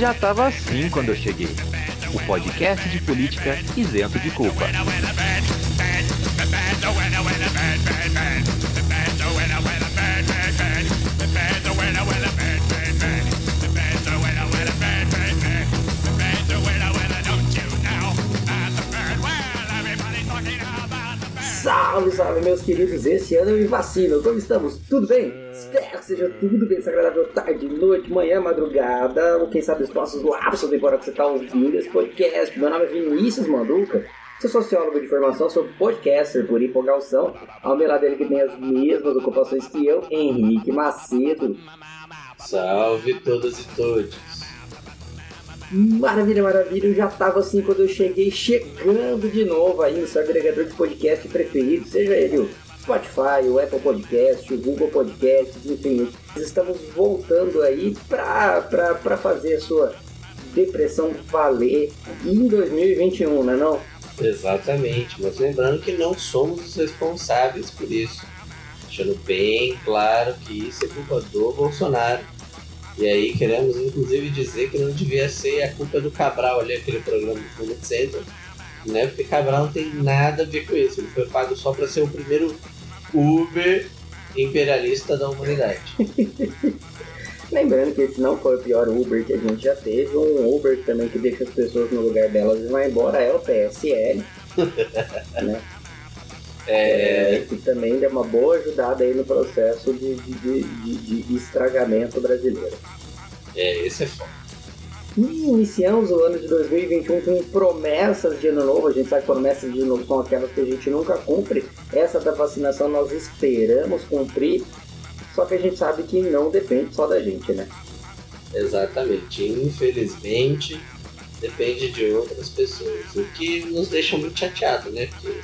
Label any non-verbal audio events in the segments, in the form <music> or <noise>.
Já tava assim quando eu cheguei. O podcast de política isento de culpa. Salve, salve, meus queridos! Esse ano eu me vacino. Como estamos? Tudo bem? Seja tudo bem, agradável tarde, noite, manhã, madrugada, ou quem sabe os passos lapsos temporada que você está ouvindo esse podcast. Meu nome é Vinícius Manduca, sou sociólogo de formação, sou podcaster por empolgação. Ao meu lado ele que tem as mesmas ocupações que eu, Henrique Macedo. Salve todas e todos! Maravilha, maravilha. Eu já tava assim quando eu cheguei, chegando de novo aí no seu agregador de podcast preferido, seja ele o Spotify, o Apple Podcast, o Google Podcast, enfim. Estamos voltando aí pra fazer a sua depressão valer em 2021, não é não? Exatamente, mas lembrando que não somos os responsáveis por isso. Deixando bem claro que isso é culpa do Bolsonaro e aí queremos inclusive dizer que não devia ser a culpa do Cabral ali, aquele programa do Planet Center, né? Porque Cabral não tem nada a ver com isso. Ele foi pago só para ser o primeiro Uber imperialista da humanidade. <laughs> Lembrando que esse não foi o pior Uber que a gente já teve, um Uber também que deixa as pessoas no lugar delas e vai embora é o PSL. <laughs> né? É... é... que também deu uma boa ajudada aí no processo de, de, de, de estragamento brasileiro. É, esse é foda. E iniciamos o ano de 2021 com promessas de ano novo. A gente sabe que promessas de ano novo são aquelas que a gente nunca cumpre. Essa da vacinação nós esperamos cumprir, só que a gente sabe que não depende só da gente, né? Exatamente. Infelizmente, depende de outras pessoas. O que nos deixa muito chateado, né? Porque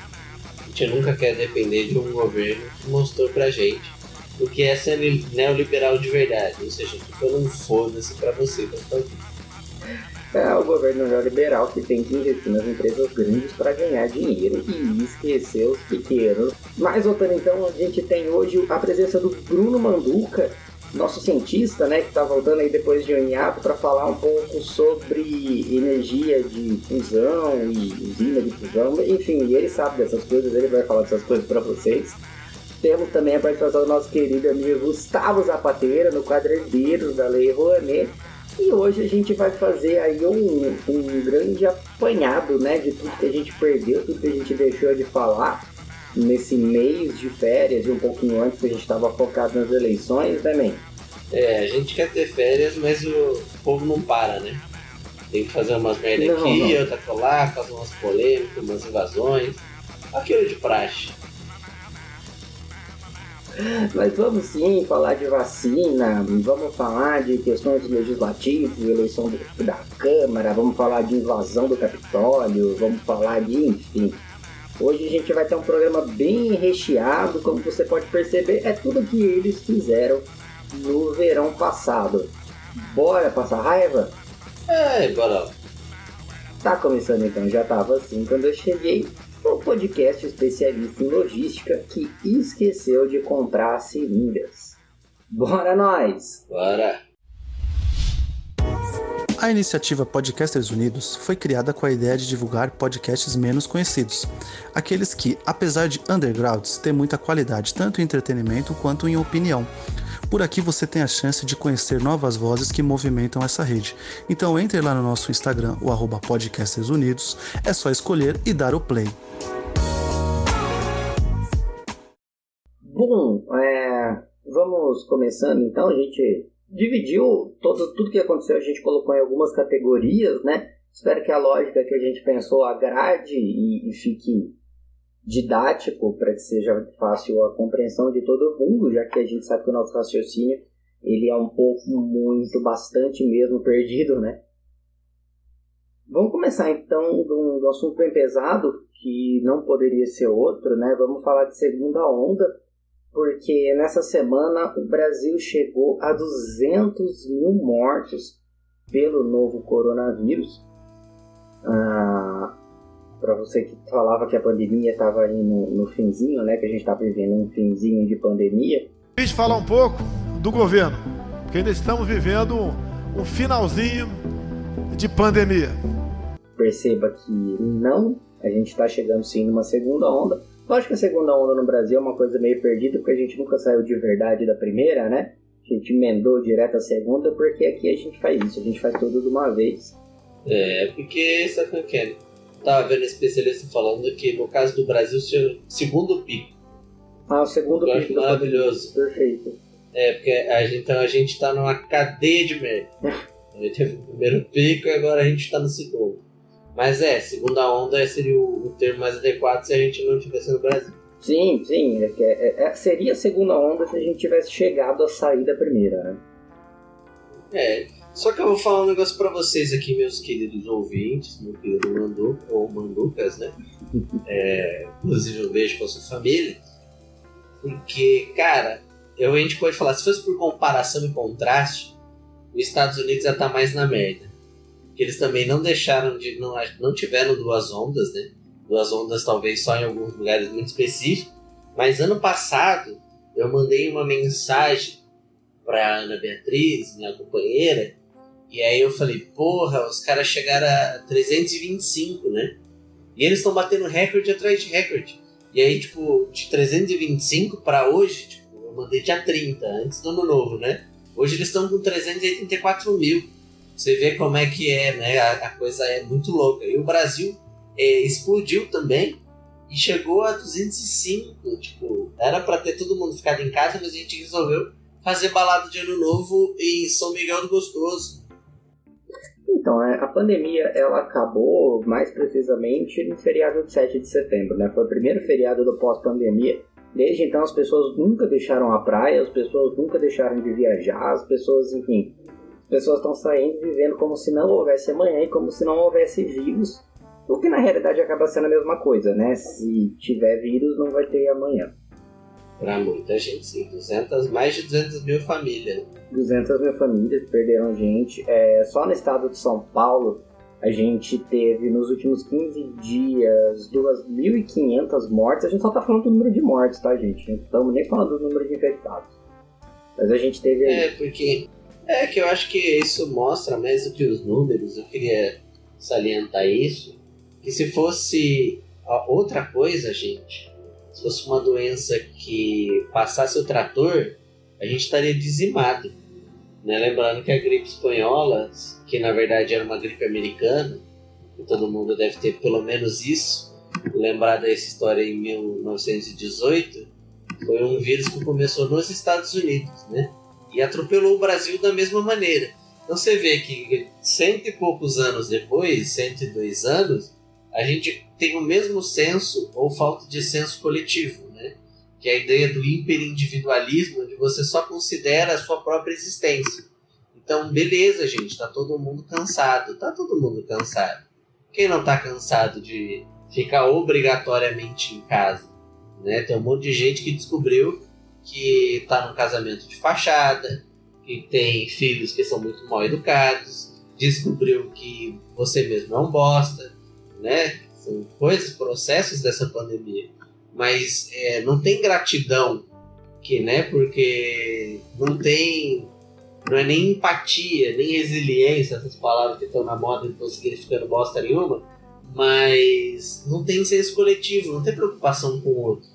gente nunca quer depender de um governo que mostrou pra gente o que é ser neoliberal de verdade. Ou seja, eu não foda-se pra você, pra sua vida. É o governo neoliberal que tem que investir nas empresas grandes para ganhar dinheiro e esquecer os pequenos. Mas voltando então, a gente tem hoje a presença do Bruno Manduca, nosso cientista, né, que está voltando aí depois de um hiato para falar um pouco sobre energia de fusão e usina de fusão, enfim, ele sabe dessas coisas, ele vai falar dessas coisas para vocês. Temos também a participação do nosso querido amigo Gustavo Zapateira, no quadro Herdeiros da Lei Rouanet, e hoje a gente vai fazer aí um, um grande apanhado, né, de tudo que a gente perdeu, tudo que a gente deixou de falar nesse mês de férias e um pouquinho antes que a gente estava focado nas eleições também. Né, é, a gente quer ter férias, mas o povo não para, né? Tem que fazer umas merda aqui, não. outra colar, fazer umas polêmicas, umas invasões. Aquilo de praxe. Mas vamos sim falar de vacina, vamos falar de questões legislativas, eleição da Câmara, vamos falar de invasão do Capitólio, vamos falar de enfim. Hoje a gente vai ter um programa bem recheado, como você pode perceber, é tudo que eles fizeram no verão passado. Bora passar raiva? É, bora. Tá começando então, já tava assim quando eu cheguei. Um podcast especialista em logística que esqueceu de comprar seringas. Bora nós! Bora! A iniciativa Podcasters Unidos foi criada com a ideia de divulgar podcasts menos conhecidos, aqueles que, apesar de undergrounds, têm muita qualidade tanto em entretenimento quanto em opinião. Por aqui você tem a chance de conhecer novas vozes que movimentam essa rede. Então entre lá no nosso Instagram, o arroba Podcasters Unidos, é só escolher e dar o play. Bom, é, vamos começando então, a gente dividiu todo, tudo que aconteceu, a gente colocou em algumas categorias, né? Espero que a lógica que a gente pensou agrade e, e fique didático para que seja fácil a compreensão de todo mundo, já que a gente sabe que o nosso raciocínio ele é um pouco muito, bastante mesmo perdido, né? Vamos começar então do, do assunto bem pesado, que não poderia ser outro, né? Vamos falar de segunda onda, porque nessa semana o Brasil chegou a 200 mil mortos pelo novo coronavírus. Ah, Para você que falava que a pandemia estava aí no, no finzinho, né, que a gente estava vivendo um finzinho de pandemia, A gente falar um pouco do governo, porque ainda estamos vivendo um finalzinho de pandemia. Perceba que não, a gente está chegando sim numa segunda onda. Lógico que a segunda onda no Brasil é uma coisa meio perdida, porque a gente nunca saiu de verdade da primeira, né? A gente emendou direto a segunda, porque aqui a gente faz isso, a gente faz tudo de uma vez. É, porque sabe o que é? Tava vendo especialista falando que no caso do Brasil, segundo pico. Ah, o segundo Eu pico. acho maravilhoso. Perfeito. É, porque a gente, então a gente tá numa cadeia de merda. <laughs> A gente teve o primeiro pico e agora a gente tá no segundo. Mas é, segunda onda seria o, o termo mais adequado se a gente não tivesse no Brasil. Sim, sim. É, que é, é, seria a segunda onda se a gente tivesse chegado a sair da primeira, né? É, só que eu vou falar um negócio pra vocês aqui, meus queridos ouvintes, meu querido Mandu, ou Manducas, né? <laughs> É, inclusive um beijo pra sua família. Porque, cara, eu, a gente pode falar, se fosse por comparação e contraste, os Estados Unidos já tá mais na merda. Porque eles também não deixaram de. não, não tiveram duas ondas, né? Duas ondas talvez só em alguns lugares muito específicos. Mas ano passado eu mandei uma mensagem pra Ana Beatriz, minha companheira, e aí eu falei, porra, os caras chegaram a 325, né? E eles estão batendo recorde atrás de recorde. E aí, tipo, de 325 para hoje, tipo, eu mandei dia 30, antes do ano novo, né? Hoje eles estão com 384 mil. Você vê como é que é, né? A, a coisa é muito louca. E o Brasil é, explodiu também e chegou a 205. Tipo, era para ter todo mundo ficado em casa, mas a gente resolveu fazer balada de ano novo em São Miguel do Gostoso. Então, é, a pandemia ela acabou mais precisamente no feriado de 7 de setembro, né? Foi o primeiro feriado do pós-pandemia. Desde então as pessoas nunca deixaram a praia, as pessoas nunca deixaram de viajar, as pessoas, enfim, as pessoas estão saindo vivendo como se não houvesse amanhã e como se não houvesse vírus. O que na realidade acaba sendo a mesma coisa, né? Se tiver vírus, não vai ter amanhã. Pra muita gente, sim. 200, mais de 200 mil famílias. 200 mil famílias perderam gente. É, só no estado de São Paulo, a gente teve nos últimos 15 dias 2.500 mortes. A gente só tá falando do número de mortes, tá, gente? Não estamos nem falando do número de infectados. Mas a gente teve. É, porque. É que eu acho que isso mostra mais do que os números. Eu queria salientar isso. Que se fosse outra coisa, gente, se fosse uma doença que passasse o trator, a gente estaria dizimado. Né? Lembrando que a gripe espanhola, que na verdade era uma gripe americana, e todo mundo deve ter pelo menos isso, lembrar dessa história em 1918, foi um vírus que começou nos Estados Unidos, né? E atropelou o Brasil da mesma maneira. Então você vê que cento e poucos anos depois, 102 anos, a gente tem o mesmo senso ou falta de senso coletivo, né? Que é a ideia do hiperindividualismo, onde você só considera a sua própria existência. Então, beleza, gente, tá todo mundo cansado, tá todo mundo cansado. Quem não tá cansado de ficar obrigatoriamente em casa? Né? Tem um monte de gente que descobriu que tá num casamento de fachada, que tem filhos que são muito mal educados, descobriu que você mesmo é um bosta, né? São coisas, processos dessa pandemia. Mas é, não tem gratidão, que, né? Porque não tem. Não é nem empatia, nem resiliência, essas palavras que estão na moda e não estão significando bosta nenhuma, mas não tem senso coletivo, não tem preocupação com o outro.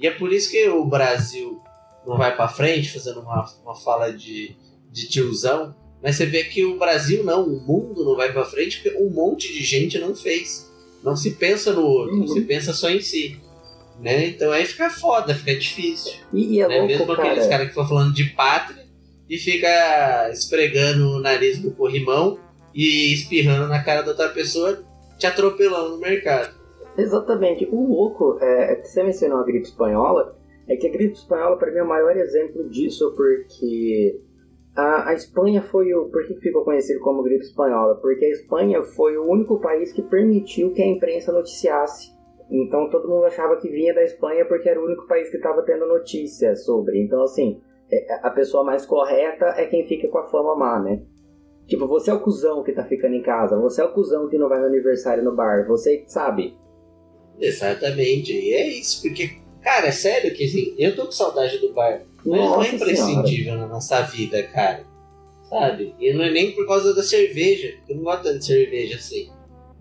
E é por isso que o Brasil não vai para frente, fazendo uma, uma fala de, de tiozão, mas você vê que o Brasil não, o mundo não vai para frente porque um monte de gente não fez. Não se pensa no outro, Uhum. se pensa só em si. Né? Então aí fica foda, fica difícil. E, é né? louco, Mesmo cara. aqueles caras que ficam falando de pátria e fica esfregando o nariz do corrimão e espirrando na cara da outra pessoa, te atropelando no mercado. Exatamente. O louco, é, é que você mencionou a gripe espanhola, é que a gripe espanhola, para mim, é o maior exemplo disso, porque a, a Espanha foi o. Por que ficou conhecido como gripe espanhola? Porque a Espanha foi o único país que permitiu que a imprensa noticiasse. Então todo mundo achava que vinha da Espanha porque era o único país que estava tendo notícia sobre. Então, assim, é, a pessoa mais correta é quem fica com a fama má, né? Tipo, você é o cuzão que tá ficando em casa, você é o cuzão que não vai no aniversário no bar, você sabe. Exatamente, e é isso, porque, Cara, é sério que assim, eu tô com saudade do bar. Mas não é Nossa imprescindível Senhora. na nossa vida, cara. Sabe? E não é nem por causa da cerveja. Eu não gosto tanto de cerveja assim.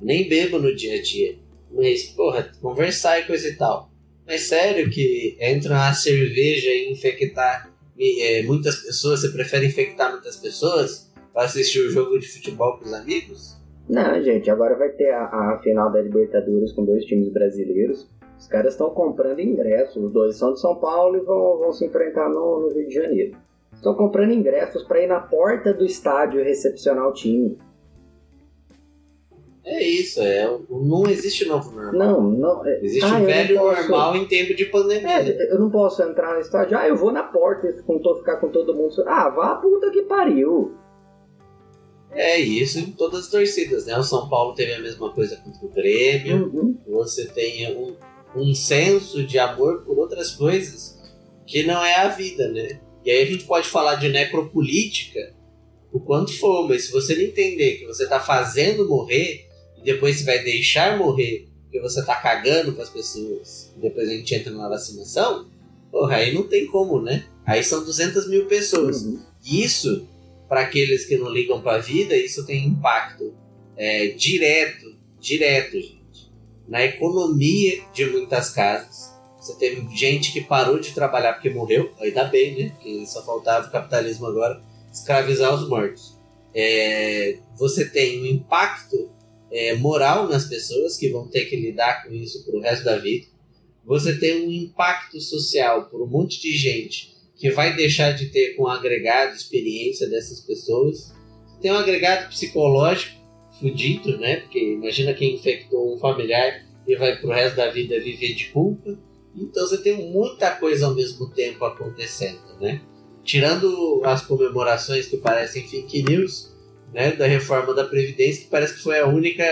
Nem bebo no dia a dia. Mas, porra, conversar e coisa e tal. Mas sério que entra uma cerveja e infectar eh, muitas pessoas? Você prefere infectar muitas pessoas pra assistir o jogo de futebol com os amigos? Não, gente, agora vai ter a, a final da Libertadores com dois times brasileiros. Os caras estão comprando ingressos. Os dois são de São Paulo e vão, vão se enfrentar no, no Rio de Janeiro. Estão comprando ingressos para ir na porta do estádio recepcionar o time. É isso, é, não existe novo normal. Não, não. é- Existe Ah, não velho posso- normal em tempo de pandemia. É, eu não posso entrar no estádio. Ah, eu vou na porta e com ficar com todo mundo. Ah, vá a puta que pariu. É isso em todas as torcidas, né? O São Paulo teve a mesma coisa contra o Grêmio. Uhum. Você tem um, um senso de amor por outras coisas que não é a vida, né? E aí a gente pode falar de necropolítica o quanto for, mas se você não entender que você tá fazendo morrer e depois você vai deixar morrer porque você tá cagando com as pessoas e depois a gente entra na vacinação, porra, aí não tem como, né? Aí são 200 mil pessoas. Uhum. E isso, para aqueles que não ligam para a vida, isso tem impacto é, direto, direto, gente, na economia de muitas casas. Você teve gente que parou de trabalhar porque morreu, ainda bem, né? Porque só faltava o capitalismo agora escravizar os mortos. É, você tem um impacto é, moral nas pessoas que vão ter que lidar com isso pro resto da vida. Você tem um impacto social por um monte de gente que vai deixar de ter com agregado experiência dessas pessoas. Tem um agregado psicológico fudido, né? Porque imagina quem infectou um familiar e vai pro resto da vida viver de culpa. Então você tem muita coisa ao mesmo tempo acontecendo, né? Tirando as comemorações que parecem fake news, né? Da reforma da Previdência, que parece que foi a única.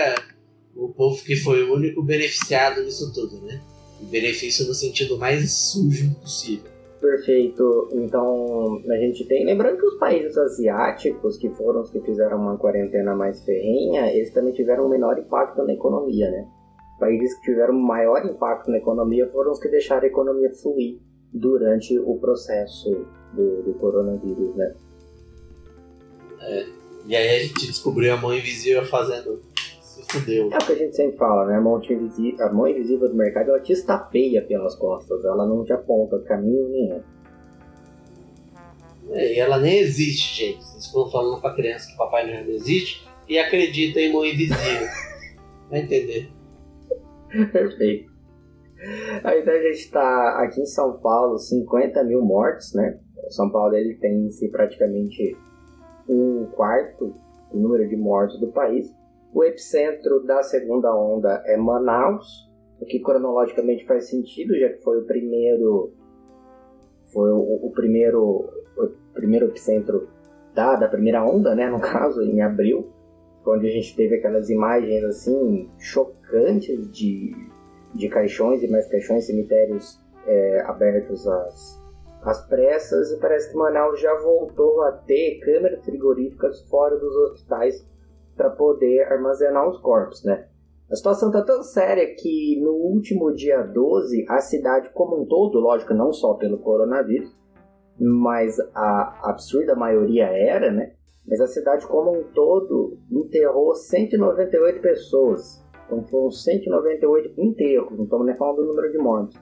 O povo que foi o único beneficiado nisso tudo, né? E benefício no sentido mais sujo possível. Perfeito. Então, a gente tem. Lembrando que os países asiáticos, que foram os que fizeram uma quarentena mais ferrenha, eles também tiveram um menor impacto na economia, né? Países que tiveram maior impacto na economia foram os que deixaram a economia fluir durante o processo do, do coronavírus, né? E aí a gente descobriu a mão invisível fazendo. Se fudeu. É o que a gente sempre fala, né? A mão, invisi- a mão invisível do mercado, ela te estapeia pelas costas, ela não te aponta caminho nenhum. É, e ela nem existe, gente. Vocês ficam falando pra criança que Papai Noel não existe e acredita em mão invisível. <laughs> Vai entender. Perfeito. Aí então a gente está aqui em São Paulo, 50 mil mortes, né? São Paulo ele tem em si praticamente um quarto do número de mortes do país. O epicentro da segunda onda é Manaus, o que cronologicamente faz sentido, já que foi o primeiro foi o, o primeiro o primeiro epicentro da, da primeira onda, né, no caso, em abril, onde a gente teve aquelas imagens assim chocantes de, de caixões e mais caixões, cemitérios é, abertos às, às pressas, e parece que Manaus já voltou a ter câmeras frigoríficas fora dos hospitais para poder armazenar os corpos, né? A situação tá tão séria que no último dia 12, a cidade como um todo, lógico, não só pelo coronavírus, mas a absurda maioria era, né? Mas a cidade como um todo enterrou 198 pessoas. Então foram 198 enterros, não estamos nem falando do número de mortes.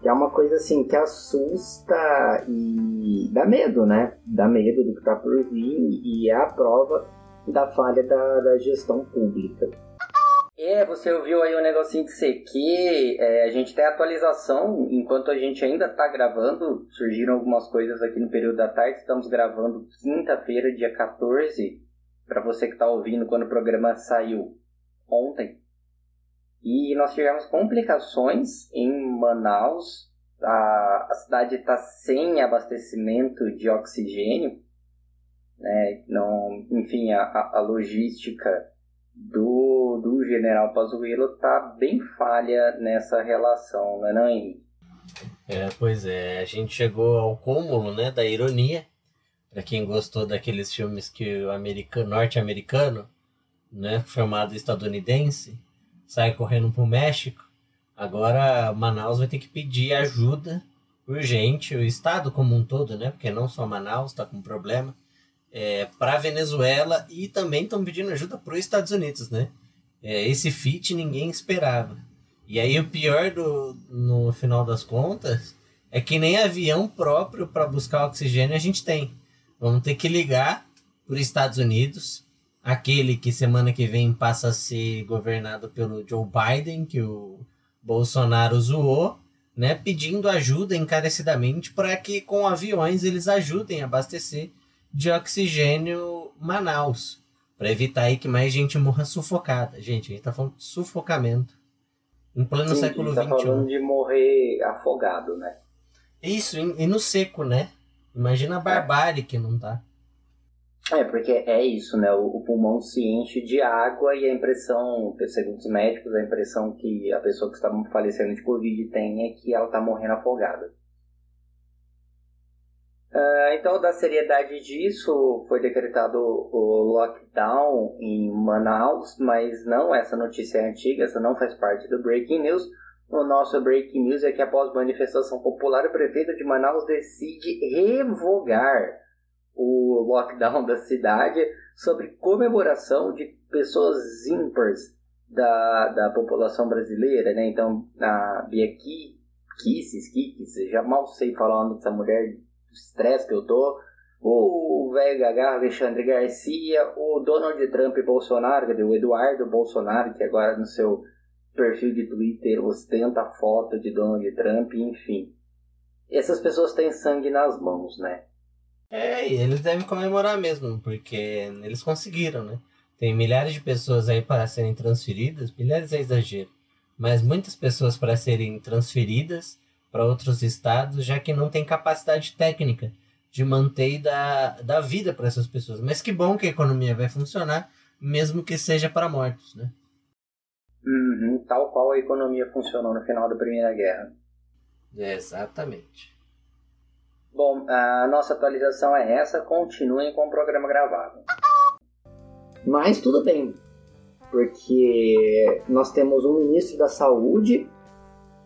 Que é uma coisa assim que assusta e dá medo, né? Dá medo do que está por vir e é a prova da falha da, da gestão pública. É, você ouviu aí o um negocinho de CQ, é, a gente tem atualização, enquanto a gente ainda está gravando, surgiram algumas coisas aqui no período da tarde, estamos gravando quinta-feira, dia 14, para você que está ouvindo quando o programa saiu ontem. E nós tivemos complicações em Manaus, a, a cidade está sem abastecimento de oxigênio, né? Não, enfim, a, a logística do, do General Pazuello tá bem falha nessa relação, não é não, Henrique? É, pois é, a gente chegou ao cúmulo, né, da ironia. Para quem gostou daqueles filmes que o americano, norte-americano, né, formado estadunidense, sai correndo pro México Agora Manaus vai ter que pedir ajuda urgente, o estado como um todo, né? Porque não só Manaus está com problema, é, para Venezuela e também estão pedindo ajuda para os Estados Unidos, né? É, esse fit ninguém esperava. E aí o pior do, no final das contas é que nem avião próprio para buscar oxigênio a gente tem. Vamos ter que ligar para os Estados Unidos, aquele que semana que vem passa a ser governado pelo Joe Biden, que o Bolsonaro zoou, né, pedindo ajuda encarecidamente para que com aviões eles ajudem a abastecer de oxigênio Manaus, para evitar aí que mais gente morra sufocada. Gente, a gente está falando de sufocamento em pleno Sim, século XXI. Tá falando de morrer afogado, né? Isso, e, e no seco, né? Imagina a barbárie que não tá. É, porque é isso, né? O, o, pulmão se enche de água e a impressão, segundo os médicos, a impressão que a pessoa que está falecendo de Covid tem é que ela está morrendo afogada. Uh, então, da seriedade disso, foi decretado o lockdown em Manaus, mas não, essa notícia é antiga, essa não faz parte do Breaking News. O nosso Breaking News é que após manifestação popular, o prefeito de Manaus decide revogar o lockdown da cidade sobre comemoração de pessoas ímpares da, da população brasileira, né? Então, a Bia Kisses, Kikis, já mal sei falar o nome dessa mulher, estresse que eu tô. O velho Gagá, Alexandre Garcia, o Donald Trump e Bolsonaro, quer dizer, o Eduardo Bolsonaro, que agora no seu perfil de Twitter ostenta a foto de Donald Trump, enfim. Essas pessoas têm sangue nas mãos, né? É, e eles devem comemorar mesmo, porque eles conseguiram, né? Tem milhares de pessoas aí para serem transferidas, milhares é exagero, mas muitas pessoas para serem transferidas para outros estados, já que não tem capacidade técnica de manter e dar, dar vida para essas pessoas. Mas que bom que a economia vai funcionar, mesmo que seja para mortos, né? Uhum, tal qual a economia funcionou no final da Primeira Guerra. exatamente. Bom, a nossa atualização é essa. Continuem com o programa gravado. Mas tudo bem, porque nós temos um ministro da Saúde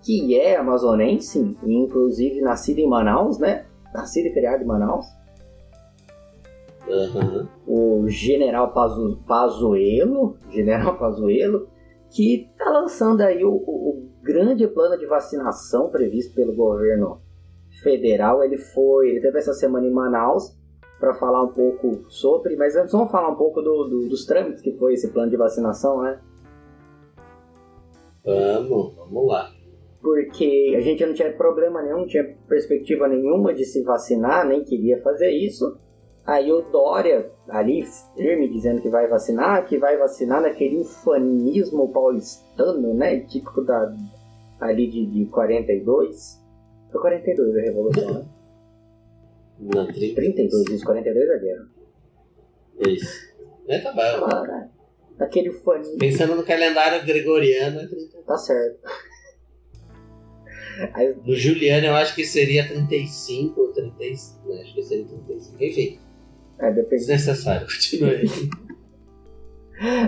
que é amazonense, inclusive nascido em Manaus, né? Nascido e criado em Manaus. Uhum. O General Pazu, Pazuello, General <laughs> Pazuello, que está lançando aí o, o, o grande plano de vacinação previsto pelo governo federal, ele foi, ele teve essa semana em Manaus para falar um pouco sobre, mas antes vamos falar um pouco do, do, dos trâmites que foi esse plano de vacinação, né? Vamos, vamos lá. Porque a gente não tinha problema nenhum, não tinha perspectiva nenhuma de se vacinar, nem queria fazer isso. Aí o Dória, ali, firme, dizendo que vai vacinar, que vai vacinar naquele ufanismo paulistano, né? Típico da, ali de, de 42. Foi 42 a Revolução, né? <laughs> Não, 30. 32, isso, 42 é a guerra. Isso. É, tá bom. Né? Aquele fone. Pensando no calendário gregoriano, é 30. Tá certo. Aí... No Juliano eu acho que seria 35 ou 35. Né? Acho que seria 35. Enfim. É, depende. Desnecessário, continue aí.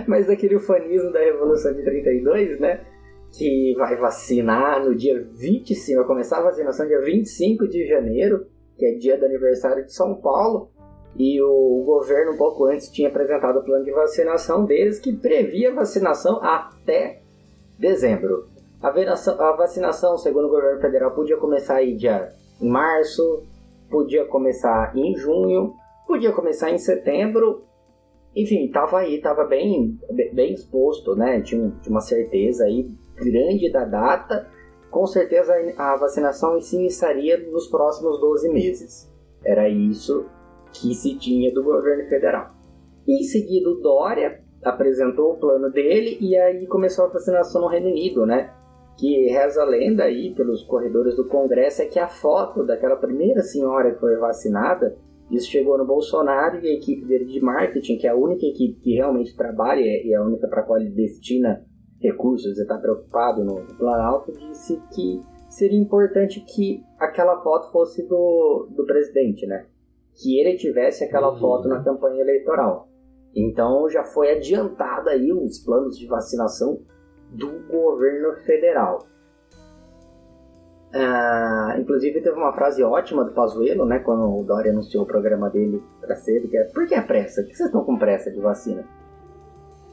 <laughs> Mas aquele ufanismo da Revolução de 32, né? que vai vacinar no dia 25, vai começar a vacinação dia 25 de janeiro, que é dia do aniversário de São Paulo, e o governo um pouco antes tinha apresentado o plano de vacinação deles que previa vacinação até dezembro. A vacinação, segundo o governo federal, podia começar aí dia em março, podia começar em junho, podia começar em setembro. Enfim, estava aí, estava bem, bem exposto, né? Tinha, tinha uma certeza aí grande da data, com certeza a vacinação se iniciaria nos próximos 12 meses. Era isso que se tinha do governo federal. Em seguida, o Dória apresentou o plano dele e aí começou a vacinação no Reino Unido, né? Que reza a lenda aí pelos corredores do Congresso é que a foto daquela primeira senhora que foi vacinada, isso chegou no Bolsonaro e a equipe dele de marketing, que é a única equipe que realmente trabalha e é a única para a qual ele destina recursos e está preocupado no Planalto, disse que seria importante que aquela foto fosse do, do presidente, né? Que ele tivesse aquela uhum. foto na campanha eleitoral. Então já foi adiantado aí os planos de vacinação do governo federal. Uh, inclusive teve uma frase ótima do Pazuello, né, quando o Dória anunciou o programa dele pra cedo, que é por que a pressa? Por que vocês estão com pressa de vacina?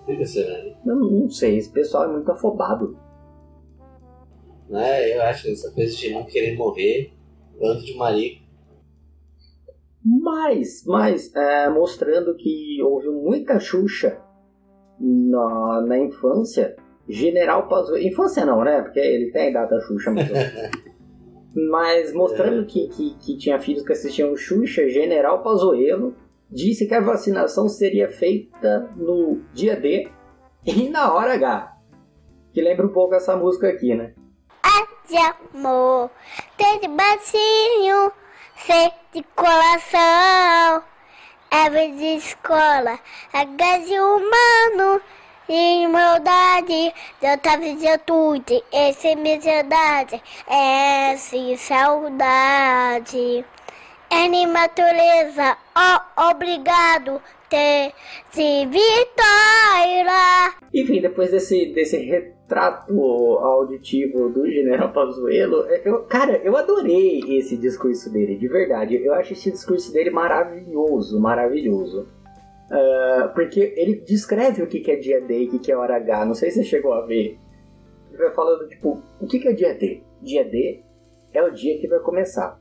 Por que será? Não, não sei, esse pessoal é muito afobado. Né, eu acho essa coisa de não querer morrer, bando de marico. Mas, mas é, mostrando que houve muita Xuxa na, na infância, General Pazuello. Infância não, né? Porque ele tem a idade da Xuxa, mas. <laughs> mas mostrando é. que, que, que, tinha filhos que assistiam Xuxa, General Pazuello disse que a vacinação seria feita no dia D e na hora H. Que lembra um pouco essa música aqui, né? De amor, de bacinho, ser de coração, é de escola, é gás humano. Em maldade, eu tava tudo, essa é verdade, essa é saudade. É natureza, oh, obrigado, ter se vitória. Enfim, depois desse, desse retrato auditivo do General Pazuello, eu, cara, eu adorei esse discurso dele, de verdade. Eu acho esse discurso dele maravilhoso, maravilhoso. Uh, porque ele descreve o que é dia D e o que é hora H. Não sei se você chegou a ver. Ele vai falando, tipo, o que é dia D? Dia D é o dia que vai começar.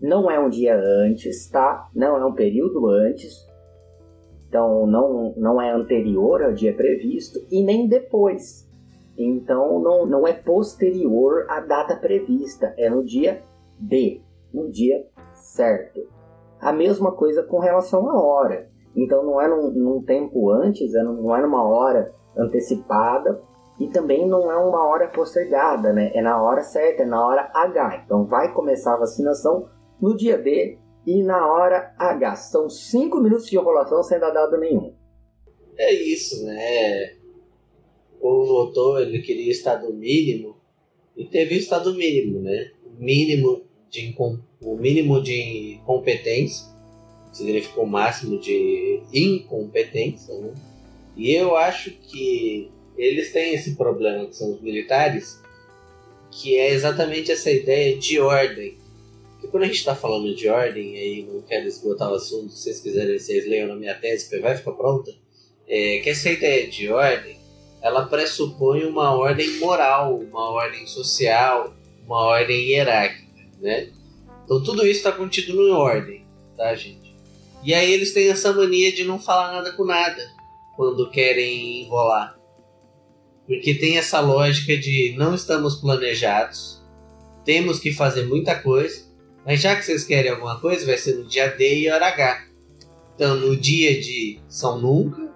Não é um dia antes, tá? Não é um período antes. Então, não, não é anterior ao dia previsto e nem depois. Então, não, não é posterior à data prevista. É no dia D, no dia certo. A mesma coisa com relação à hora. Então não é num, num tempo antes, é não é numa hora antecipada e também não é uma hora postergada, né? É na hora certa, é na hora H. Então vai começar a vacinação no dia D e na hora H. São 5 minutos de enrolação sem dar dado nenhum. É isso, né? O votou, ele queria estado mínimo e teve estado mínimo, né? O mínimo de, o mínimo de competência significa o máximo de incompetência, né? E eu acho que eles têm esse problema, que são os militares, que é exatamente essa ideia de ordem. Porque quando a gente está falando de ordem, aí não quero esgotar o assunto, se vocês quiserem, vocês leiam na minha tese, vai ficar pronta, é que essa ideia de ordem, ela pressupõe uma ordem moral, uma ordem social, uma ordem hierárquica, né? Então tudo isso está contido em ordem, tá, gente? E aí eles têm essa mania de não falar nada com nada quando querem enrolar. Porque tem essa lógica de não estamos planejados, temos que fazer muita coisa, mas já que vocês querem alguma coisa, vai ser no dia D e hora H. Então no dia de São Nunca,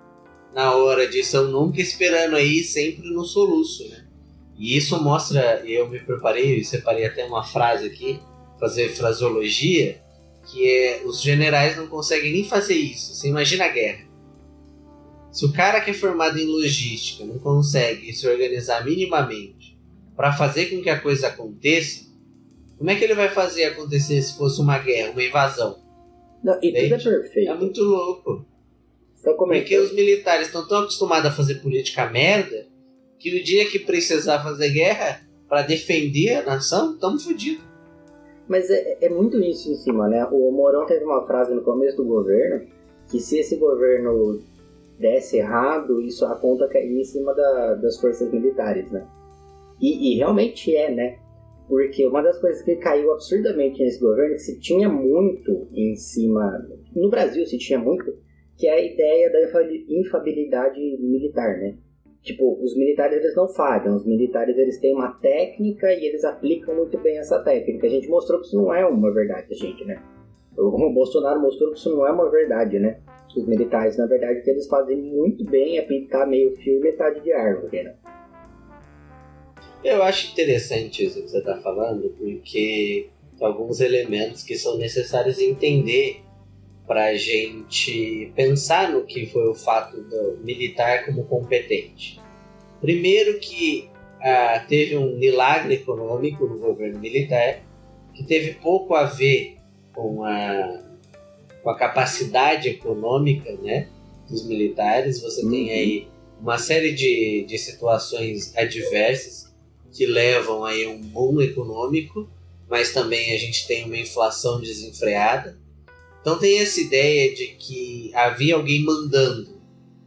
na hora de São Nunca, esperando aí sempre no soluço, né? E isso mostra, eu me preparei, eu separei até uma frase aqui, fazer fraseologia, que é os generais não conseguem nem fazer isso. Você imagina a guerra. Se o cara que é formado em logística não consegue se organizar minimamente para fazer com que a coisa aconteça, como é que ele vai fazer acontecer se fosse uma guerra, uma invasão? Não, e tudo é perfeito. É muito louco. Então, Porque os militares estão tão acostumados a fazer política merda que o dia que precisar fazer guerra para defender a nação, estamos fodidos. Mas é, é muito isso em cima, né? O Mourão teve uma frase no começo do governo que se esse governo desse errado, isso a conta cairia em cima da, das forças militares, né? E, e, realmente é, né? Porque uma das coisas que caiu absurdamente nesse governo é que se tinha muito em cima. No Brasil se tinha muito, que é a ideia da infabilidade militar, né? Tipo, os militares eles não falham, os militares eles têm uma técnica e eles aplicam muito bem essa técnica. A gente mostrou que isso não é uma verdade, gente, né? O Bolsonaro mostrou que isso não é uma verdade, né? Os militares, na verdade, que eles fazem muito bem é pintar meio fio e metade de árvore, né? Eu acho interessante isso que você está falando, porque tem alguns elementos que são necessários entender para a gente pensar no que foi o fato do militar como competente. Primeiro que ah, teve um milagre econômico no governo militar que teve pouco a ver com a, com a capacidade econômica né, dos militares. Você uhum. tem aí uma série de, de situações adversas. que levam aí a um boom econômico, mas também a gente tem uma inflação desenfreada. Então tem essa ideia de que havia alguém mandando.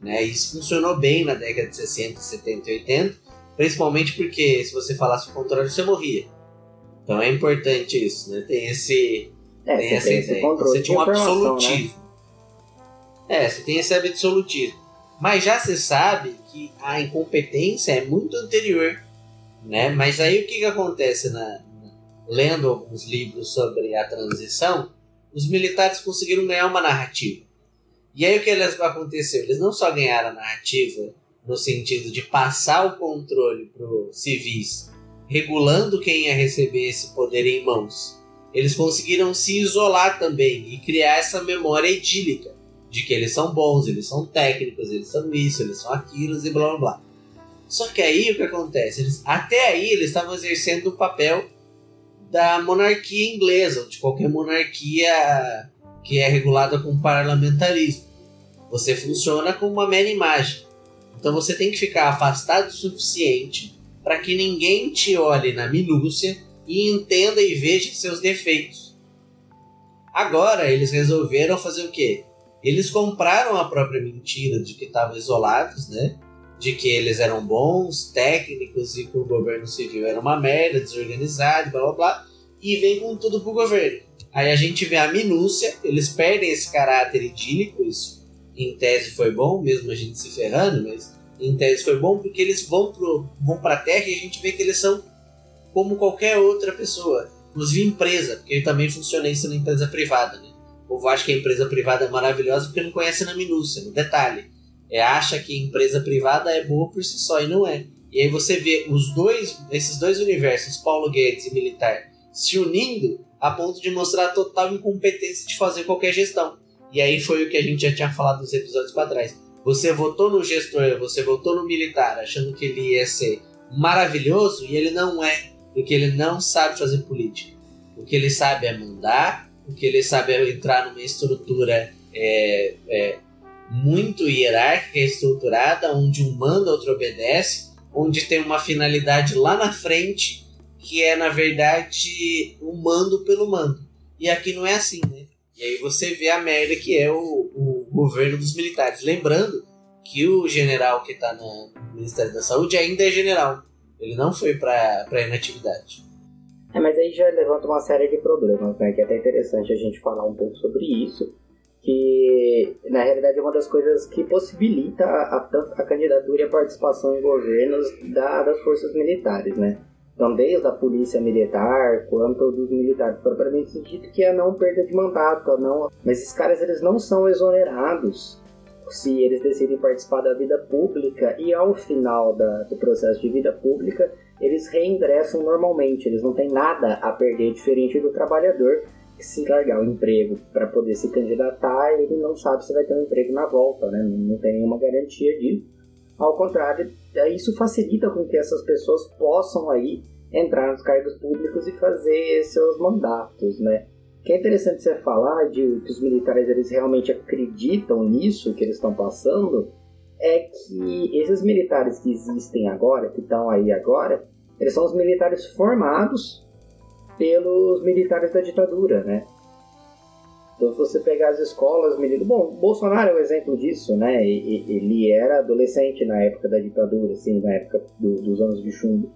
Né? Isso funcionou bem na década de 60, 70 e 80, principalmente porque se você falasse o contrário, você morria. Então é importante isso, né? Tem esse. É, tem você essa tem ideia. Então, você tinha um né? absolutismo. É, você tem esse absolutismo. Mas já se sabe que a incompetência é muito anterior. Né? Mas aí o que, que acontece na- lendo alguns livros sobre a transição, os militares conseguiram ganhar uma narrativa. E aí o que eles, aconteceu? Eles não só ganharam a narrativa no sentido de passar o controle para os civis, regulando quem ia receber esse poder em mãos. Eles conseguiram se isolar também e criar essa memória idílica de que eles são bons, eles são técnicos, eles são isso, eles são aquilo e blá blá blá. Só que aí o que acontece? Eles, até aí eles estavam exercendo o papel da monarquia inglesa, de qualquer monarquia que é regulada com parlamentarismo. Você funciona como uma mera imagem. Então você tem que ficar afastado o suficiente para que ninguém te olhe na minúcia e entenda e veja seus defeitos. Agora eles resolveram fazer o quê? Eles compraram a própria mentira de que estavam isolados, né? De que eles eram bons, técnicos e que o governo civil era uma merda, desorganizado, blá blá blá, e vem com tudo pro governo. Aí a gente vê a minúcia, eles perdem esse caráter idílico, isso em tese foi bom, mesmo a gente se ferrando, mas em tese foi bom porque eles vão, pro, vão pra terra e a gente vê que eles são como qualquer outra pessoa, inclusive empresa, porque também funciona isso na empresa privada, né? O povo acha que a empresa privada é maravilhosa porque não conhece na minúcia, no detalhe. É, acha que empresa privada é boa por si só e não é. E aí você vê os dois, esses dois universos, Paulo Guedes e militar, se unindo a ponto de mostrar a total incompetência de fazer qualquer gestão. E aí foi o que a gente já tinha falado nos episódios para trás. Você votou no gestor, você votou no militar, achando que ele ia ser maravilhoso e ele não é, porque ele não sabe fazer política. O que ele sabe é mandar, o que ele sabe é entrar numa estrutura é, é, muito hierárquica e estruturada, onde um manda, outro obedece, onde tem uma finalidade lá na frente que é, na verdade, o mando pelo mando. E aqui não é assim, né? E aí você vê a merda que é o, o governo dos militares. Lembrando que o general que está no Ministério da Saúde ainda é general. Ele não foi para inatividade. É, mas aí já levanta uma série de problemas, né? Que é até interessante a gente falar um pouco sobre isso. Que na realidade é uma das coisas que possibilita a, a, a candidatura e a participação em governos da, das forças militares, né? Então, desde a polícia militar quanto dos militares propriamente dito, que é a não perda de mandato, a não. Mas esses caras eles não são exonerados se eles decidem participar da vida pública e ao final da, do processo de vida pública eles reingressam normalmente, eles não têm nada a perder, diferente do trabalhador se largar o emprego para poder se candidatar, ele não sabe se vai ter um emprego na volta, né? não, tem nenhuma garantia disso. Ao contrário, isso facilita com que essas pessoas possam aí entrar nos cargos públicos e fazer seus mandatos, né? Que é interessante você falar de que os militares eles realmente acreditam nisso que eles estão passando é que esses militares que existem agora, que estão aí agora, eles são os militares formados pelos militares da ditadura, né? Então, se você pegar as escolas, militares... bom, Bolsonaro é um exemplo disso, né? Ele era adolescente na época da ditadura, assim, na época do, dos anos de chumbo.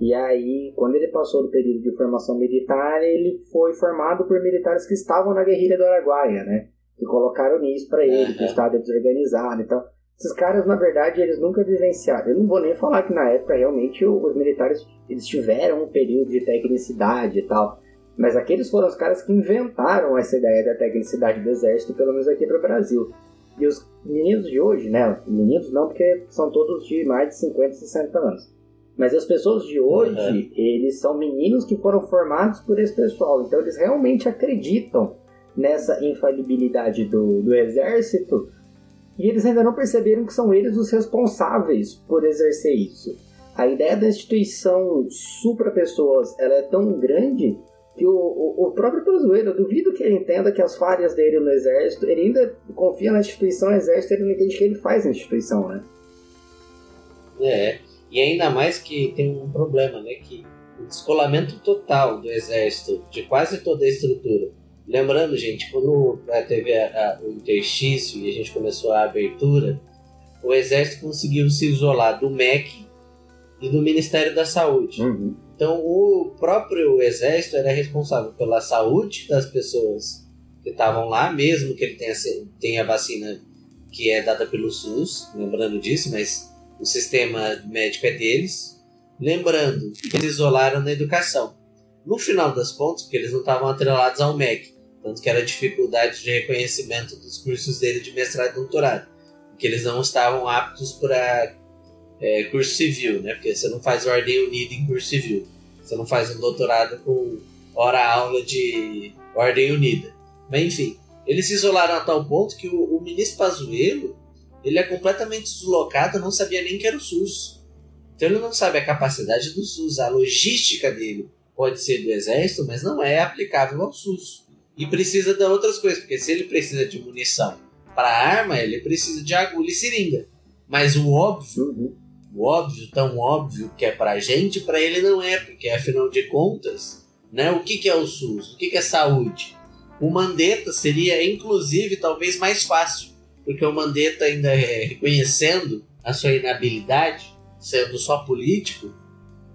E aí, quando ele passou do período de formação militar, ele foi formado por militares que estavam na guerrilha do Araguaia, né? Que colocaram nisso para ele, que o Estado é desorganizado e tal. Esses caras, na verdade, eles nunca vivenciaram. Eu não vou nem falar que na época realmente os militares eles tiveram um período de tecnicidade e tal. Mas aqueles foram os caras que inventaram essa ideia da tecnicidade do exército, pelo menos aqui para o Brasil. E os meninos de hoje, né? Meninos não, porque são todos de mais de 50, 60 anos. Mas as pessoas de hoje, uhum. eles são meninos que foram formados por esse pessoal. Então eles realmente acreditam nessa infalibilidade do, do exército e eles ainda não perceberam que são eles os responsáveis por exercer isso. A ideia da instituição supra-pessoas ela é tão grande que o, o, o próprio brasileiro, eu duvido que ele entenda que as falhas dele no exército, ele ainda confia na instituição exército, ele não entende que ele faz a instituição, né? É, E ainda mais que tem um problema, né? Que o descolamento total do exército, de quase toda a estrutura. Lembrando, gente, quando teve a, a, o interstício e a gente começou a abertura, o exército conseguiu se isolar do MEC e do Ministério da Saúde. Uhum. Então, o próprio exército era responsável pela saúde das pessoas que estavam lá, mesmo que ele tenha, tenha vacina que é dada pelo SUS, lembrando disso, mas o sistema médico é deles. Lembrando eles isolaram na educação. No final das contas, porque eles não estavam atrelados ao MEC, tanto que era dificuldade de reconhecimento dos cursos dele de mestrado e doutorado, porque eles não estavam aptos para é, curso civil, né? Porque você não faz ordem unida em curso civil, você não faz um doutorado com hora-aula de ordem unida. Mas enfim, eles se isolaram a tal ponto que o, o ministro Pazuello ele é completamente deslocado, não sabia nem que era o SUS. Então ele não sabe a capacidade do SUS, a logística dele pode ser do exército, mas não é aplicável ao SUS. E precisa de outras coisas, porque se ele precisa de munição para arma, ele precisa de agulha e seringa. Mas o óbvio, Uhum. o óbvio, tão óbvio que é pra gente, para ele não é, porque afinal de contas, né, o que, que é o SUS? O que, que é saúde? O Mandetta seria, inclusive, talvez mais fácil, porque o Mandetta ainda é reconhecendo a sua inabilidade, sendo só político,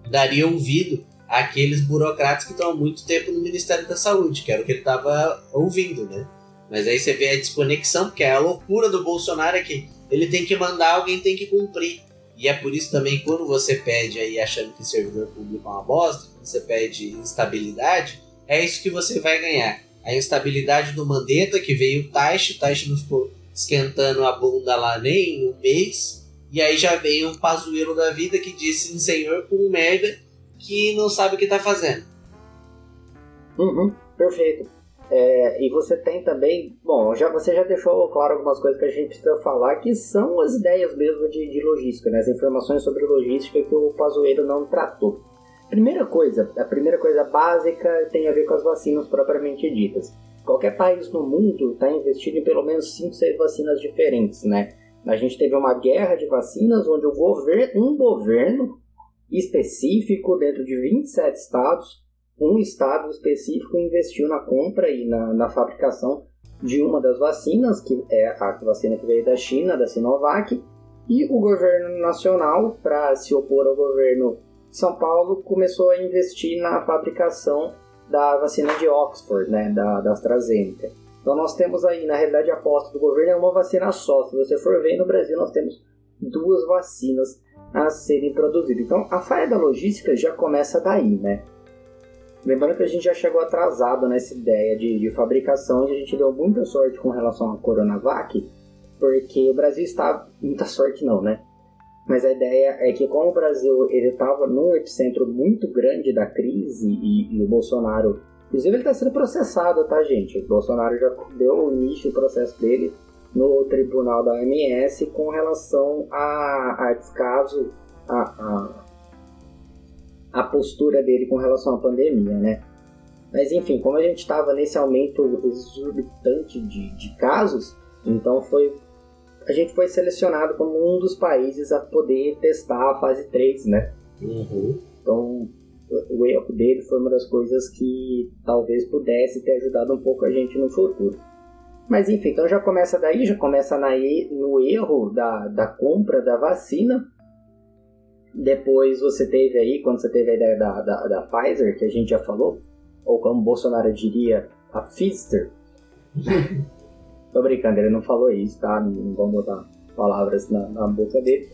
daria ouvido àqueles burocratas que estão há muito tempo no Ministério da Saúde, que era o que ele estava ouvindo, né? Mas aí você vê a desconexão, porque a loucura do Bolsonaro é que ele tem que mandar, alguém tem que cumprir. E é por isso também quando você pede aí achando que servidor público é uma bosta, quando você pede instabilidade, é isso que você vai ganhar. A instabilidade do Mandetta, que veio o Taish, o Taish não ficou esquentando a bunda lá nem um mês, e aí já veio um pazuelo da vida que disse senhor com merda que não sabe o que tá fazendo. Uhum, perfeito. É, e você tem também, bom, já, você já deixou claro algumas coisas que a gente precisa falar, que são as ideias mesmo de, de logística, né? as informações sobre logística que o Pazuello não tratou. Primeira coisa, a primeira coisa básica tem a ver com as vacinas propriamente ditas. Qualquer país no mundo está investindo em pelo menos 5, 6 vacinas diferentes, né? A gente teve uma guerra de vacinas onde o governo, um governo específico dentro de 27 estados um estado específico investiu na compra e na, na, fabricação de uma das vacinas, que é a vacina que veio da China, da Sinovac, e o governo nacional, para se opor ao governo de São Paulo, começou a investir na fabricação da vacina de Oxford, né, da, da AstraZeneca. Então nós temos aí, na realidade, a aposta do governo é uma vacina só. Se você for ver, no Brasil nós temos duas vacinas a serem produzidas. Então a falha da logística já começa daí, né? Lembrando que a gente já chegou atrasado nessa ideia de, de fabricação e a gente deu muita sorte com relação à Coronavac, porque o Brasil está. Muita sorte não, né? Mas a ideia é que como o Brasil ele estava num epicentro muito grande da crise e, e o Bolsonaro. Inclusive ele está sendo processado, tá, gente? O Bolsonaro já deu início ao processo dele no tribunal da OMS com relação a, a descaso, a, a a postura dele com relação à pandemia, né? Mas enfim, como a gente estava nesse aumento exorbitante de, de casos, então foi a gente foi selecionado como um dos países a poder testar a fase 3, né? Uhum. Então o erro dele foi uma das coisas que talvez pudesse ter ajudado um pouco a gente no futuro. Mas enfim, então já começa daí, já começa na, no erro da, da compra da vacina, depois você teve aí, quando você teve a ideia da, da, da Pfizer, que a gente já falou, ou como Bolsonaro diria, a Pfizer. <laughs> Tô brincando, ele não falou isso, tá? Não vamos botar palavras na, na boca dele.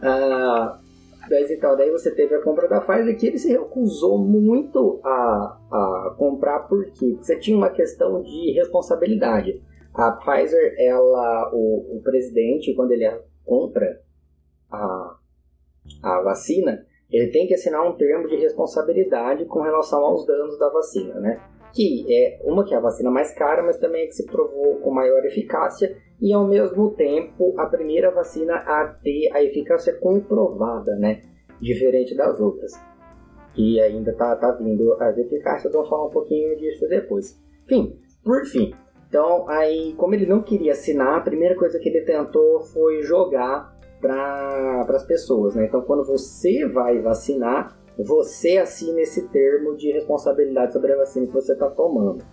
Ah, mas então, daí você teve a compra da Pfizer que ele se recusou muito a, a comprar porque você tinha uma questão de responsabilidade. A Pfizer, ela, o, o presidente, quando ele compra a, a vacina, ele tem que assinar um termo de responsabilidade com relação aos danos da vacina, né? Que é uma que é a vacina mais cara, mas também é que se provou com maior eficácia e ao mesmo tempo a primeira vacina a ter a eficácia comprovada, né? Diferente das outras. E ainda tá, tá vindo as eficácias, vamos falar um pouquinho disso depois. Enfim, por fim. Então, aí, como ele não queria assinar, a primeira coisa que ele tentou foi jogar para as pessoas, né? Então, quando você vai vacinar, você assina esse termo de responsabilidade sobre a vacina que você está tomando.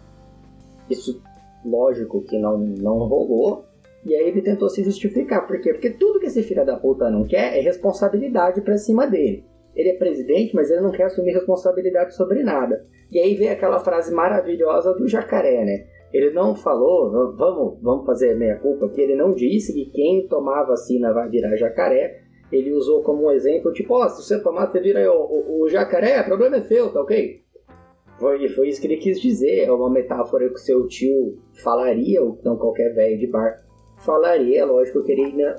Isso, lógico que não, não rolou, e aí ele tentou se justificar. Por quê? Porque tudo que esse filho da puta não quer é responsabilidade pra cima dele. Ele é presidente, mas ele não quer assumir responsabilidade sobre nada. E aí vem aquela frase maravilhosa do jacaré, né? Ele não falou, vamos, vamos fazer meia culpa, porque ele não disse que quem tomar vacina vai virar jacaré. Ele usou como um exemplo, tipo, ó, oh, se você tomar, você vira o, o, o jacaré, o problema é seu, tá ok? Foi, foi isso que ele quis dizer, é uma metáfora que seu tio falaria, ou então qualquer velho de bar falaria, lógico que ele ainda.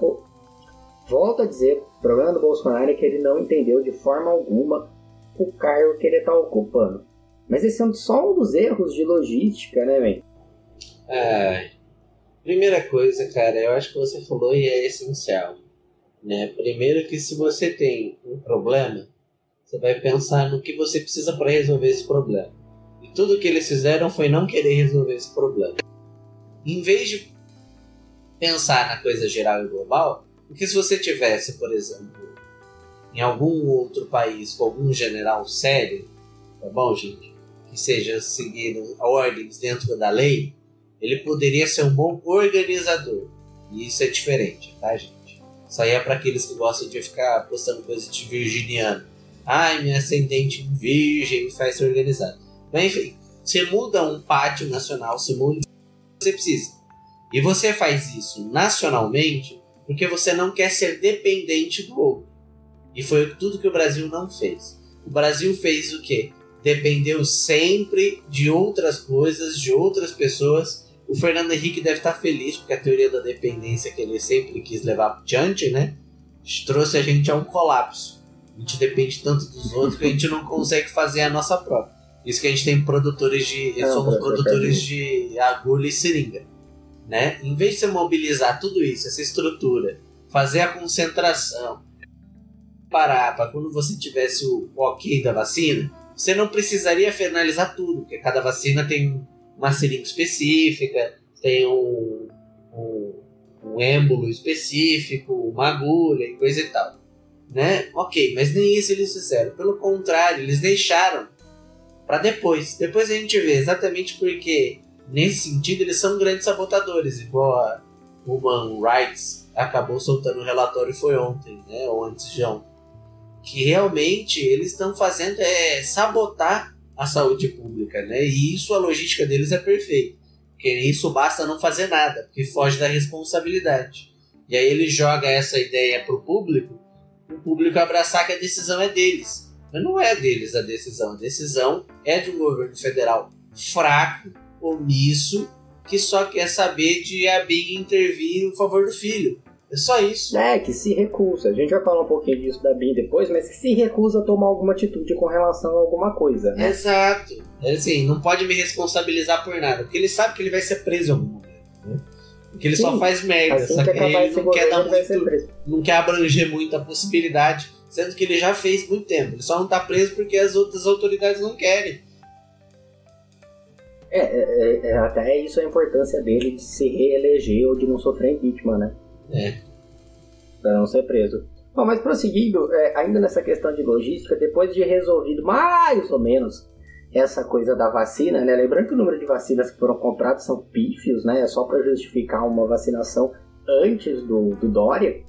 Volto a dizer, o problema do Bolsonaro é que ele não entendeu de forma alguma o cargo que ele está ocupando. Mas esse é só um dos erros de logística, né, velho? É, primeira coisa, cara, eu acho que você falou e é essencial. Né? Primeiro que se você tem um problema, você vai pensar no que você precisa para resolver esse problema. E tudo que eles fizeram foi não querer resolver esse problema. Em vez de pensar na coisa geral e global, porque se você tivesse, por exemplo, em algum outro país com algum general sério, tá bom, gente? Que seja seguindo ordens dentro da lei, ele poderia ser um bom organizador. E isso é diferente, tá, gente? Isso aí é para aqueles que gostam de ficar postando coisas de virginiano. Ai, minha ascendente em virgem me faz ser organizado. Mas enfim, você muda um pátio nacional, você muda o que você precisa. E você faz isso nacionalmente porque você não quer ser dependente do outro. E foi tudo que o Brasil não fez. O Brasil fez o quê? Dependeu sempre de outras coisas, de outras pessoas. O Fernando Henrique deve estar feliz porque a teoria da dependência que ele sempre quis levar adiante, né? Trouxe a gente a um colapso. A gente depende tanto dos outros que a gente não consegue fazer a nossa própria. Isso que a gente tem produtores de. Não, somos produtores de agulha e seringa né? Em vez de você mobilizar tudo isso, essa estrutura, fazer a concentração, parar para quando você tivesse o ok da vacina, você não precisaria finalizar tudo, porque cada vacina tem uma seringa específica, tem um, um, um êmbolo específico, uma agulha e coisa e tal. Né? Ok, mas nem isso eles fizeram. Pelo contrário, eles deixaram para depois. Depois a gente vê exatamente porque nesse sentido, eles são grandes sabotadores, igual a Human Rights acabou soltando o relatório foi ontem, né, ou antes de ontem, que realmente eles estão fazendo é sabotar a saúde pública, né? E isso a logística deles é perfeita. Porque isso basta não fazer nada, porque foge da responsabilidade. E aí ele joga essa ideia pro público, o público abraçar que a decisão é deles. Mas não é deles a decisão, a decisão é de um governo federal fraco, omisso que só quer saber de a Big intervir em favor do filho. É só isso. É, que se recusa. A gente vai falar um pouquinho disso da Bin depois, mas que se recusa a tomar alguma atitude com relação a alguma coisa. Né? Exato. É assim, não pode me responsabilizar por nada, porque ele sabe que ele vai ser preso em algum momento. Né? Porque ele Sim, só faz merda, assim que ele não quer dar muito, não quer abranger muito a possibilidade, sendo que ele já fez muito tempo. Ele só não tá preso porque as outras autoridades não querem. É, é, é, até isso a importância dele de se reeleger ou de não sofrer impeachment, né? É. Pra não ser preso. Bom, mas prosseguindo, é, ainda nessa questão de logística, depois de resolvido mais ou menos essa coisa da vacina, né? Lembrando que o número de vacinas que foram compradas são pífios, né? É só para justificar uma vacinação antes do, do Dória.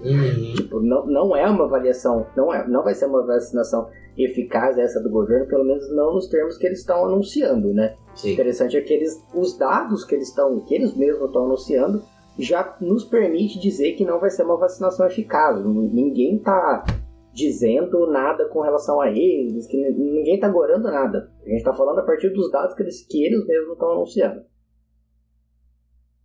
Uhum. Tipo, não, não é uma avaliação, não, é, não vai ser uma vacinação eficaz essa do governo, pelo menos não nos termos que eles estão anunciando, né? Sim. Interessante é que eles, os dados que eles estão, que eles mesmos estão anunciando, já nos permite dizer que não vai ser uma vacinação eficaz. Ninguém está dizendo nada com relação a eles, que ninguém está agorando nada. A gente está falando a partir dos dados que eles, que eles mesmos estão anunciando.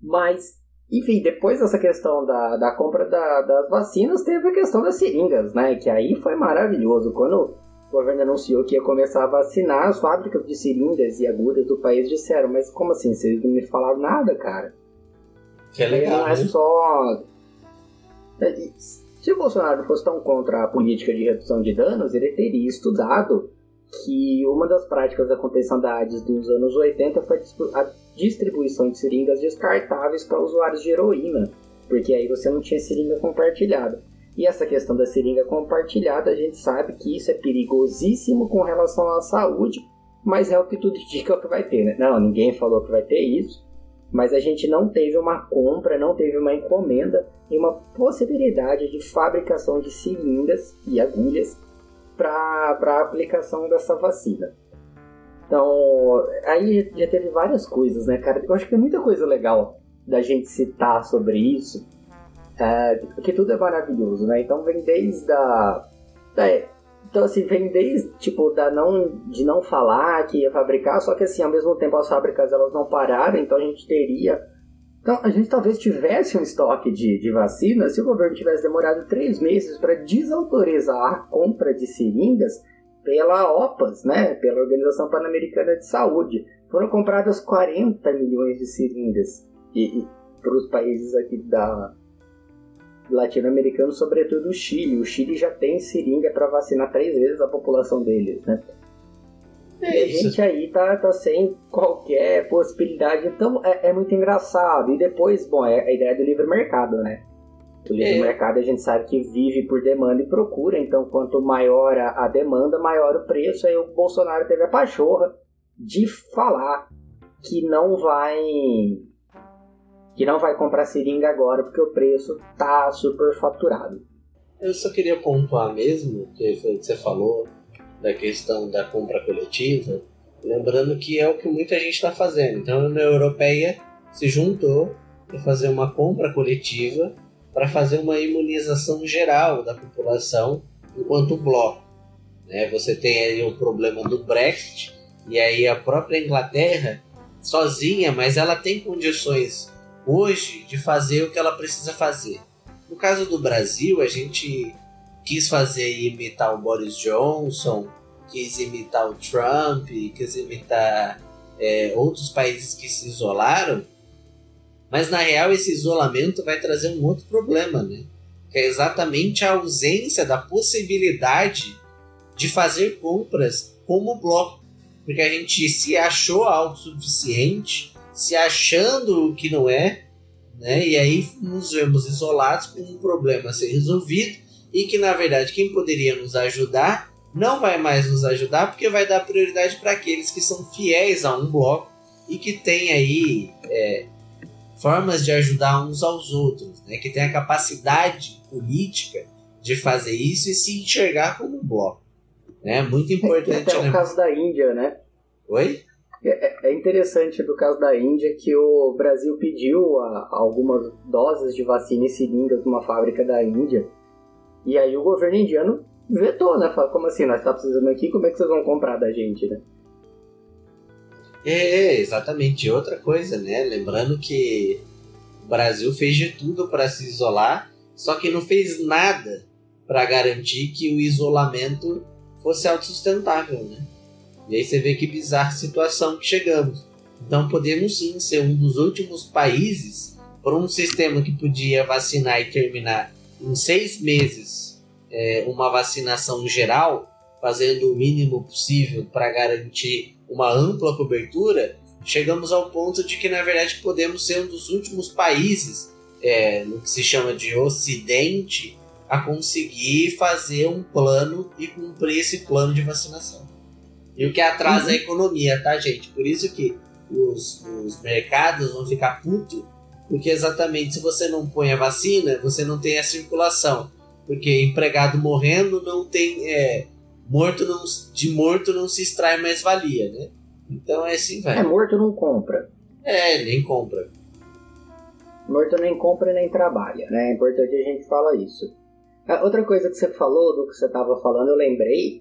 Mas, enfim, depois dessa questão da, da compra da, das vacinas, teve a questão das seringas, né? Que aí foi maravilhoso. Quando o governo anunciou que ia começar a vacinar as fábricas de seringas e agulhas do país disseram, mas como assim? Vocês não me falaram nada, cara? Que é legal. Não é né? só. Se o Bolsonaro fosse tão contra a política de redução de danos, ele teria estudado que uma das práticas da contenção da AIDS dos anos 80 foi a distribuição de seringas descartáveis para usuários de heroína. porque aí você não tinha seringa compartilhada. E essa questão da seringa compartilhada, a gente sabe que isso é perigosíssimo com relação à saúde, mas é o que tudo indica que vai ter, né? Não, ninguém falou que vai ter isso, mas a gente não teve uma compra, não teve uma encomenda e uma possibilidade de fabricação de seringas e agulhas para a aplicação dessa vacina. Então, aí já teve várias coisas, né, cara? Eu acho que tem muita coisa legal da gente citar sobre isso, é, porque tudo é maravilhoso, né? Então vem desde a... É, então, assim, vem desde, tipo, da não, de não falar que ia fabricar, só que, assim, ao mesmo tempo as fábricas, elas não pararam, então a gente teria... Então, a gente talvez tivesse um estoque de, de vacina se o governo tivesse demorado três meses para desautorizar a compra de seringas pela OPAS, né, pela Organização Pan-Americana de Saúde. Foram compradas 40 milhões de seringas para os países aqui da, latino-americano, sobretudo o Chile. O Chile já tem seringa para vacinar três vezes a população deles, né? É e a gente aí tá, tá sem qualquer possibilidade. Então é, é, muito engraçado. E depois, bom, é a ideia do livre mercado, né? O livre é. mercado a gente sabe que vive por demanda e procura. Então, quanto maior a, a demanda, maior o preço. Aí o Bolsonaro teve a pachorra de falar que não vai que não vai comprar seringa agora porque o preço tá superfaturado. Eu só queria pontuar mesmo, o que você falou, da questão da compra coletiva, lembrando que é o que muita gente está fazendo. Então a União Europeia se juntou para fazer uma compra coletiva para fazer uma imunização geral da população enquanto bloco. Né? Você tem aí o problema do Brexit, e aí a própria Inglaterra, sozinha, mas ela tem condições hoje de fazer o que ela precisa fazer. No caso do Brasil, a gente quis fazer imitar o Boris Johnson, quis imitar o Trump, quis imitar é, outros países que se isolaram, mas na real esse isolamento vai trazer um outro problema, né? Que é exatamente a ausência da possibilidade de fazer compras como bloco. Porque a gente se achou autossuficiente se achando que não é, né? E aí nos vemos isolados com um problema a ser resolvido e que na verdade quem poderia nos ajudar não vai mais nos ajudar porque vai dar prioridade para aqueles que são fiéis a um bloco e que tem aí é, formas de ajudar uns aos outros, né? Que tem a capacidade política de fazer isso e se enxergar como um bloco, né? Muito <laughs> importante. Tem até o caso da Índia, né? Oi? É, é interessante do caso da Índia que o Brasil pediu algumas doses de vacina e seringas numa fábrica da Índia. E aí o governo indiano vetou, né? Fala, como assim? Nós estamos tá precisando aqui, como é que vocês vão comprar da gente, né? É, exatamente. Outra coisa, né? Lembrando que o Brasil fez de tudo para se isolar, só que não fez nada para garantir que o isolamento fosse autossustentável, né? E aí você vê que bizarra situação que chegamos. Então podemos sim ser um dos últimos países por um sistema que podia vacinar e terminar em seis meses é, uma vacinação geral, fazendo o mínimo possível para garantir uma ampla cobertura, chegamos ao ponto de que na verdade podemos ser um dos últimos países é, no que se chama de Ocidente a conseguir fazer um plano e cumprir esse plano de vacinação. E o que atrasa uhum. a economia, tá, gente? Por isso que os, os mercados vão ficar puto, porque exatamente se você não põe a vacina, você não tem a circulação. Porque empregado morrendo não tem. É, morto não, de morto não se extrai mais valia, né? Então é assim, vai. É, morto não compra. É, nem compra. Morto nem compra nem trabalha, né? É importante a gente falar isso. outra coisa que você falou, do que você estava falando, eu lembrei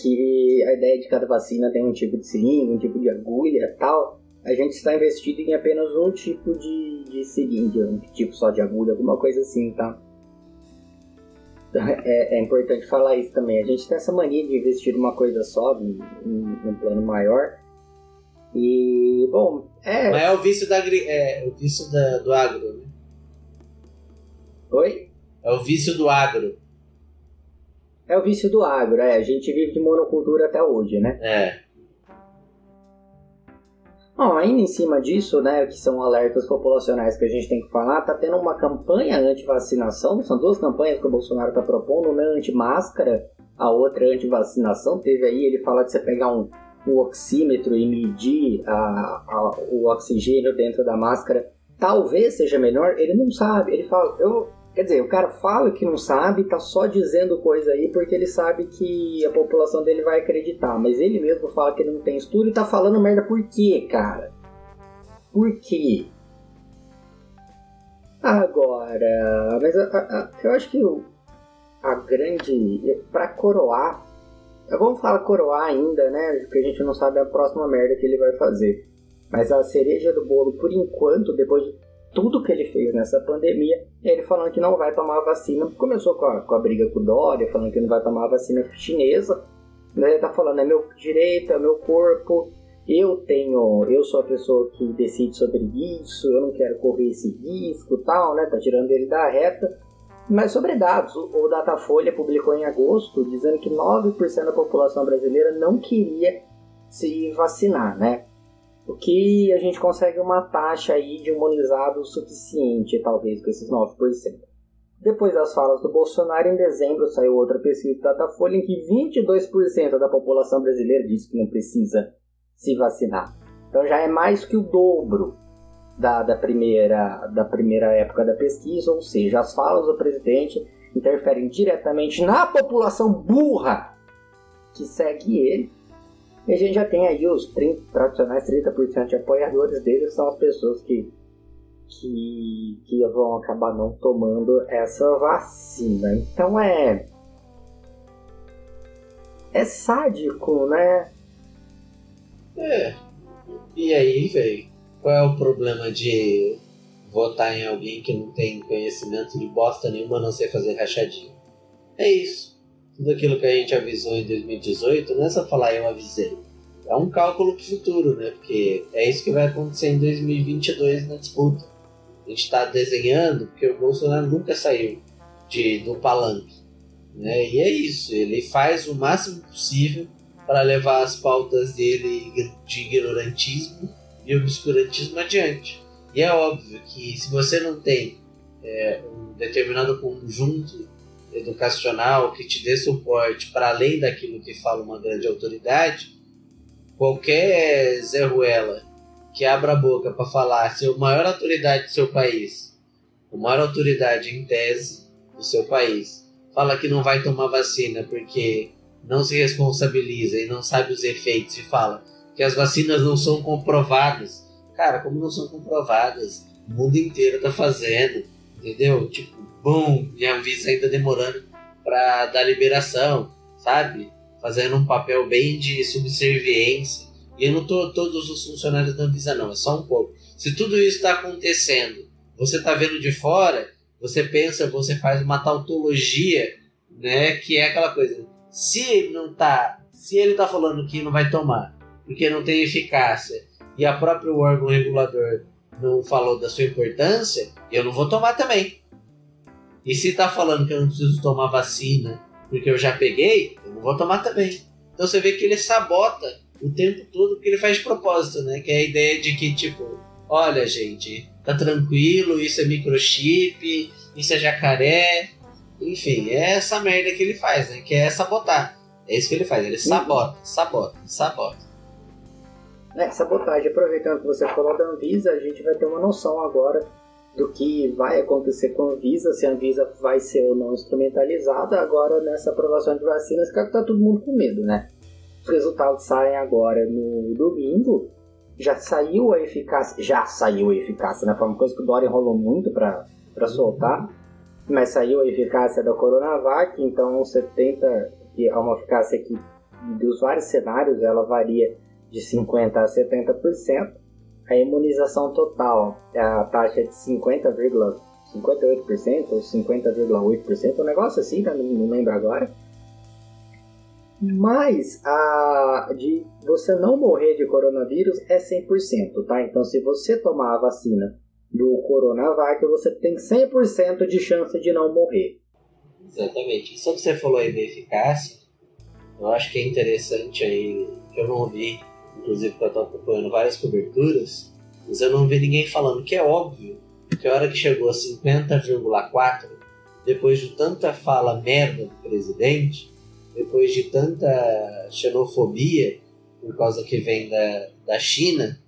que a ideia de cada vacina tem um tipo de seringa, um tipo de agulha tal. A gente está investido em apenas um tipo de, de seringa, um tipo só de agulha, alguma coisa assim, tá? <laughs> É, é, importante falar isso também. A gente tem essa mania de investir uma coisa só, em, um plano maior. E, bom, é. Mas é o vício, da, é, o vício da, do agro, né? Oi? É o vício do agro. É o vício do agro, é. A gente vive de monocultura até hoje, né? É. Bom, ainda em cima disso, né, que são alertas populacionais que a gente tem que falar, tá tendo uma campanha anti-vacinação, são duas campanhas que o Bolsonaro tá propondo, uma é anti-máscara, a outra é anti-vacinação, teve aí, ele fala de você pegar um, um oxímetro e medir a, a, o oxigênio dentro da máscara, talvez seja melhor, ele não sabe, ele fala, eu, Quer dizer, o cara fala que não sabe, tá só dizendo coisa aí porque ele sabe que a população dele vai acreditar. Mas ele mesmo fala que ele não tem estudo e tá falando merda por quê, cara? Por quê? Agora, mas a, a, eu acho que a grande. para coroar. Vamos falar coroar ainda, né? Porque a gente não sabe a próxima merda que ele vai fazer. Mas a cereja do bolo, por enquanto, depois de tudo que ele fez nessa pandemia, ele falando que não vai tomar vacina. Começou com a, com a briga com o Dória, falando que não vai tomar vacina chinesa. Ele tá falando, é meu direito, é meu corpo, eu tenho, eu sou a pessoa que decide sobre isso, eu não quero correr esse risco tal, né? Tá tirando ele da reta. Mas sobre dados, o Datafolha publicou em agosto dizendo que 9% da população brasileira não queria se vacinar, né? O que a gente consegue uma taxa aí de imunizado suficiente, talvez, com esses 9%. Depois das falas do Bolsonaro, em dezembro saiu outra pesquisa da Datafolha em que 22% da população brasileira disse que não precisa se vacinar. Então já é mais que o dobro da, da, primeira, da primeira época da pesquisa, ou seja, as falas do presidente interferem diretamente na população burra que segue ele e a gente já tem aí os 30, tradicionais 30% de apoiadores dele, são as pessoas que, que, que vão acabar não tomando essa vacina. Então é. É sádico, né? É. E aí, velho? Qual é o problema de votar em alguém que não tem conhecimento de bosta nenhuma a não ser fazer rachadinha? É isso tudo aquilo que a gente avisou em 2018, não é só falar eu avisei. É um cálculo para o futuro, né? Porque é isso que vai acontecer em 2022 na disputa. A gente está desenhando, porque o Bolsonaro nunca saiu de, do palanque. Né? E é isso, ele faz o máximo possível para levar as pautas dele de ignorantismo e obscurantismo adiante. E é óbvio que se você não tem é, um determinado conjunto educacional que te dê suporte para além daquilo que fala uma grande autoridade, qualquer Zé Ruela que abra a boca para falar ser a maior autoridade do seu país, a maior autoridade em tese do seu país, fala que não vai tomar vacina porque não se responsabiliza e não sabe os efeitos e fala que as vacinas não são comprovadas. Cara, como não são comprovadas? O mundo inteiro tá fazendo, entendeu? Tipo, bom, e a Anvisa ainda demorando para dar liberação, sabe? Fazendo um papel bem de subserviência. E eu não tô todos os funcionários da Anvisa, não, é só um pouco. Se tudo isso está acontecendo, você tá vendo de fora, você pensa, você faz uma tautologia, né? Que é aquela coisa. Se ele não tá. Se ele tá falando que não vai tomar, porque não tem eficácia, e a próprio órgão regulador não falou da sua importância, eu não vou tomar também. E se tá falando que eu não preciso tomar vacina porque eu já peguei, eu não vou tomar também. Então você vê que ele sabota o tempo todo porque ele faz de propósito, né? Que é a ideia de que, tipo, olha, gente, tá tranquilo, isso é microchip, isso é jacaré. Enfim, é essa merda que ele faz, né? Que é sabotar. É isso que ele faz, ele sabota, sabota, sabota. É, sabotagem. Aproveitando que você falou da Anvisa, a gente vai ter uma noção agora do que vai acontecer com a Anvisa, se a Anvisa vai ser ou não instrumentalizada agora nessa aprovação de vacinas, que tá todo mundo com medo, né? Os resultados saem agora no domingo, já saiu a eficácia, já saiu a eficácia, né? Foi uma coisa que o Dória enrolou muito para soltar, mas saiu a eficácia da Coronavac, então 70, que é uma eficácia que dos vários cenários ela varia de 50% a 70%, a imunização total, é a taxa de 50,58% ou 50,8%, um negócio assim, tá? não, lembro agora. Mas a de você não morrer de coronavírus é 100%, tá? Então se você tomar a vacina do Coronavac, você tem 100% de chance de não morrer. Exatamente. E sobre você falou aí da eficácia, eu acho que é interessante aí, que eu não vi inclusive porque eu tô acompanhando várias coberturas, mas eu não vi ninguém falando que é óbvio que a hora que chegou a 50,4, depois de tanta fala merda do presidente, depois de tanta xenofobia, por causa que vem da, da China,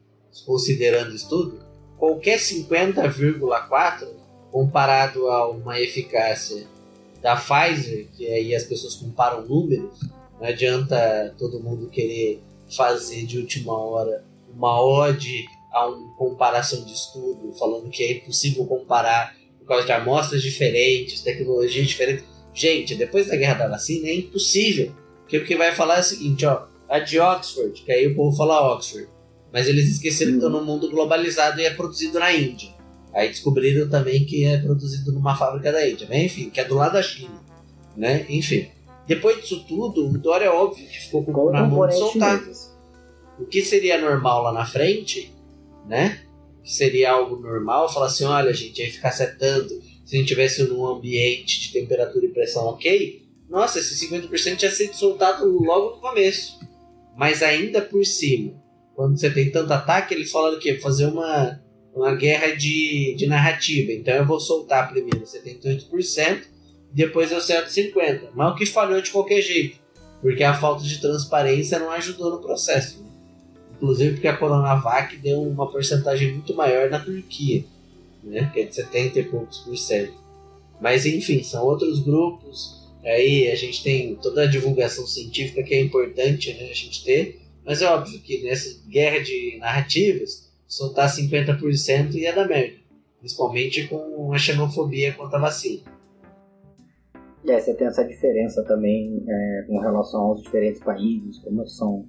considerando isso tudo, qualquer 50,4 comparado a uma eficácia da Pfizer, que aí as pessoas comparam números, não adianta todo mundo querer fazer de última hora uma ode a uma comparação de estudo, falando que é impossível comparar por causa de amostras diferentes, tecnologias diferentes. Gente, depois da guerra da vacina é impossível. Porque o que vai falar é o seguinte, ó, a de Oxford, que aí o povo fala Oxford, mas eles esqueceram que estão no mundo globalizado e é produzido na Índia. Aí descobriram também que é produzido numa fábrica da Índia, né? enfim, que é do lado da China, né? Enfim. Depois disso tudo, o Dória é óbvio que ficou com o na mão de soltar. O que seria normal lá na frente, né? Que seria algo normal, falar assim, olha gente, a eficácia é tanto, se a gente tivesse num ambiente de temperatura e pressão ok, nossa, esse 50% tinha sido soltado logo no começo. Mas ainda por cima, quando você tem tanto ataque, eles falam que fazer uma, uma guerra de, de narrativa. Então eu vou soltar primeiro 78%, depois eu certo 50%. Mas o que falhou de qualquer jeito, porque a falta de transparência não ajudou no processo. Né? Inclusive porque a Coronavac deu uma porcentagem muito maior na Turquia, né? que é de 70 e poucos por cento. Mas enfim, são outros grupos. Aí a gente tem toda a divulgação científica que é importante né, a gente ter, mas é óbvio que nessa guerra de narrativas, soltar 50% ia dar merda. Principalmente com a xenofobia contra a vacina. E aí você tem essa diferença também é, com relação aos diferentes países, como são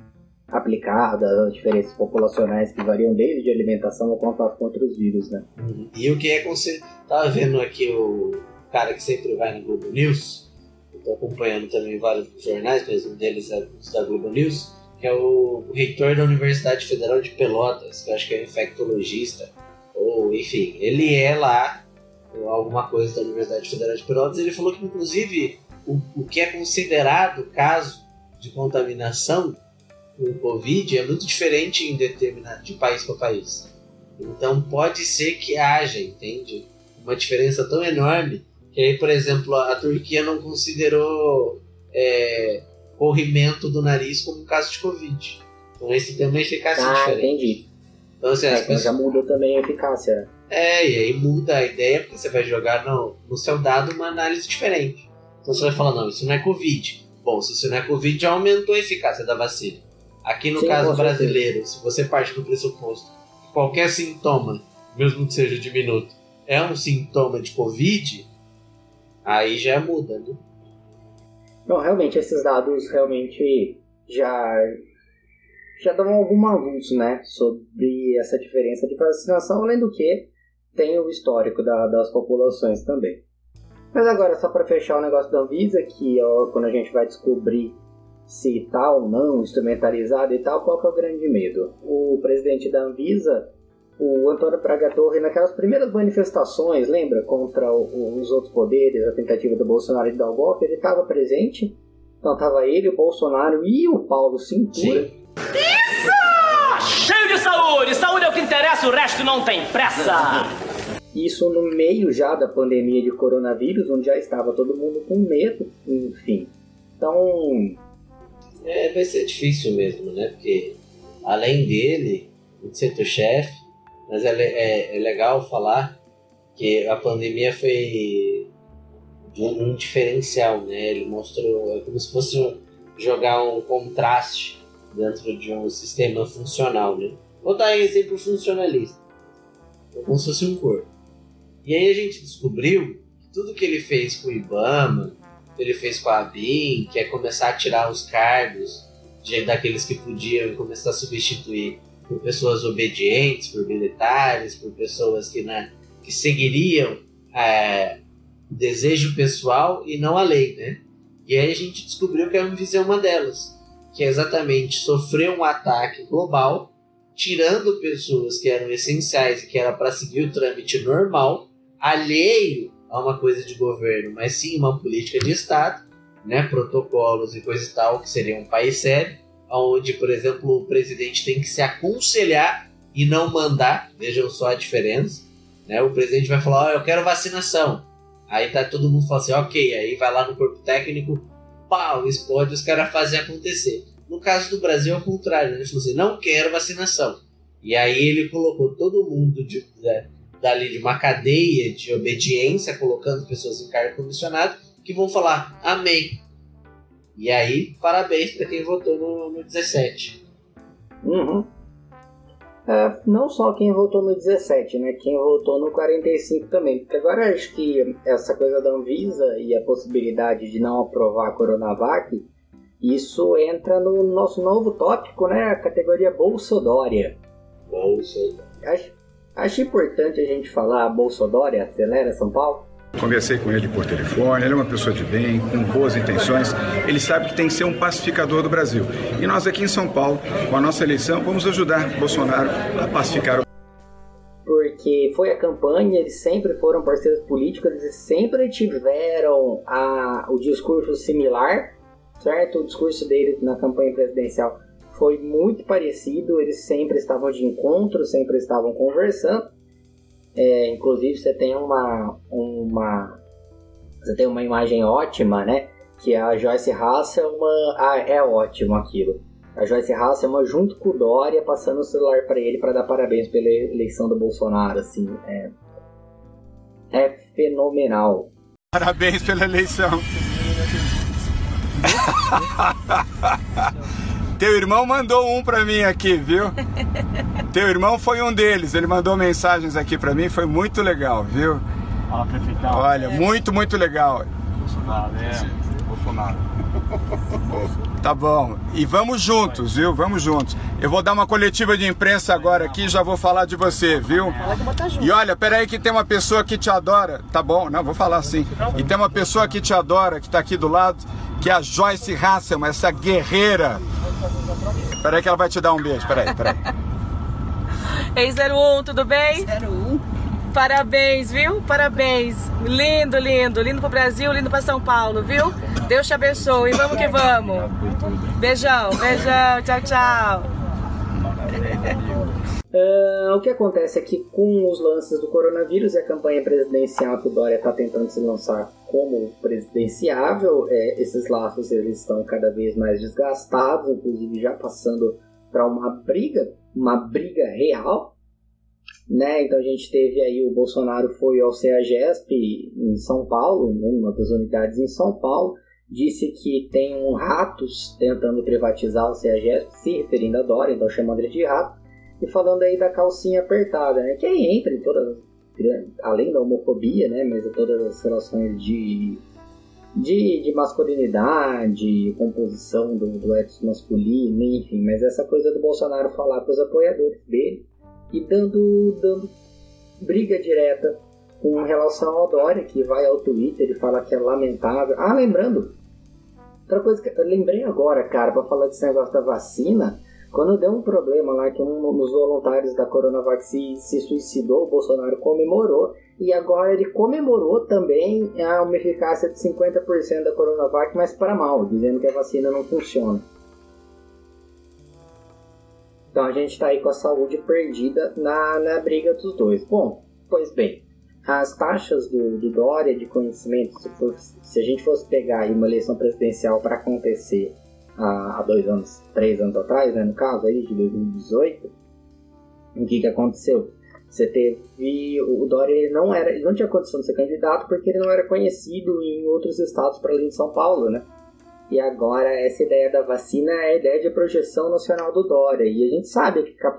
aplicadas, as diferenças populacionais que variam desde alimentação ao contato com outros vírus, né? E o que é você Tava vendo aqui o cara que sempre vai no Globo News, estou acompanhando também vários jornais, mas um deles é o da Globo News, que é o, reitor da Universidade Federal de Pelotas, que eu acho que é infectologista, ou enfim, ele é lá, alguma coisa da Universidade Federal de Pelotas, ele falou que inclusive o, o que é considerado caso de contaminação por Covid é muito diferente em determinado, de país para país. Então pode ser que haja, entende? Uma diferença tão enorme que aí, por exemplo, a Turquia não considerou é, corrimento do nariz como um caso de Covid. Então esse tem uma eficácia ah, diferente. entendi. Então, assim, é, as pessoas... já muda também a eficácia. É, e aí muda a ideia, porque você vai jogar no, no seu dado uma análise diferente. Então você vai falar, não, isso não é Covid. Bom, se isso não é Covid, já aumentou a eficácia da vacina. Aqui no Sim, caso brasileiro, se você parte do pressuposto que qualquer sintoma, mesmo que seja diminuto, é um sintoma de Covid, aí já muda, né? Não, realmente, esses dados realmente já, já dão algum avanço, né? Sobre essa diferença de vacinação, além do que tem o histórico da, das populações também. Mas agora, só para fechar o negócio da Anvisa, que ó, quando a gente vai descobrir se tá ou não instrumentalizado e tal, qual que é o grande medo? O presidente da Anvisa o Antônio Praga Torre, naquelas primeiras manifestações, lembra, contra o, os outros poderes, a tentativa do Bolsonaro de dar o golpe, ele estava presente. Então estava ele, o Bolsonaro e o Paulo Cintura. Sim. Isso! Cheio de saúde! Saúde é o que interessa, o resto não tem pressa! Isso no meio já da pandemia de coronavírus, onde já estava todo mundo com medo, enfim. Então. É, vai ser difícil mesmo, né? Porque além dele, o centro-chefe, mas é, é, é legal falar que a pandemia foi um, um, diferencial, né? Ele mostrou, é como se fosse jogar um contraste dentro de um sistema funcional, né? Vou dar um exemplo funcionalista. É como se fosse um corpo. E aí a gente descobriu que tudo que ele fez com o IBAMA, que ele fez com a ABIN, que é começar a tirar os cargos de, daqueles que podiam começar a substituir por pessoas obedientes, por militares, por pessoas que, né, que seguiriam é, o desejo pessoal e não a lei, né? E aí a gente descobriu que a Anvisa é uma delas, que é exatamente sofrer um ataque global, tirando pessoas que eram essenciais e que era para seguir o trâmite normal, alheio a uma coisa de governo, mas sim uma política de Estado, né, protocolos e coisa e tal, que seria um país sério, onde, por exemplo, o presidente tem que se aconselhar e não mandar. Vejam só a diferença. Né? O presidente vai falar: oh, eu quero vacinação. Aí tá todo mundo falando assim: ok. Aí vai lá no corpo técnico, pau, explode, os caras fazem acontecer. No caso do Brasil é o contrário, né? ele falou assim: não quero vacinação. E aí ele colocou todo mundo de, de, dali de uma cadeia de obediência, colocando pessoas em cargo comissionado, que vão falar amém. E aí, parabéns para quem votou no, no 17. Uhum. É, não só quem votou no 17, né? Quem votou no 45 também. Porque agora acho que essa coisa da Anvisa e a possibilidade de não aprovar a Coronavac, isso entra no nosso novo tópico, né? A categoria Bolsodória. Bolsodória. Acho, acho importante a gente falar Bolsodória, acelera São Paulo. Conversei com ele por telefone, ele é uma pessoa de bem, com boas intenções. Ele sabe que tem que ser um pacificador do Brasil. E nós aqui em São Paulo, com a nossa eleição, vamos ajudar Bolsonaro a pacificar o porque foi a campanha, eles sempre foram parceiros políticos, eles sempre tiveram a, o discurso similar, certo? O discurso dele na campanha presidencial foi muito parecido, eles sempre estavam de encontro, sempre estavam conversando. É, inclusive você tem uma, uma você tem uma imagem ótima, né? Que a Joyce Hasselman ah, é ótimo aquilo. A Joyce Hasselman junto com o Dória passando o celular para ele para dar parabéns pela eleição do Bolsonaro, assim, é, é fenomenal. Parabéns pela eleição. <laughs> Teu irmão mandou um para mim aqui, viu? <laughs> Teu irmão foi um deles. Ele mandou mensagens aqui para mim, foi muito legal, viu? Fala prefeitão. Olha, é. muito, muito legal. Bolsonaro, é. Bolsonaro. <laughs> Tá bom. E vamos juntos, viu? Vamos juntos. Eu vou dar uma coletiva de imprensa agora aqui e já vou falar de você, viu? E olha, peraí que tem uma pessoa que te adora. Tá bom, não, vou falar assim. E tem uma pessoa que te adora, que tá aqui do lado, que é a Joyce Hasselman, essa guerreira Peraí que ela vai te dar um beijo, peraí, peraí. <laughs> Ei, 01, tudo bem? 01. Parabéns, viu? Parabéns. Lindo, lindo. Lindo pro Brasil, lindo pra São Paulo, viu? Deus te abençoe. Vamos que vamos. Beijão, beijão. Tchau, tchau. Uh, o que acontece é que com os lances do coronavírus e a campanha presidencial que o Dória está tentando se lançar como presidenciável, é, esses laços eles estão cada vez mais desgastados, inclusive já passando para uma briga, uma briga real, né? Então a gente teve aí o Bolsonaro foi ao CEAGESP em São Paulo, uma das unidades em São Paulo, disse que tem um ratos tentando privatizar o CEAGESP, se referindo a Dória, então chamando ele de rato, e falando aí da calcinha apertada, né? Que aí entra em todas, além da homofobia, né? Mas em todas as relações de, de, de masculinidade, composição do, do ethos masculino, enfim. Mas essa coisa do Bolsonaro falar para os apoiadores dele e dando, dando briga direta com relação ao Dória, que vai ao Twitter e fala que é lamentável. Ah, lembrando, outra coisa que eu lembrei agora, cara, para falar desse negócio da vacina, quando deu um problema lá que um dos voluntários da Coronavac se, se suicidou, o Bolsonaro comemorou e agora ele comemorou também a uma eficácia de 50% da Coronavac, mas para mal, dizendo que a vacina não funciona. Então a gente está aí com a saúde perdida na, na briga dos dois. Bom, pois bem, as taxas do, do Dória de conhecimento, se, for, se a gente fosse pegar uma eleição presidencial para acontecer há, dois anos, três anos atrás, né, no caso aí, de 2018, o que, que aconteceu? Você teve. O Dória ele não, era, ele não tinha condição de ser candidato porque ele não era conhecido em outros estados para além de São Paulo, né? E agora essa ideia da vacina é a ideia de projeção nacional do Dória. E a gente sabe que a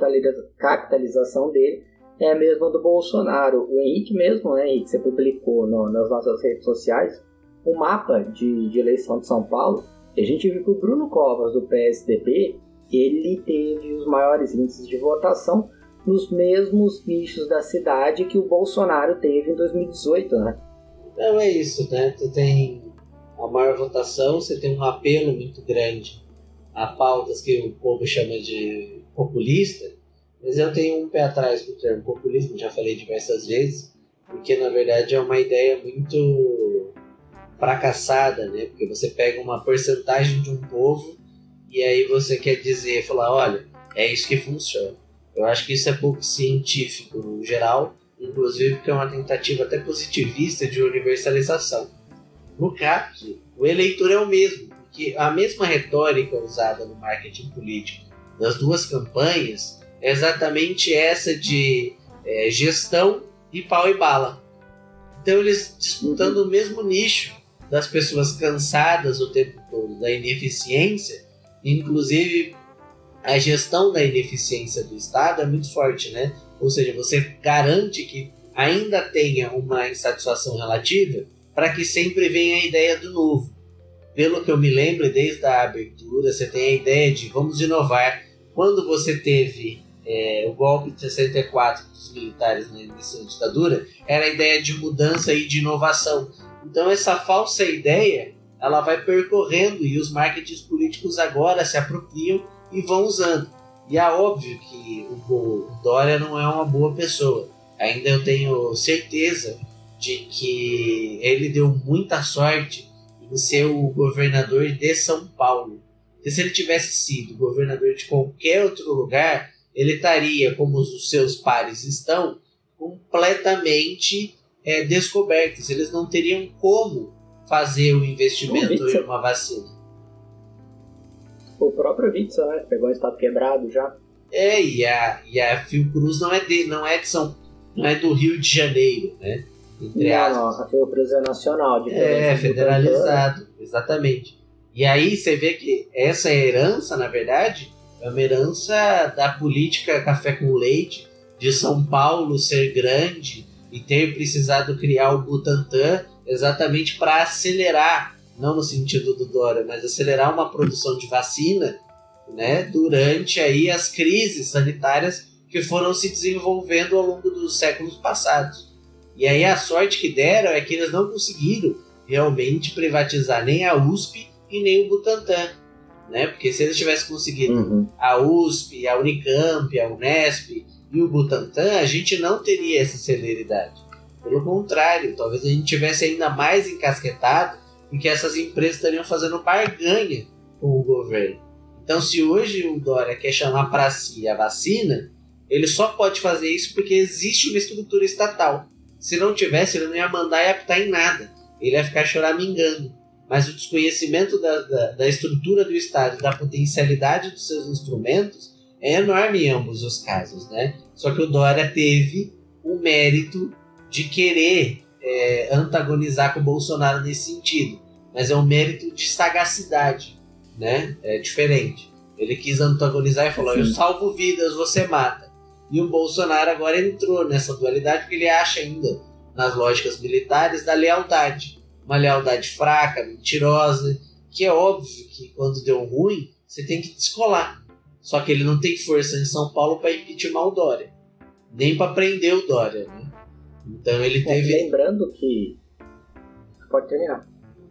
capitalização dele é a mesma do Bolsonaro. O Henrique mesmo, né, Henrique, você publicou no, nas nossas redes sociais o um mapa de, de eleição de São Paulo a gente viu que o Bruno Covas, do PSDB, ele teve os maiores índices de votação nos mesmos nichos da cidade que o Bolsonaro teve em 2018, né? Não, é isso, né? Tu tem a maior votação, você tem um apelo muito grande a pautas que o povo chama de populista, mas eu tenho um pé atrás com o termo populismo, já falei diversas vezes, porque na verdade é uma ideia muito fracassada, né? Porque você pega uma porcentagem de um povo e aí você quer dizer, falar, olha, é isso que funciona. Eu acho que isso é pouco científico no geral, inclusive porque é uma tentativa até positivista de universalização. No caso, o eleitor é o mesmo, porque a mesma retórica usada no marketing político das duas campanhas é exatamente essa de é, gestão e pau e bala. Então eles disputando o mesmo nicho das pessoas cansadas o tempo todo da ineficiência, inclusive a gestão da ineficiência do Estado é muito forte, né? Ou seja, você garante que ainda tenha uma insatisfação relativa para que sempre venha a ideia do novo. Pelo que eu me lembro, desde a abertura, você tem a ideia de vamos inovar. Quando você teve é, o golpe de 64 dos militares na início ditadura, era a ideia de mudança e de inovação. Então essa falsa ideia, ela vai percorrendo e os marketings políticos agora se apropriam e vão usando. E é óbvio que o Dória não é uma boa pessoa. Ainda eu tenho certeza de que ele deu muita sorte em ser o governador de São Paulo. Porque se ele tivesse sido governador de qualquer outro lugar, ele estaria, como os seus pares estão, completamente é, descobertos. Eles não teriam como fazer o investimento em uma vacina. O próprio Witzel, né? Pegou o estado quebrado já. É, e a, e a Fiocruz não é, de, não é de São não é do Rio de Janeiro, né? Entre não, aspas. a Fiocruz é nacional. É, federalizado, exatamente. E aí você vê que essa herança, na verdade, é uma herança da política café com leite, de São Paulo ser grande e ter precisado criar o Butantan exatamente para acelerar não no sentido do Dória, mas acelerar uma produção de vacina né, durante aí as crises sanitárias que foram se desenvolvendo ao longo dos séculos passados. E aí a sorte que deram é que eles não conseguiram realmente privatizar nem a USP e nem o Butantan. Né? Porque se eles tivessem conseguido uhum. a USP, a Unicamp, a Unesp e o Butantan, a gente não teria essa celeridade. Pelo contrário, talvez a gente tivesse ainda mais encasquetado em que essas empresas estariam fazendo barganha com o governo. Então, se hoje o Dória quer chamar para si a vacina, ele só pode fazer isso porque existe uma estrutura estatal. Se não tivesse, ele não ia mandar e apitar em nada. Ele ia ficar choramingando. Mas o desconhecimento da, da, da estrutura do Estado, da potencialidade dos seus instrumentos, é enorme em ambos os casos, né? Só que o Dória teve o mérito de querer é, antagonizar com o Bolsonaro nesse sentido, mas é um mérito de sagacidade, né? É diferente. Ele quis antagonizar e falou: Sim. Eu salvo vidas, você mata. E o Bolsonaro agora entrou nessa dualidade porque ele acha ainda, nas lógicas militares, da lealdade. Uma lealdade fraca, mentirosa, que é óbvio que quando deu ruim, você tem que descolar. Só que ele não tem força em São Paulo para impeachment o Dória, nem para prender o Dória. Né? Então ele teve. É, lembrando que. Pode terminar.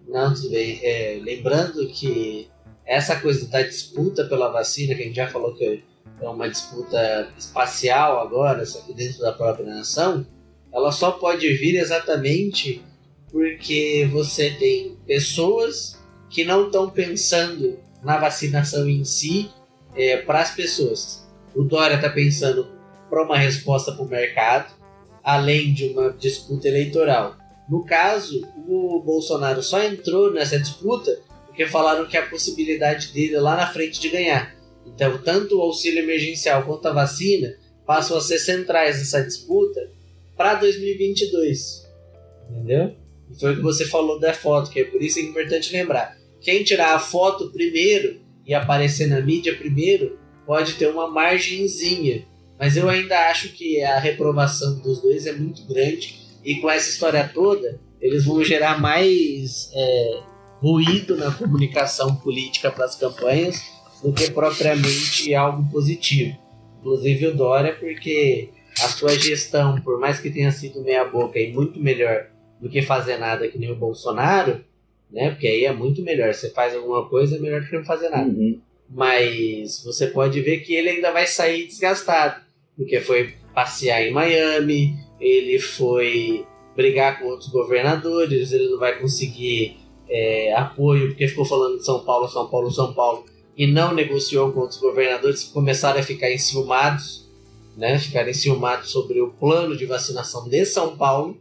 Não, tudo bem. É, lembrando que essa coisa da disputa pela vacina, que a gente já falou que é uma disputa espacial agora, só que dentro da própria nação, ela só pode vir exatamente porque você tem pessoas que não estão pensando na vacinação em si é, para as pessoas. O Dória está pensando para uma resposta para o mercado, além de uma disputa eleitoral. No caso, o Bolsonaro só entrou nessa disputa porque falaram que a possibilidade dele lá na frente de ganhar. Então, tanto o auxílio emergencial quanto a vacina passam a ser centrais nessa disputa para 2022. Entendeu? E foi o que você falou da foto, que é por isso que é importante lembrar. Quem tirar a foto primeiro e aparecer na mídia primeiro pode ter uma margenzinha mas eu ainda acho que a reprovação dos dois é muito grande e com essa história toda eles vão gerar mais é, ruído na comunicação política para as campanhas do que propriamente algo positivo. Inclusive o Dória, porque a sua gestão, por mais que tenha sido meia boca e muito melhor do que fazer nada que nem o Bolsonaro, né? Porque aí é muito melhor. Você faz alguma coisa é melhor que não fazer nada. Uhum. Mas você pode ver que ele ainda vai sair desgastado porque foi passear em Miami, ele foi brigar com outros governadores, ele não vai conseguir é, apoio porque ficou falando de São Paulo, São Paulo, São Paulo, e não negociou com outros governadores que começaram a ficar enciumados, né? Ficaram enciumados sobre o plano de vacinação de São Paulo,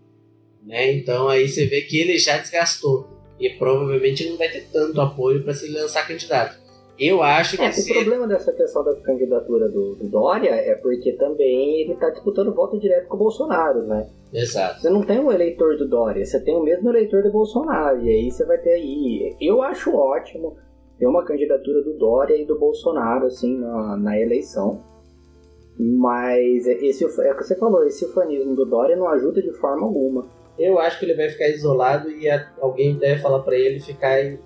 né? Então aí você vê que ele já desgastou e provavelmente não vai ter tanto apoio para se lançar candidato. Eu acho que É, o se... problema dessa questão da candidatura do, do Dória é porque também ele tá disputando voto direto com o Bolsonaro, né? Exato. Você não tem um eleitor do Dória, você tem o mesmo eleitor do Bolsonaro. E aí você vai ter aí. Eu acho ótimo ter uma candidatura do Dória e do Bolsonaro, assim, na, na eleição. Mas esse, é o que você falou, esse ufanismo do Dória não ajuda de forma alguma. Eu acho que ele vai ficar isolado e a- alguém deve falar para ele ficar e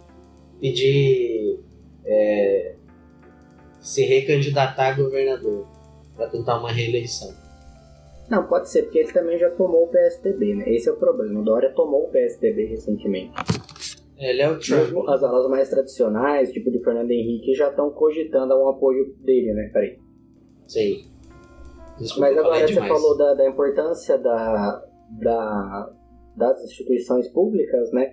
pedir é, se recandidatar a governador para tentar uma reeleição. Não, pode ser, porque ele também já tomou o PSDB, né? Esse é o problema. O Dória tomou o PSDB recentemente. Ele é o Trump. As alas mais tradicionais, tipo do Fernando Henrique, já estão cogitando um apoio dele, né? Peraí. Sim. Desculpa, Mas agora você demais. falou da, da importância da, da- das instituições públicas, né?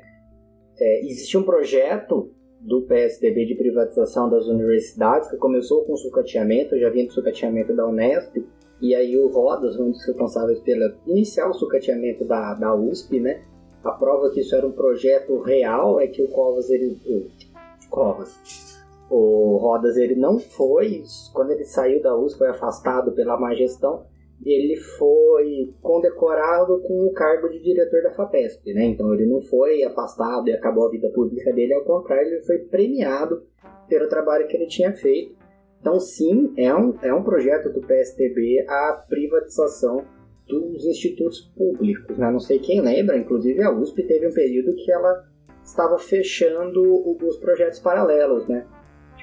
É, existe um projeto do PSDB de privatização das universidades que começou com sucateamento, já vinha do sucateamento da Unesp, e aí o Rodas, um dos responsáveis pelo inicial sucateamento da, da USP, né? A prova que isso era um projeto real é que o Covas, ele... O Covas, o Rodas ele não foi, quando ele saiu da USP, foi afastado pela má gestão, ele foi condecorado com o cargo de diretor da FAPESP, né? Então ele não foi afastado e acabou a vida pública dele, ao contrário, ele foi premiado pelo trabalho que ele tinha feito. Então sim, é um, é um projeto do PSDB a privatização dos institutos públicos, né? Não sei quem lembra, inclusive a USP teve um período que ela estava fechando os projetos paralelos, né?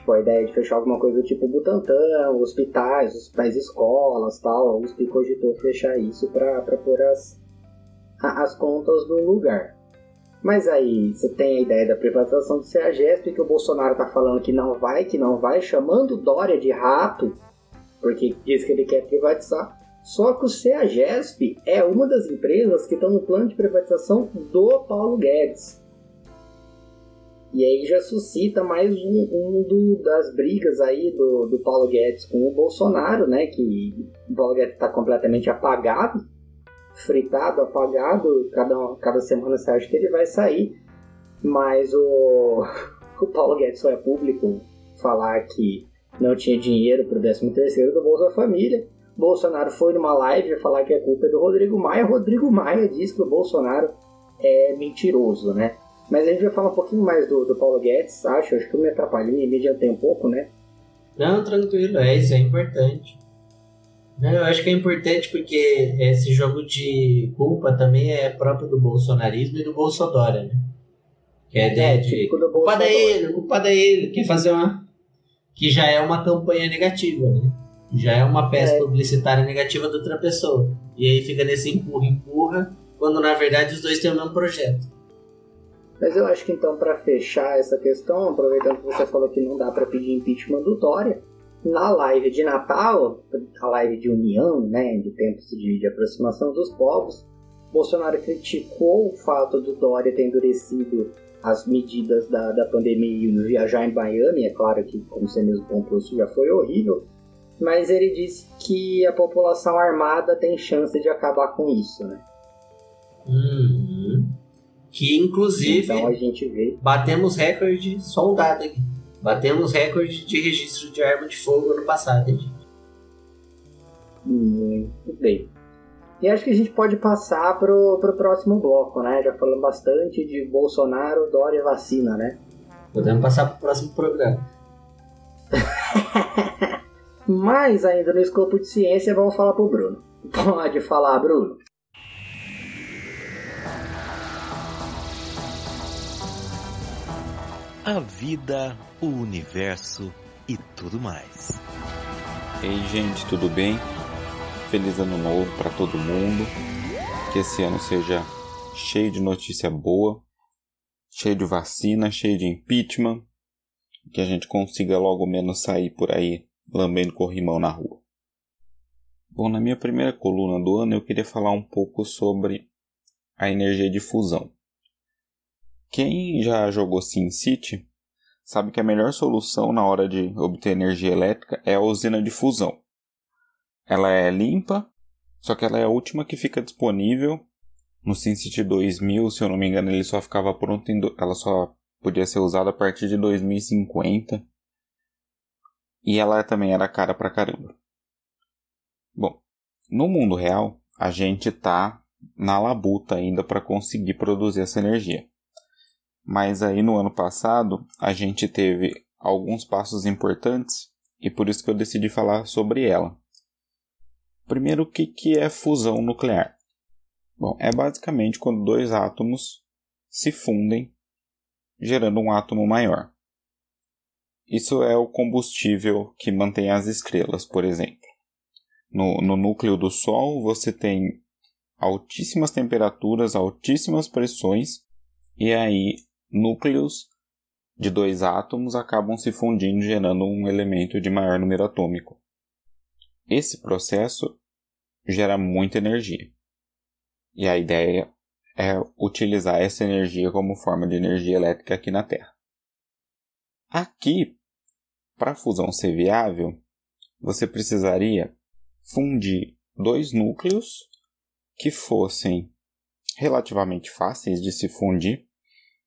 Tipo, a ideia de fechar alguma coisa do tipo Butantan, hospitais, hospitais escolas tal. A USP cogitou fechar isso para pôr as, as contas no lugar. Mas aí você tem a ideia da privatização do CEAGESP, que o Bolsonaro tá falando que não vai, que não vai, chamando Dória de rato, porque diz que ele quer privatizar. Só que o CEAGESP é uma das empresas que estão no plano de privatização do Paulo Guedes. E aí já suscita mais um, um do- das brigas aí do, do Paulo Guedes com o Bolsonaro, né? Que o Paulo Guedes está completamente apagado, fritado, apagado. Cada, cada semana você acha que ele vai sair. Mas o, <laughs> o Paulo Guedes foi a público falar que não tinha dinheiro para o 13 terceiro do Bolsa Família. Bolsonaro foi numa live falar que a culpa é do Rodrigo Maia. Rodrigo Maia diz que o Bolsonaro é mentiroso, né? Mas a gente vai falar um pouquinho mais do, do Paulo Guedes, acho. Acho que eu me atrapalhei, me adiantei um pouco, né? Não, tranquilo, é isso é importante. Não, eu acho que é importante porque esse jogo de culpa também é próprio do bolsonarismo e do Bolsodória, né? Que é ideia de do culpa Bolsonaro. ele, culpa dele, quer fazer uma. Que já é uma campanha negativa, né? Já é uma peça É. publicitária negativa da outra pessoa. E aí fica nesse empurra-empurra, quando na verdade os dois têm o mesmo projeto. Mas eu acho que então, para fechar essa questão, aproveitando que você falou que não dá para pedir impeachment do Dória, na live de Natal, a live de união, né, de tempos de, de aproximação dos povos, Bolsonaro criticou o fato do Dória ter endurecido as medidas da, da pandemia e viajar em Miami. É claro que, como você mesmo pontuou, isso já foi horrível. Mas ele disse que a população armada tem chance de acabar com isso, né? Uhum. Que inclusive Então a gente vê batemos recorde, só um dado aqui. Batemos recorde de registro de arma de fogo ano passado, hein, gente? Muito bem. E acho que a gente pode passar pro, pro próximo bloco, né? Já falamos bastante de Bolsonaro, Dória e vacina, né? Podemos passar pro próximo programa. <laughs> Mas ainda no escopo de ciência, vamos falar pro Bruno. Pode falar, Bruno. A vida, o universo e tudo mais. Ei, gente, tudo bem? Feliz ano novo para todo mundo. Que esse ano seja cheio de notícia boa, cheio de vacina, cheio de impeachment, que a gente consiga logo menos sair por aí lambendo corrimão na rua. Bom, na minha primeira coluna do ano eu queria falar um pouco sobre a energia de fusão. Quem já jogou SimCity sabe que a melhor solução na hora de obter energia elétrica é a usina de fusão. Ela é limpa, só que ela é a última que fica disponível. No SimCity 2000, se eu não me engano, ele só ficava pronto do... ela só podia ser usada a partir de 2050. E ela também era cara pra caramba. Bom, no mundo real, a gente tá na labuta ainda para conseguir produzir essa energia. Mas aí no ano passado a gente teve alguns passos importantes e por isso que eu decidi falar sobre ela. Primeiro, o que, que é fusão nuclear? Bom, é basicamente quando dois átomos se fundem, gerando um átomo maior. Isso é o combustível que mantém as estrelas, por exemplo. No, no núcleo do Sol, você tem altíssimas temperaturas, altíssimas pressões, e aí núcleos de dois átomos acabam se fundindo, gerando um elemento de maior número atômico. Esse processo gera muita energia. E a ideia é utilizar essa energia como forma de energia elétrica aqui na Terra. Aqui, para a fusão ser viável, você precisaria fundir dois núcleos que fossem relativamente fáceis de se fundir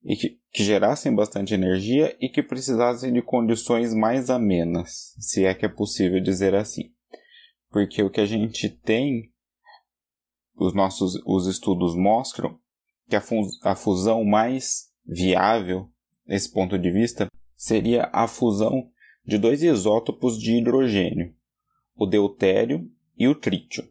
e que, que, gerassem bastante energia e que precisassem de condições mais amenas, se é que é possível dizer assim. Porque o que a gente tem, os nossos os estudos mostram que a, a fusão mais viável, nesse ponto de vista, seria a fusão de dois isótopos de hidrogênio, o deutério e o trítio.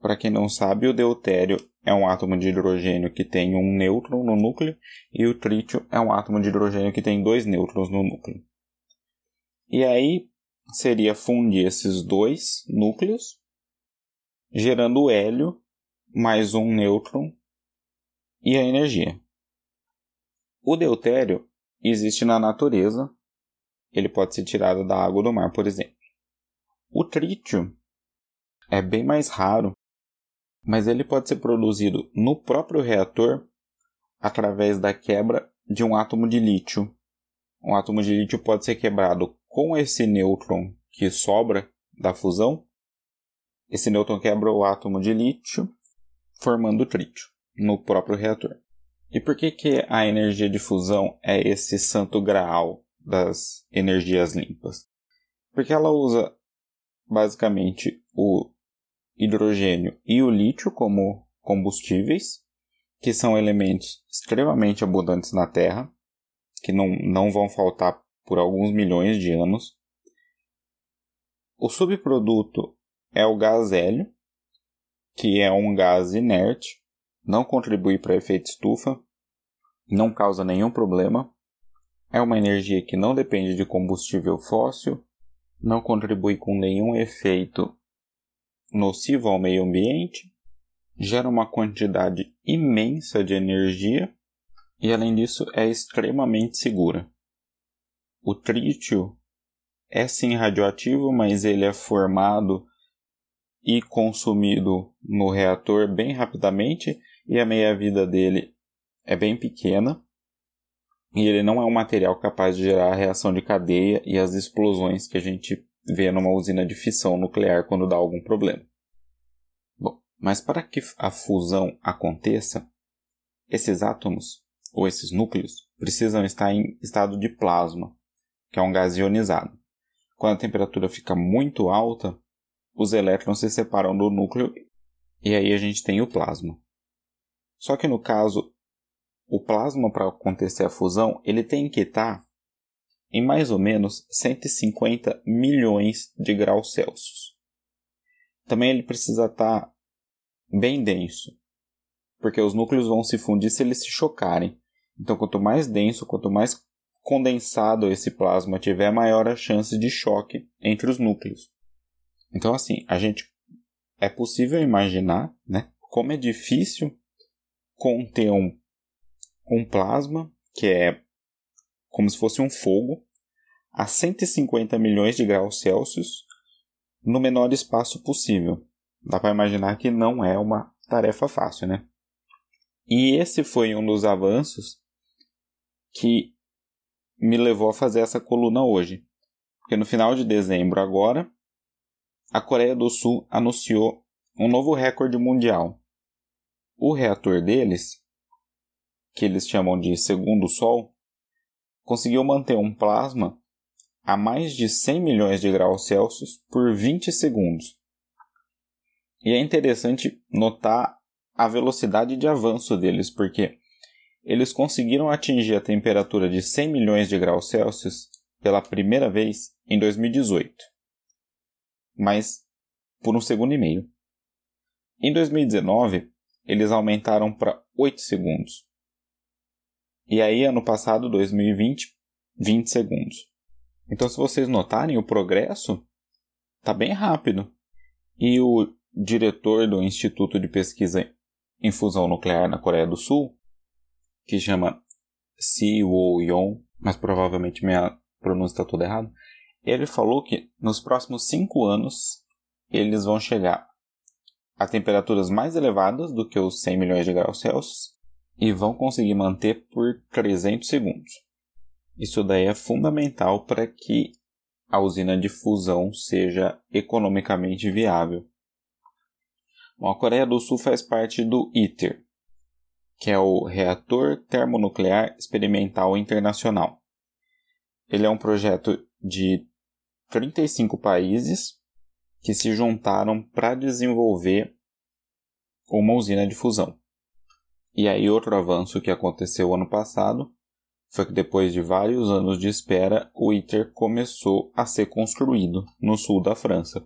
Para quem não sabe, o deutério é um átomo de hidrogênio que tem um nêutron no núcleo e o trítio é um átomo de hidrogênio que tem dois nêutrons no núcleo. E aí seria fundir esses dois núcleos, gerando o hélio mais um nêutron e a energia. O deutério existe na natureza, ele pode ser tirado da água do mar, por exemplo. O trítio é bem mais raro mas ele pode ser produzido no próprio reator através da quebra de um átomo de lítio. Um átomo de lítio pode ser quebrado com esse nêutron que sobra da fusão. Esse nêutron quebra o átomo de lítio, formando trítio no próprio reator. E por que, que a energia de fusão é esse santo graal das energias limpas? Porque ela usa basicamente o hidrogênio e o lítio como combustíveis, que são elementos extremamente abundantes na Terra, que não, não vão faltar por alguns milhões de anos. O subproduto é o gás hélio, que é um gás inerte, não contribui para efeito estufa, não causa nenhum problema, é uma energia que não depende de combustível fóssil, não contribui com nenhum efeito nocivo ao meio ambiente, gera uma quantidade imensa de energia e, além disso, é extremamente segura. O trítio é sim radioativo, mas ele é formado e consumido no reator bem rapidamente e a meia-vida dele é bem pequena. E ele não é um material capaz de gerar a reação de cadeia e as explosões que a gente vê numa usina de fissão nuclear quando dá algum problema. Bom, mas para que a fusão aconteça, esses átomos, ou esses núcleos, precisam estar em estado de plasma, que é um gás ionizado. Quando a temperatura fica muito alta, os elétrons se separam do núcleo e aí a gente tem o plasma. Só que no caso, o plasma para acontecer a fusão, ele tem que estar em mais ou menos 150 milhões de graus Celsius. Também ele precisa estar tá bem denso, porque os núcleos vão se fundir se eles se chocarem. Então, quanto mais denso, quanto mais condensado esse plasma tiver, maior a chance de choque entre os núcleos. Então, assim, a gente é possível imaginar, né, como é difícil conter um, um plasma que é como se fosse um fogo, a 150 milhões de graus Celsius no menor espaço possível. Dá para imaginar que não é uma tarefa fácil, né? E esse foi um dos avanços que me levou a fazer essa coluna hoje. Porque no final de dezembro agora, a Coreia do Sul anunciou um novo recorde mundial. O reator deles, que eles chamam de segundo sol, conseguiu manter um plasma a mais de 100 milhões de graus Celsius por 20 segundos. E é interessante notar a velocidade de avanço deles, porque eles conseguiram atingir a temperatura de 100 milhões de graus Celsius pela primeira vez em 2018, mas por um segundo e meio. Em 2019, eles aumentaram para 8 segundos. E aí, ano passado, 2020, 20 segundos. Então, se vocês notarem, o progresso está bem rápido. E o diretor do Instituto de Pesquisa em Fusão Nuclear na Coreia do Sul, que chama Si Woo-yong, mas provavelmente minha pronúncia está toda errada, ele falou que nos próximos cinco anos eles vão chegar a temperaturas mais elevadas do que os 100 milhões de graus Celsius e vão conseguir manter por 300 segundos. Isso daí é fundamental para que a usina de fusão seja economicamente viável. Bom, a Coreia do Sul faz parte do ITER, que é o Reator Termonuclear Experimental Internacional. Ele é um projeto de 35 países que se juntaram para desenvolver uma usina de fusão. E aí, outro avanço que aconteceu ano passado foi que depois de vários anos de espera, o ITER começou a ser construído no sul da França.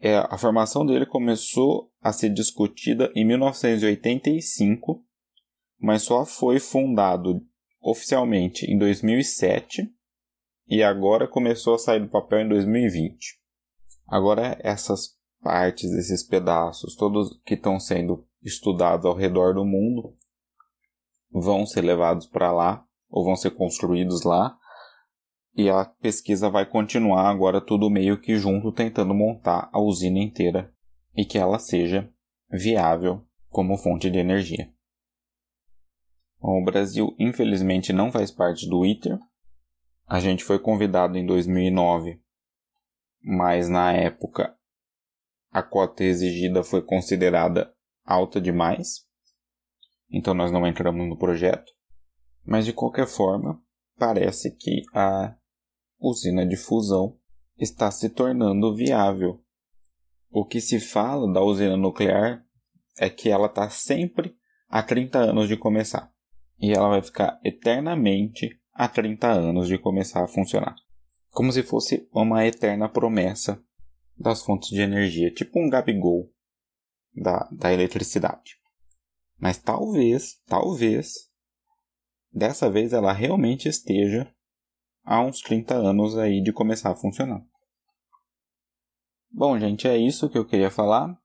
É, a formação dele começou a ser discutida em 1985, mas só foi fundado oficialmente em 2007 e agora começou a sair do papel em 2020. Agora essas partes, esses pedaços, todos que estão sendo estudados ao redor do mundo, vão ser levados para lá ou vão ser construídos lá e a pesquisa vai continuar agora tudo meio que junto tentando montar a usina inteira e que ela seja viável como fonte de energia. Bom, o Brasil infelizmente não faz parte do ITER. A gente foi convidado em 2009, mas na época a cota exigida foi considerada alta demais, então nós não entramos no projeto. Mas de qualquer forma, parece que a usina de fusão está se tornando viável. O que se fala da usina nuclear é que ela está sempre a 30 anos de começar. E ela vai ficar eternamente a 30 anos de começar a funcionar. Como se fosse uma eterna promessa das fontes de energia, tipo um Gabigol da, da eletricidade. Mas talvez, talvez, dessa vez ela realmente esteja há uns 30 anos aí de começar a funcionar. Bom, gente, é isso que eu queria falar.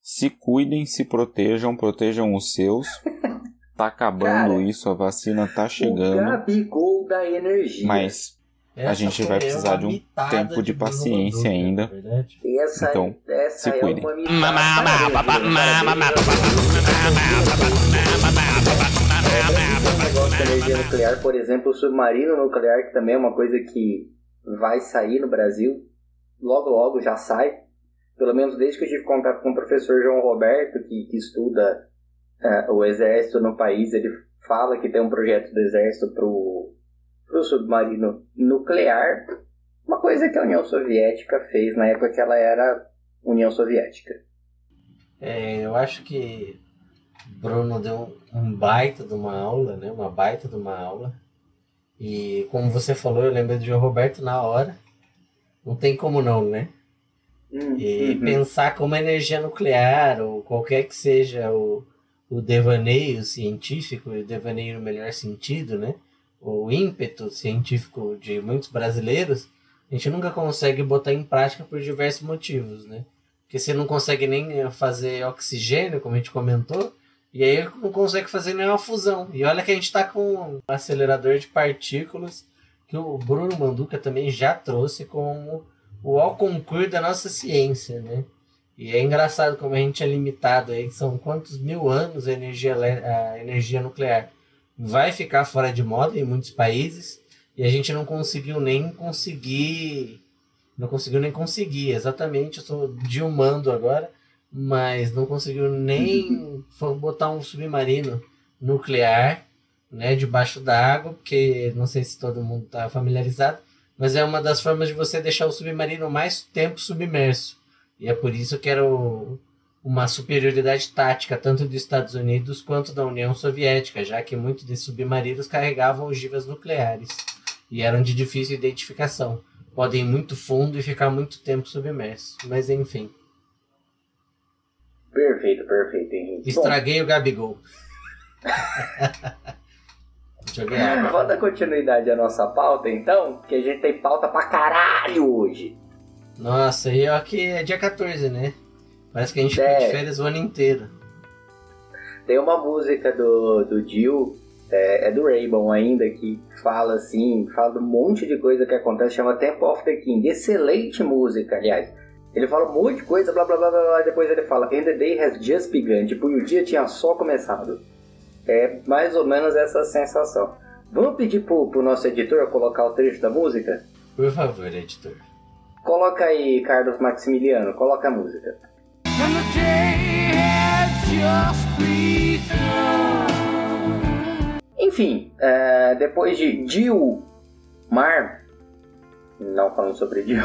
Se cuidem, se protejam, protejam os seus. Tá acabando Cara, isso, a vacina tá chegando. O Gabigol da energia. Mas essa a gente vai precisar de um tempo de, de paciência ainda. Essa, então, essa se é cuidem. É, negócio de energia nuclear, por exemplo, o submarino nuclear, que também é uma coisa que vai sair no Brasil, logo logo já sai. Pelo menos desde que eu tive contato com o professor João Roberto, que, que estuda uh, o exército no país, ele fala que tem um projeto do exército para o submarino nuclear, uma coisa que a União Soviética fez na época que ela era União Soviética. É, eu acho que Bruno deu um baita de uma aula, né? Uma baita de uma aula. E como você falou, eu lembro de João Roberto na hora. Não tem como não, né? Hum, e uhum. pensar como energia nuclear, ou qualquer que seja o, o devaneio científico, o devaneio no melhor sentido, né? O ímpeto científico de muitos brasileiros, a gente nunca consegue botar em prática por diversos motivos, né? Porque você não consegue nem fazer oxigênio, como a gente comentou, e aí não consegue fazer nenhuma fusão. E olha que a gente está com um acelerador de partículas que o Bruno Manduca também já trouxe como o ao da nossa ciência, né? E é engraçado como a gente é limitado aí, são quantos mil anos a energia, a energia nuclear? vai ficar fora de moda em muitos países e a gente não conseguiu nem conseguir. Não conseguiu nem conseguir, exatamente. Eu estou dilmando agora, mas não conseguiu nem botar um submarino nuclear né, debaixo d'água, porque não sei se todo mundo está familiarizado, mas é uma das formas de você deixar o submarino mais tempo submerso. E é por isso que era o, uma superioridade tática tanto dos Estados Unidos quanto da União Soviética, já que muitos desses submarinos carregavam ogivas nucleares e eram de difícil identificação. Podem ir muito fundo e ficar muito tempo submersos. Mas enfim. Perfeito, perfeito, Henrique. Estraguei Bom, o Gabigol. <laughs> Joguei água. Vamos dar continuidade à nossa pauta então, que a gente tem pauta pra caralho hoje. Nossa, e aqui é dia 14, né? Parece que a gente é. de férias o ano inteiro. Tem uma música do, do Jill, é, é do Raybon ainda, que fala assim, fala de um monte de coisa que acontece, chama Temple of the King. Excelente música, aliás. Ele fala um monte de coisa, blá blá blá blá, blá depois ele fala And the day has just begun, tipo, e o dia tinha só começado. É mais ou menos essa sensação. Vamos pedir pro, pro nosso editor colocar o trecho da música? Por favor, editor. Coloca aí, Carlos Maximiliano, coloca a música. Enfim, é, depois de Dio Mar, não falando sobre Dio.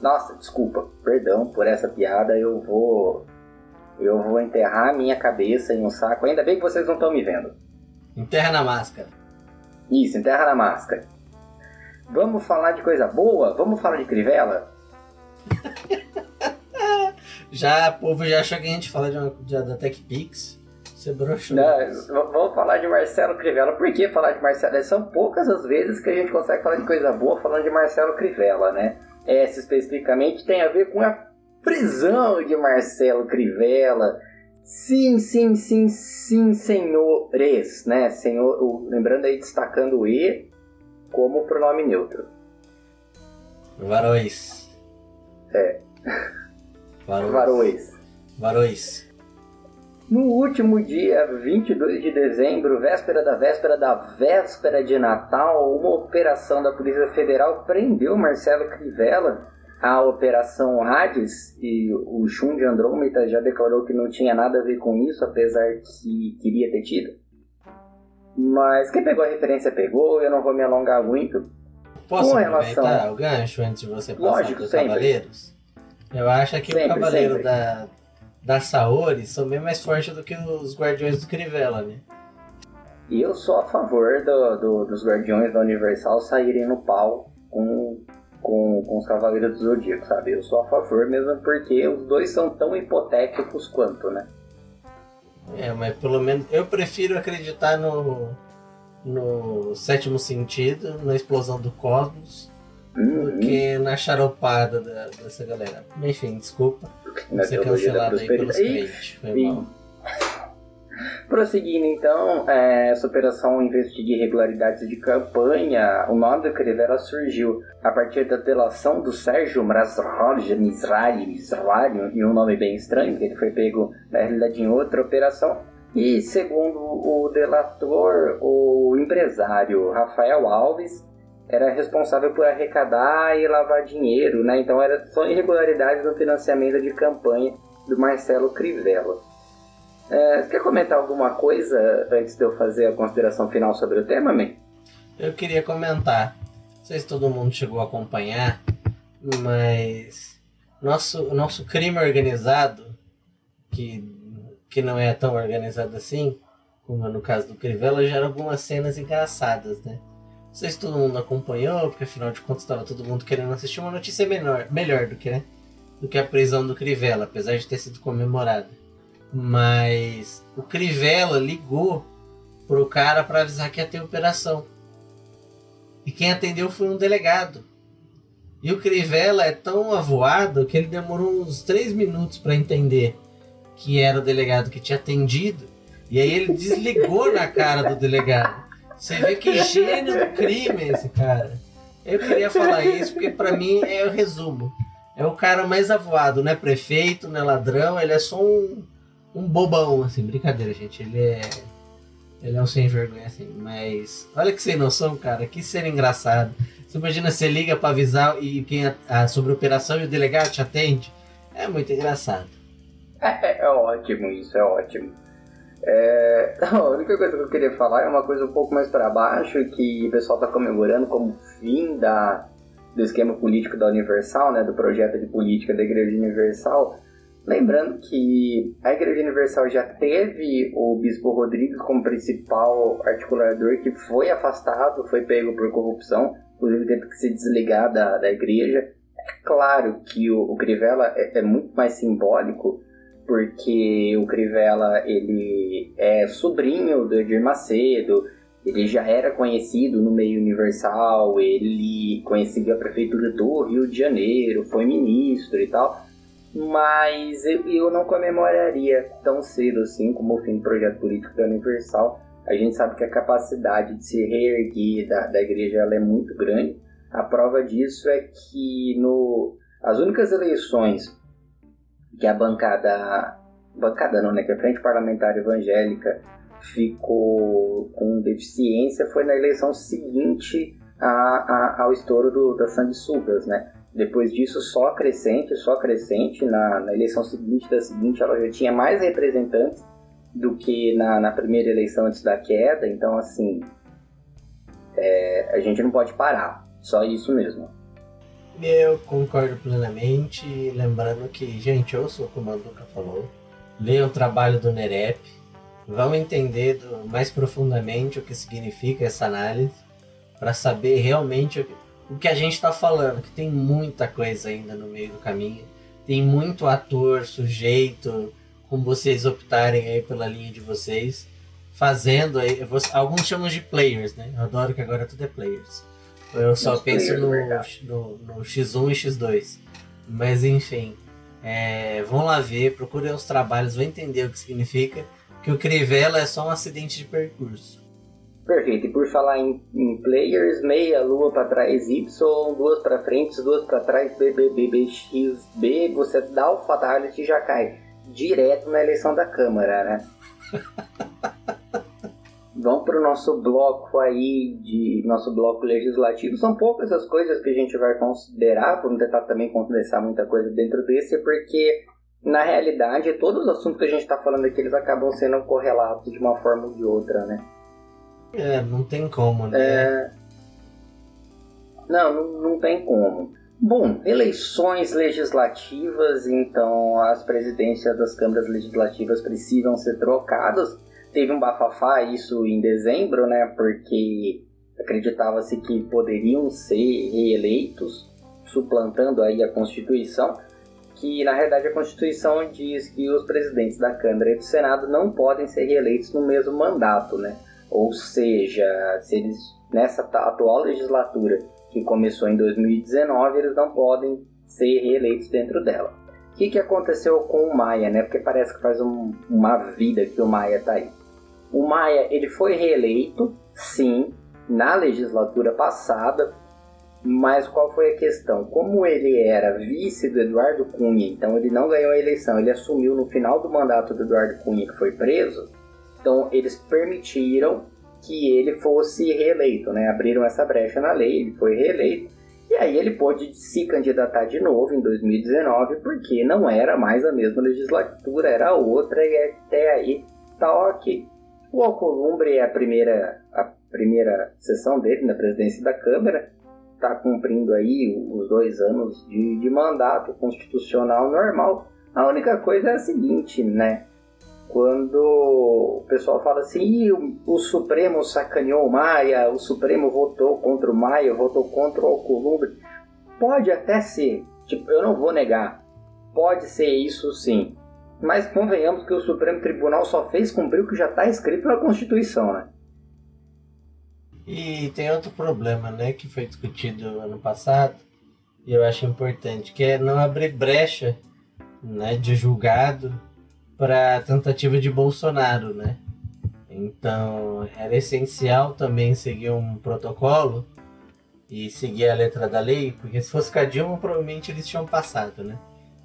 Nossa, desculpa, perdão por essa piada, eu vou eu vou enterrar a minha cabeça em um saco. Ainda bem que vocês não estão me vendo. Enterra na máscara. Isso, enterra na máscara. Vamos falar de coisa boa? Vamos falar de Crivella? <laughs> já, o povo já achou que a gente fala de, uma, de da TechPix. Você broxou. Não, vamos falar de Marcelo Crivella. Por que falar de Marcelo? São poucas as vezes que a gente consegue falar de coisa boa falando de Marcelo Crivella, né? Essa especificamente tem a ver com a prisão de Marcelo Crivella. Sim, sim, sim, sim, senhores, né? Senhor, lembrando aí, destacando o E como pronome neutro. Varões. É. Varões. Varões. Varões. No último dia 22 de dezembro, véspera da véspera da véspera de Natal, uma operação da Polícia Federal prendeu Marcelo Crivella. A operação Hades, e o Shun de Andrômeda já declarou que não tinha nada a ver com isso, apesar que queria ter tido. Mas quem pegou a referência pegou, eu não vou me alongar muito. Posso com aproveitar relação... o gancho antes de você passar Lógico, dos sempre. Cavaleiros? Eu acho que sempre, o Cavaleiro sempre. da, da Saori são bem mais fortes do que os Guardiões do Crivella, né? E eu sou a favor do, do, dos Guardiões da Universal saírem no pau com, com, com os Cavaleiros do Zodíaco, sabe? Eu sou a favor mesmo porque os dois são tão hipotéticos quanto, né? É, mas pelo menos eu prefiro acreditar no, no sétimo sentido, na explosão do cosmos, uhum. do que na charopada da, dessa galera. Enfim, desculpa. Ser cancelado aí pelos crentes. Foi mal. <laughs> Prosseguindo então, é, essa operação investiga irregularidades de campanha. O nome do Crivella surgiu a partir da delação do Sérgio Mrazroli, Mizrali, Mizrali, e um nome bem estranho, que ele foi pego na realidade em outra operação. E segundo o delator, o empresário Rafael Alves era responsável por arrecadar e lavar dinheiro, né? Então era só irregularidades no financiamento de campanha do Marcelo Crivella. É, quer comentar alguma coisa antes de eu fazer a consideração final sobre o tema, man? Eu queria comentar. Não sei se todo mundo chegou a acompanhar, mas nosso, nosso crime organizado, que, que não é tão organizado assim, como no caso do Crivella, gera algumas cenas engraçadas, né? Sei se todo mundo acompanhou, porque afinal de contas estava todo mundo querendo assistir uma notícia menor, melhor do que, né? do que a prisão do Crivella, apesar de ter sido comemorada. Mas o Crivella ligou pro cara para avisar que ia ter operação. E quem atendeu foi um delegado. E o Crivella é tão avoado que ele demorou uns 3 minutos para entender que era o delegado que tinha atendido. E aí ele desligou na cara do delegado. Você vê que gênio do crime esse cara. Eu queria falar isso porque para mim é o resumo. É o cara mais avoado, não é prefeito, não é ladrão, ele é só um um bobão, assim, brincadeira, gente. Ele é. Ele é um sem vergonha, assim. Mas olha que sem noção, cara. Que ser engraçado. Você imagina, você liga pra avisar e quem a, a, sobre a operação e o delegado te atende. É muito engraçado. É, é, é ótimo isso, é ótimo. É, <laughs> a única coisa que eu queria falar é uma coisa um pouco mais para baixo, que o pessoal está comemorando como fim da, do esquema político da Universal, né, do projeto de política da Igreja Universal. Lembrando que a Igreja Universal já teve o Bispo Rodrigues como principal articulador, que foi afastado, foi pego por corrupção, inclusive teve que se desligar da, da igreja. É claro que o, o Crivella é, é muito mais simbólico, porque o Crivella ele é sobrinho do Edir Macedo, ele já era conhecido no meio universal, ele conhecia a prefeitura do Rio de Janeiro, foi ministro e tal, mas eu, eu não comemoraria tão cedo assim como o fim do projeto político da Universal. A gente sabe que a capacidade de se reerguer da, da igreja ela é muito grande. A prova disso é que no, as únicas eleições que a bancada, bancada não, né, que a Frente Parlamentar Evangélica ficou com deficiência foi na eleição seguinte a, a, ao estouro do, das sanguessugas, né? Depois disso, só crescente, só crescente. Na, na eleição seguinte da seguinte, ela já tinha mais representantes do que na, na primeira eleição antes da queda. Então, assim, é, a gente não pode parar. Só isso mesmo. Eu concordo plenamente. Lembrando que, gente, ouça o que o Manduca falou. Leiam o trabalho do Nerep. Vão entender do, mais profundamente o que significa essa análise. Para saber realmente o, o que a gente está falando. Que tem muita coisa ainda no meio do caminho. Tem muito ator, sujeito, como vocês optarem aí pela linha de vocês. Fazendo aí. Alguns chamam de players, né? Eu adoro que agora tudo é players eu só penso no, no, no, X1 e X2. Mas enfim, é, vão lá ver, procurem os trabalhos, vão entender o que significa. Que o Crivella é só um acidente de percurso. Perfeito. E por falar em, em players, meia lua para trás Y, duas para frente, duas para trás B, B, B, B, X, B, você dá o fatality e já cai direto na eleição da Câmara, né? <laughs> Vamos para o nosso bloco aí de nosso bloco legislativo. São poucas as coisas que a gente vai considerar, não tentar também condensar muita coisa dentro desse, porque na realidade todos os assuntos que a gente está falando aqui eles acabam sendo correlatos de uma forma ou de outra, né? É, não tem como, né? É... Não, não, não tem como. Bom, eleições legislativas, então as presidências das câmaras legislativas precisam ser trocadas teve um bafafá isso em dezembro, né? Porque acreditava-se que poderiam ser reeleitos, suplantando aí a Constituição, que na realidade a Constituição diz que os presidentes da Câmara e do Senado não podem ser reeleitos no mesmo mandato, né? Ou seja, se eles nessa atual legislatura que começou em 2019, eles não podem ser reeleitos dentro dela. O que, que aconteceu com o Maia, né? Porque parece que faz um, uma vida que o Maia tá aí. O Maia ele foi reeleito, sim, na legislatura passada, mas qual foi a questão? Como ele era vice do Eduardo Cunha, então ele não ganhou a eleição, ele assumiu no final do mandato do Eduardo Cunha, que foi preso, então eles permitiram que ele fosse reeleito, né? Abriram essa brecha na lei, ele foi reeleito. E aí ele pôde se candidatar de novo em 2019, porque não era mais a mesma legislatura, era outra, e até aí tá ok. O Alcolumbre é a primeira, a primeira sessão dele na presidência da Câmara, está cumprindo aí os dois anos de, de mandato constitucional normal. A única coisa é a seguinte, né? Quando o pessoal fala assim, o, o, Supremo sacaneou o Maia, o Supremo votou contra o Maia, votou contra o Alcolumbre. Pode até ser, tipo, eu não vou negar, pode ser isso sim. Mas convenhamos que o Supremo Tribunal só fez cumprir o que já está escrito na Constituição, né? E tem outro problema, né, que foi discutido ano passado, e eu acho importante, que é não abrir brecha, né, de julgado para tentativa de Bolsonaro, né? Então, era essencial também seguir um protocolo e seguir a letra da lei, porque se fosse com a Dilma, provavelmente eles tinham passado, né?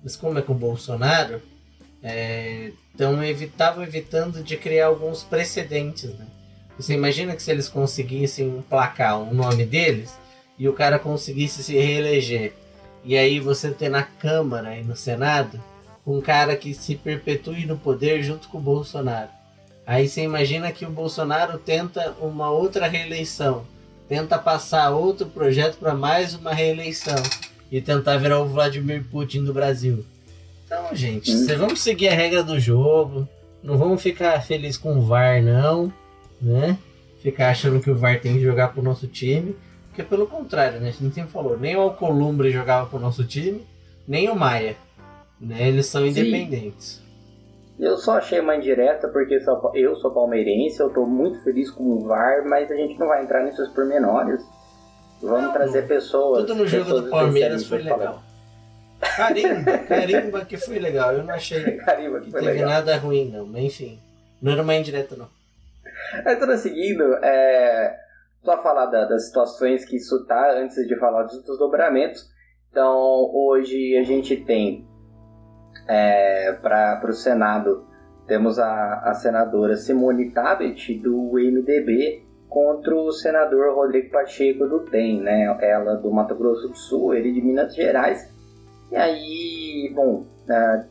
Mas como é com o Bolsonaro, é, então estavam evitando de criar alguns precedentes, né? Você imagina que se eles conseguissem emplacar um nome deles e o cara conseguisse se reeleger, e aí você ter na Câmara e no Senado um cara que se perpetue no poder junto com o Bolsonaro. Aí você imagina que o Bolsonaro tenta uma outra reeleição, tenta passar outro projeto para mais uma reeleição e tentar virar o Vladimir Putin do Brasil. Então, gente, vocês vamos seguir a regra do jogo, não vamos ficar feliz com o VAR, não, né? Ficar achando que o VAR tem que jogar pro nosso time, porque pelo contrário, né? A gente sempre falou, nem o Alcolumbre jogava pro nosso time, nem o Maia, né? Eles são independentes. Eu só achei uma indireta porque eu sou palmeirense, eu tô muito feliz com o VAR, mas a gente não vai entrar nesses pormenores. Vamos trazer pessoas. Tudo no jogo do Palmeiras foi legal. Carimba, carimba que foi legal. Eu não achei <laughs> Carimba que que foi teve legal. nada ruim, não. Mas enfim, não era uma indireta, não. Mas tudo seguindo, é, só falar da- das situações que isso tá antes de falar dos desdobramentos. Então, hoje a gente tem é, para o Senado, temos a, a senadora Simone Tabet, do MDB, contra o senador Rodrigo Pacheco, do DEM, né? Ela do Mato Grosso do Sul, ele de Minas Gerais. E aí, bom, é,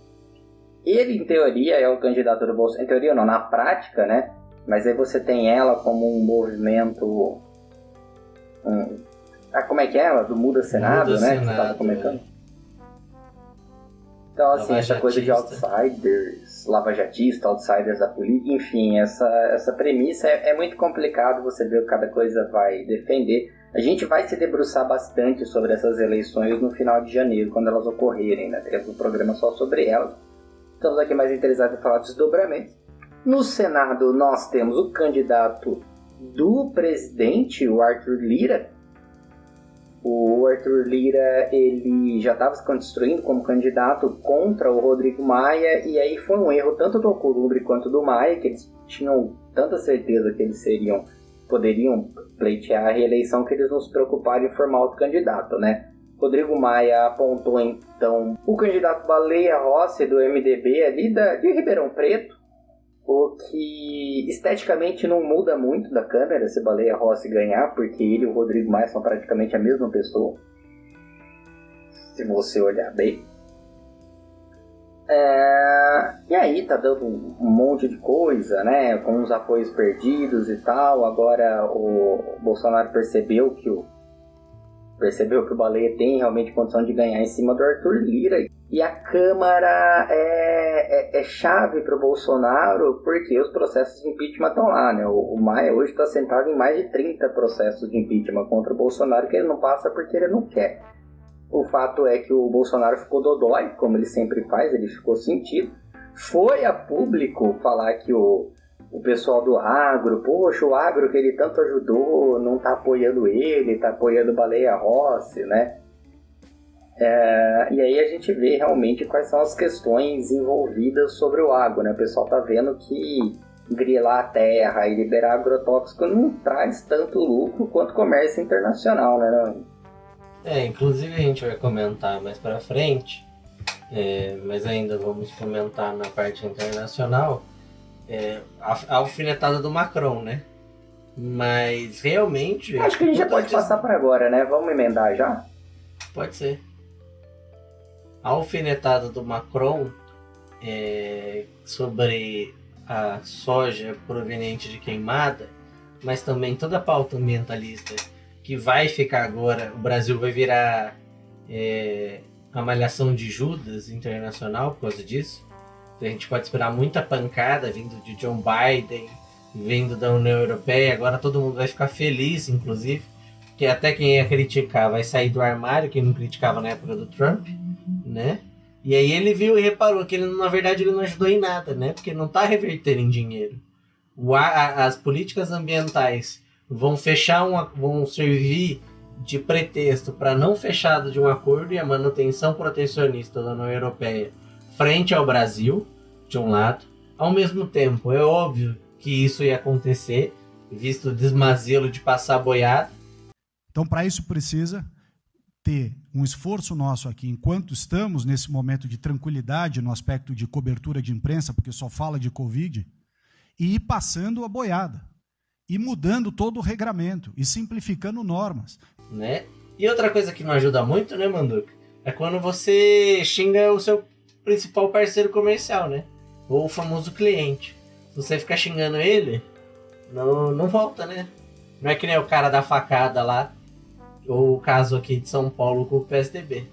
ele em teoria é o candidato do Bolsonaro, em teoria não, na prática, né? Mas aí você tem ela como um movimento. um- ah, como é que é ela? Do Muda Senado, Muda né? que Senado, tava comentando. Então, assim, essa coisa de outsiders, lavajatista, outsiders da política, enfim, essa, essa premissa é, é muito complicado você ver o que cada coisa vai defender. A gente vai se debruçar bastante sobre essas eleições no final de janeiro, quando elas ocorrerem, né? Teremos um programa só sobre elas. Estamos aqui mais interessados em falar dos desdobramentos. No Senado, nós temos o candidato do presidente, o Arthur Lira. O Arthur Lira ele já estava se construindo como candidato contra o Rodrigo Maia, e aí foi um erro tanto do Alcolumbre quanto do Maia, que eles tinham tanta certeza que eles seriam poderiam pleitear a reeleição que eles não se preocuparam em formar outro candidato, né? Rodrigo Maia apontou então o candidato Baleia Rossi do MDB ali da, de Ribeirão Preto, o que esteticamente não muda muito da câmera se Baleia Rossi ganhar, porque ele e o Rodrigo Maia são praticamente a mesma pessoa. Se você olhar bem. É, e aí tá dando um monte de coisa, né? Com os apoios perdidos e tal. Agora o Bolsonaro percebeu que o percebeu que o Baleia tem realmente condição de ganhar em cima do Arthur Lira. E a Câmara é, é, é chave para o Bolsonaro porque os processos de impeachment estão lá, né? O, o Maia hoje está sentado em mais de 30 processos de impeachment contra o Bolsonaro que ele não passa porque ele não quer. O fato é que o Bolsonaro ficou dodói, como ele sempre faz, ele ficou sentido. Foi a público falar que o, o pessoal do agro, poxa, o agro que ele tanto ajudou, não tá apoiando ele, tá apoiando Baleia Rossi, né? É, e aí a gente vê realmente quais são as questões envolvidas sobre o agro, né? O pessoal tá vendo que grilar a terra e liberar agrotóxico não traz tanto lucro quanto comércio internacional, né? É, inclusive a gente vai comentar mais pra frente, é, mas ainda vamos comentar na parte internacional, é, a, a alfinetada do Macron, né? Mas realmente. Acho que a gente já pode passar para agora, né? Vamos emendar já? Pode ser. A alfinetada do Macron é, sobre a soja proveniente de queimada, mas também toda a pauta ambientalista que vai ficar agora, o Brasil vai virar é, a malhação de Judas internacional por causa disso. Então a gente pode esperar muita pancada vindo de John Biden, vindo da União Europeia. Agora todo mundo vai ficar feliz, inclusive, que até quem ia criticar vai sair do armário, quem não criticava na época do Trump, né? E aí ele viu e reparou que ele, na verdade, ele não ajudou em nada, né? Porque não está revertendo em dinheiro. O, a, as políticas ambientais vão fechar um, vão servir de pretexto para não fechado de um acordo e a manutenção protecionista da União Europeia frente ao Brasil, de um lado. Ao mesmo tempo, é óbvio que isso ia acontecer, visto o desmazelo de passar boiada. Então, para isso precisa ter um esforço nosso aqui, enquanto estamos nesse momento de tranquilidade no aspecto de cobertura de imprensa, porque só fala de Covid, e ir passando a boiada. E mudando todo o regramento e simplificando normas. Né? E outra coisa que não ajuda muito, né, Manduca? É quando você xinga o seu principal parceiro comercial, né? Ou o famoso cliente. Se você ficar xingando ele, não, não volta, né? Não é que nem o cara da facada lá, ou o caso aqui de São Paulo com o PSDB.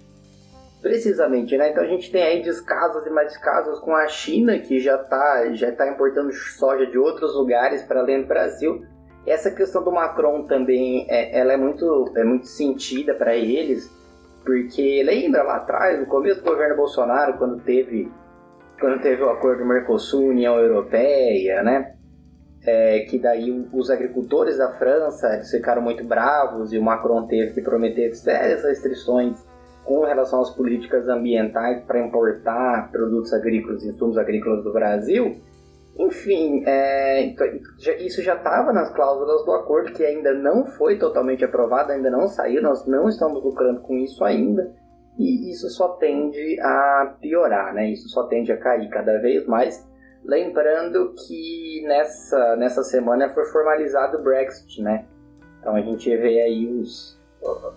Precisamente, né? Então a gente tem aí descasos e mais descasos com a China, que já está já tá importando soja de outros lugares para além do Brasil. Essa questão do Macron também, é, ela é muito, é muito sentida para eles, porque lembra lá atrás, no começo do governo Bolsonaro, quando teve, quando teve o acordo Mercosul-União Europeia, né? É, que daí os agricultores da França ficaram muito bravos e o Macron teve que prometer sérias restrições com relação às políticas ambientais para importar produtos agrícolas e insumos agrícolas do Brasil. Enfim, é, então, isso já estava nas cláusulas do acordo, que ainda não foi totalmente aprovado, ainda não saiu, nós não estamos lucrando com isso ainda, e isso só tende a piorar, né? Isso só tende a cair cada vez mais. Lembrando que nessa, nessa semana foi formalizado o Brexit, né? Então a gente vê aí os,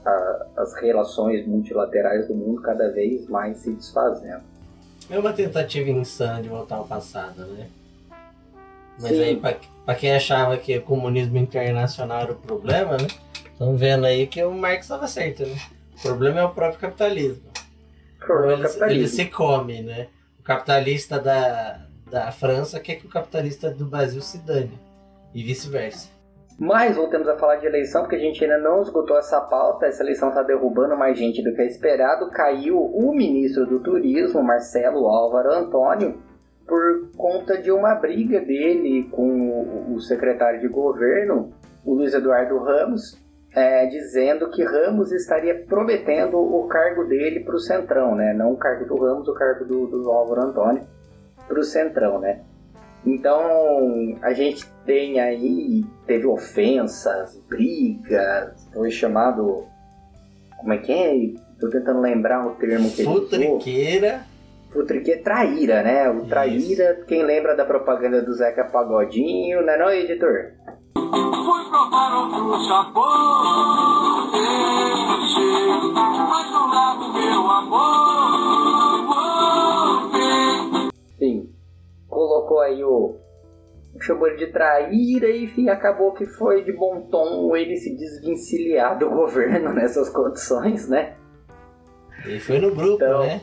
a, as relações multilaterais do mundo cada vez mais se desfazendo. É uma tentativa insana de voltar ao passado, né? Mas Sim. aí, pra, quem achava que o comunismo internacional era o problema, né? Estão vendo aí que o Marx estava certo, né? O problema é o próprio capitalismo. ele, capitalismo. ele se come, né? O capitalista da, da França quer que o capitalista do Brasil se dane. E vice-versa. Mas voltemos a falar de eleição, porque a gente ainda não esgotou essa pauta. Essa eleição está derrubando mais gente do que é esperado. Caiu o ministro do Turismo, Marcelo Álvaro Antônio, por conta de uma briga dele com o secretário de governo, o Luiz Eduardo Ramos, é, dizendo que Ramos estaria prometendo o cargo dele para o Centrão, né? Não o cargo do Ramos, o cargo do, do Álvaro Antônio para o Centrão, né? Então, a gente tem aí, teve ofensas, brigas, foi chamado. Como é que é? Tô tentando lembrar o termo que ele usou. Futriqueira. Futriqueira, traíra, né? O traíra, Isso. quem lembra da propaganda do Zeca Pagodinho, não é não, editor? Fui provar outro sabor, mas não lavo meu amor. Sim, colocou aí o. chamou ele de traíra e enfim, acabou que foi de bom tom ele se desvencilhar do <laughs> governo nessas condições, né? E foi no grupo, então, né?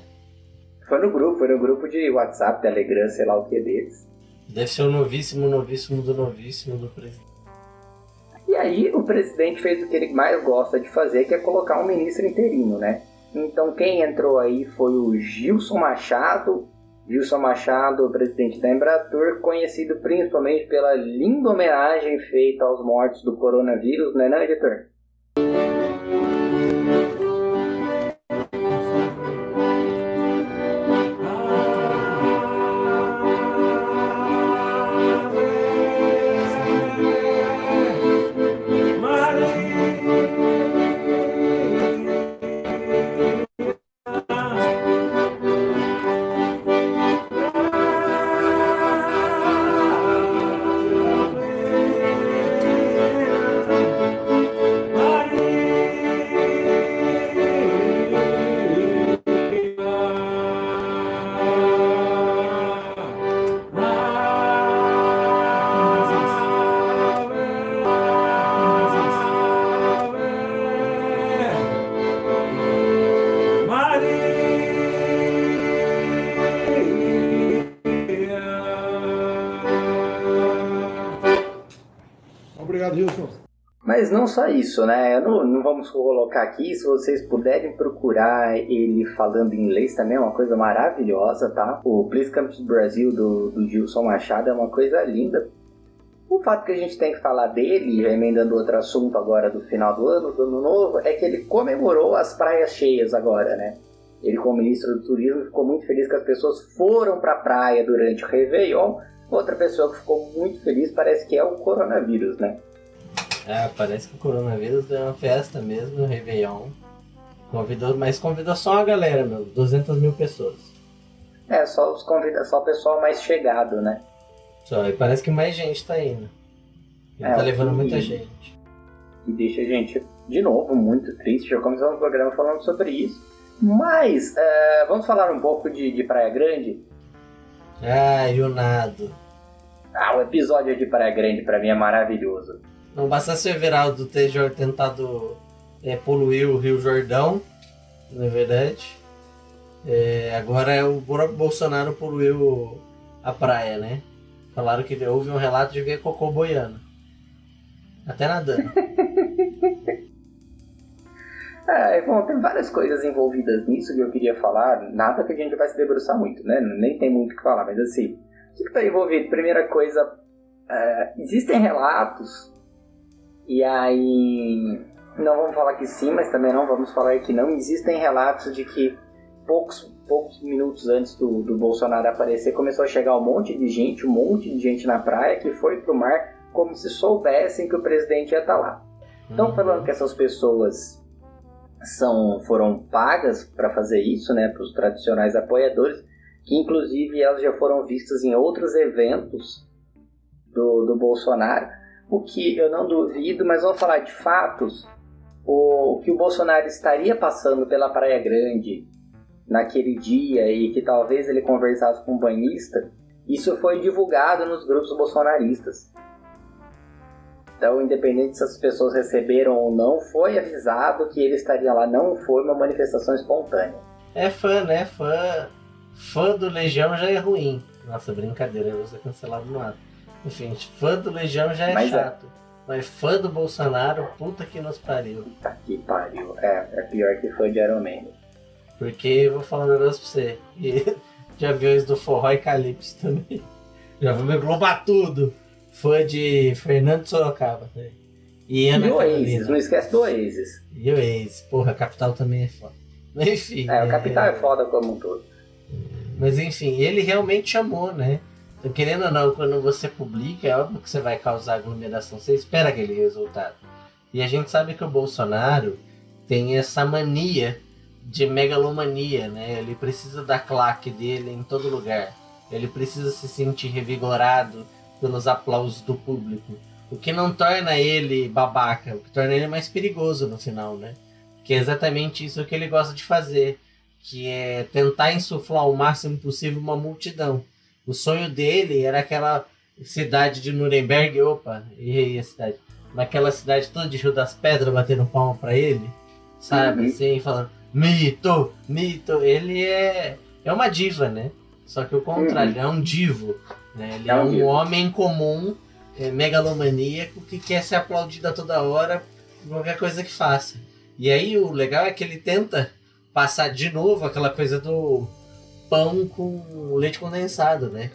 Foi no grupo, foi no grupo de WhatsApp, Telegram, sei lá o que deles. Deve ser o novíssimo, novíssimo do novíssimo do presidente. E aí o presidente fez o que ele mais gosta de fazer, que é colocar um ministro interino, né? Então quem entrou aí foi o Gilson Machado, Gilson Machado, presidente da Embratur, conhecido principalmente pela linda homenagem feita aos mortos do coronavírus, não é não, editor? Só isso, né? Não, não, vamos colocar aqui. Se vocês puderem procurar ele falando inglês também é uma coisa maravilhosa, tá? O Please Come to Brasil do, do Gilson Machado é uma coisa linda. O fato que a gente tem que falar dele, emendando outro assunto agora do final do ano, do ano novo, é que ele comemorou as praias cheias agora, né? Ele, como ministro do Turismo, ficou muito feliz que as pessoas foram para a praia durante o Réveillon. Outra pessoa que ficou muito feliz parece que é o coronavírus, né? Ah, parece que o coronavírus deu uma festa mesmo no Réveillon. Convidou, mas convidou só a galera, meu, 200 mil pessoas. É, só os convida, só o pessoal mais chegado, né? Só, e parece que mais gente tá indo. Ele É, tá levando muita gente. E deixa a gente, de novo, muito triste. Já começamos o programa falando sobre isso. Mas, é, vamos falar um pouco de, de Praia Grande? Ai, o nado. Ah, o episódio de Praia Grande pra mim é maravilhoso. Não bastasse o Everaldo ter tentado é, poluir o Rio Jordão, não é verdade? É, agora é o Bolsonaro poluiu a praia, né? Falaram que houve um relato de ver cocô boiando. Até nadando. <laughs> É, bom, tem várias coisas envolvidas nisso que eu queria falar. Nada que a gente vai se debruçar muito, né? Nem tem muito o que falar, mas assim, o que está envolvido? Primeira coisa, é, existem relatos, e aí não vamos falar que sim, mas também não vamos falar que não. Existem relatos de que poucos, poucos minutos antes do, do Bolsonaro aparecer, começou a chegar um monte de gente, um monte de gente na praia que foi pro mar como se soubessem que o presidente ia estar lá. Estão falando que essas pessoas são foram pagas para fazer isso, né, para os tradicionais apoiadores, que inclusive elas já foram vistas em outros eventos do, do Bolsonaro, o que eu não duvido, mas vamos falar de fatos, o que o Bolsonaro estaria passando pela Praia Grande naquele dia e que talvez ele conversasse com um banhista, isso foi divulgado nos grupos bolsonaristas. Então, independente se as pessoas receberam ou não, foi avisado que ele estaria lá. Não foi uma manifestação espontânea. É fã, né? Fã, fã do Legião já é ruim. Nossa, brincadeira, eu vou ser cancelado no ato. Enfim, fã do Legião já é Mas é. chato. Mas fã do Bolsonaro, puta que nos pariu. Tá que pariu. É, é pior que foi de Iron Man. Porque eu vou falar um negócio pra você. E <laughs> de aviões do Forró e Calypso também. <laughs> Já vou me englobar tudo. Fã de Fernando Sorocaba. né? E Ana E o. Oasis, não esquece do Oasis. E o Oasis. Porra, a capital também é foda. <laughs> Mas, Enfim. É, o Capital é foda como um todo. Mas enfim, ele realmente chamou, né? Querendo ou não, quando você publica, é óbvio que você vai causar aglomeração. Você espera aquele resultado. E a gente sabe que o Bolsonaro tem essa mania de megalomania, né? Ele precisa da claque dele em todo lugar. Ele precisa se sentir revigorado pelos aplausos do público. O que não torna ele babaca, o que torna ele mais perigoso no final, né? Que é exatamente isso que ele gosta de fazer, que é tentar insuflar o máximo possível uma multidão. O sonho dele era aquela cidade de Nuremberg, opa, errei a cidade, naquela cidade toda de Rio das Pedras batendo palma pra ele, sabe, Uhum. assim, falando mito, mito. Ele é, é uma diva, né? Só que o contrário, Uhum. é um divo, né? Ele É é, um um divo. homem comum, é, megalomaníaco, que quer ser aplaudido a toda hora por qualquer coisa que faça. E aí o legal é que ele tenta passar de novo aquela coisa do pão com leite condensado, né?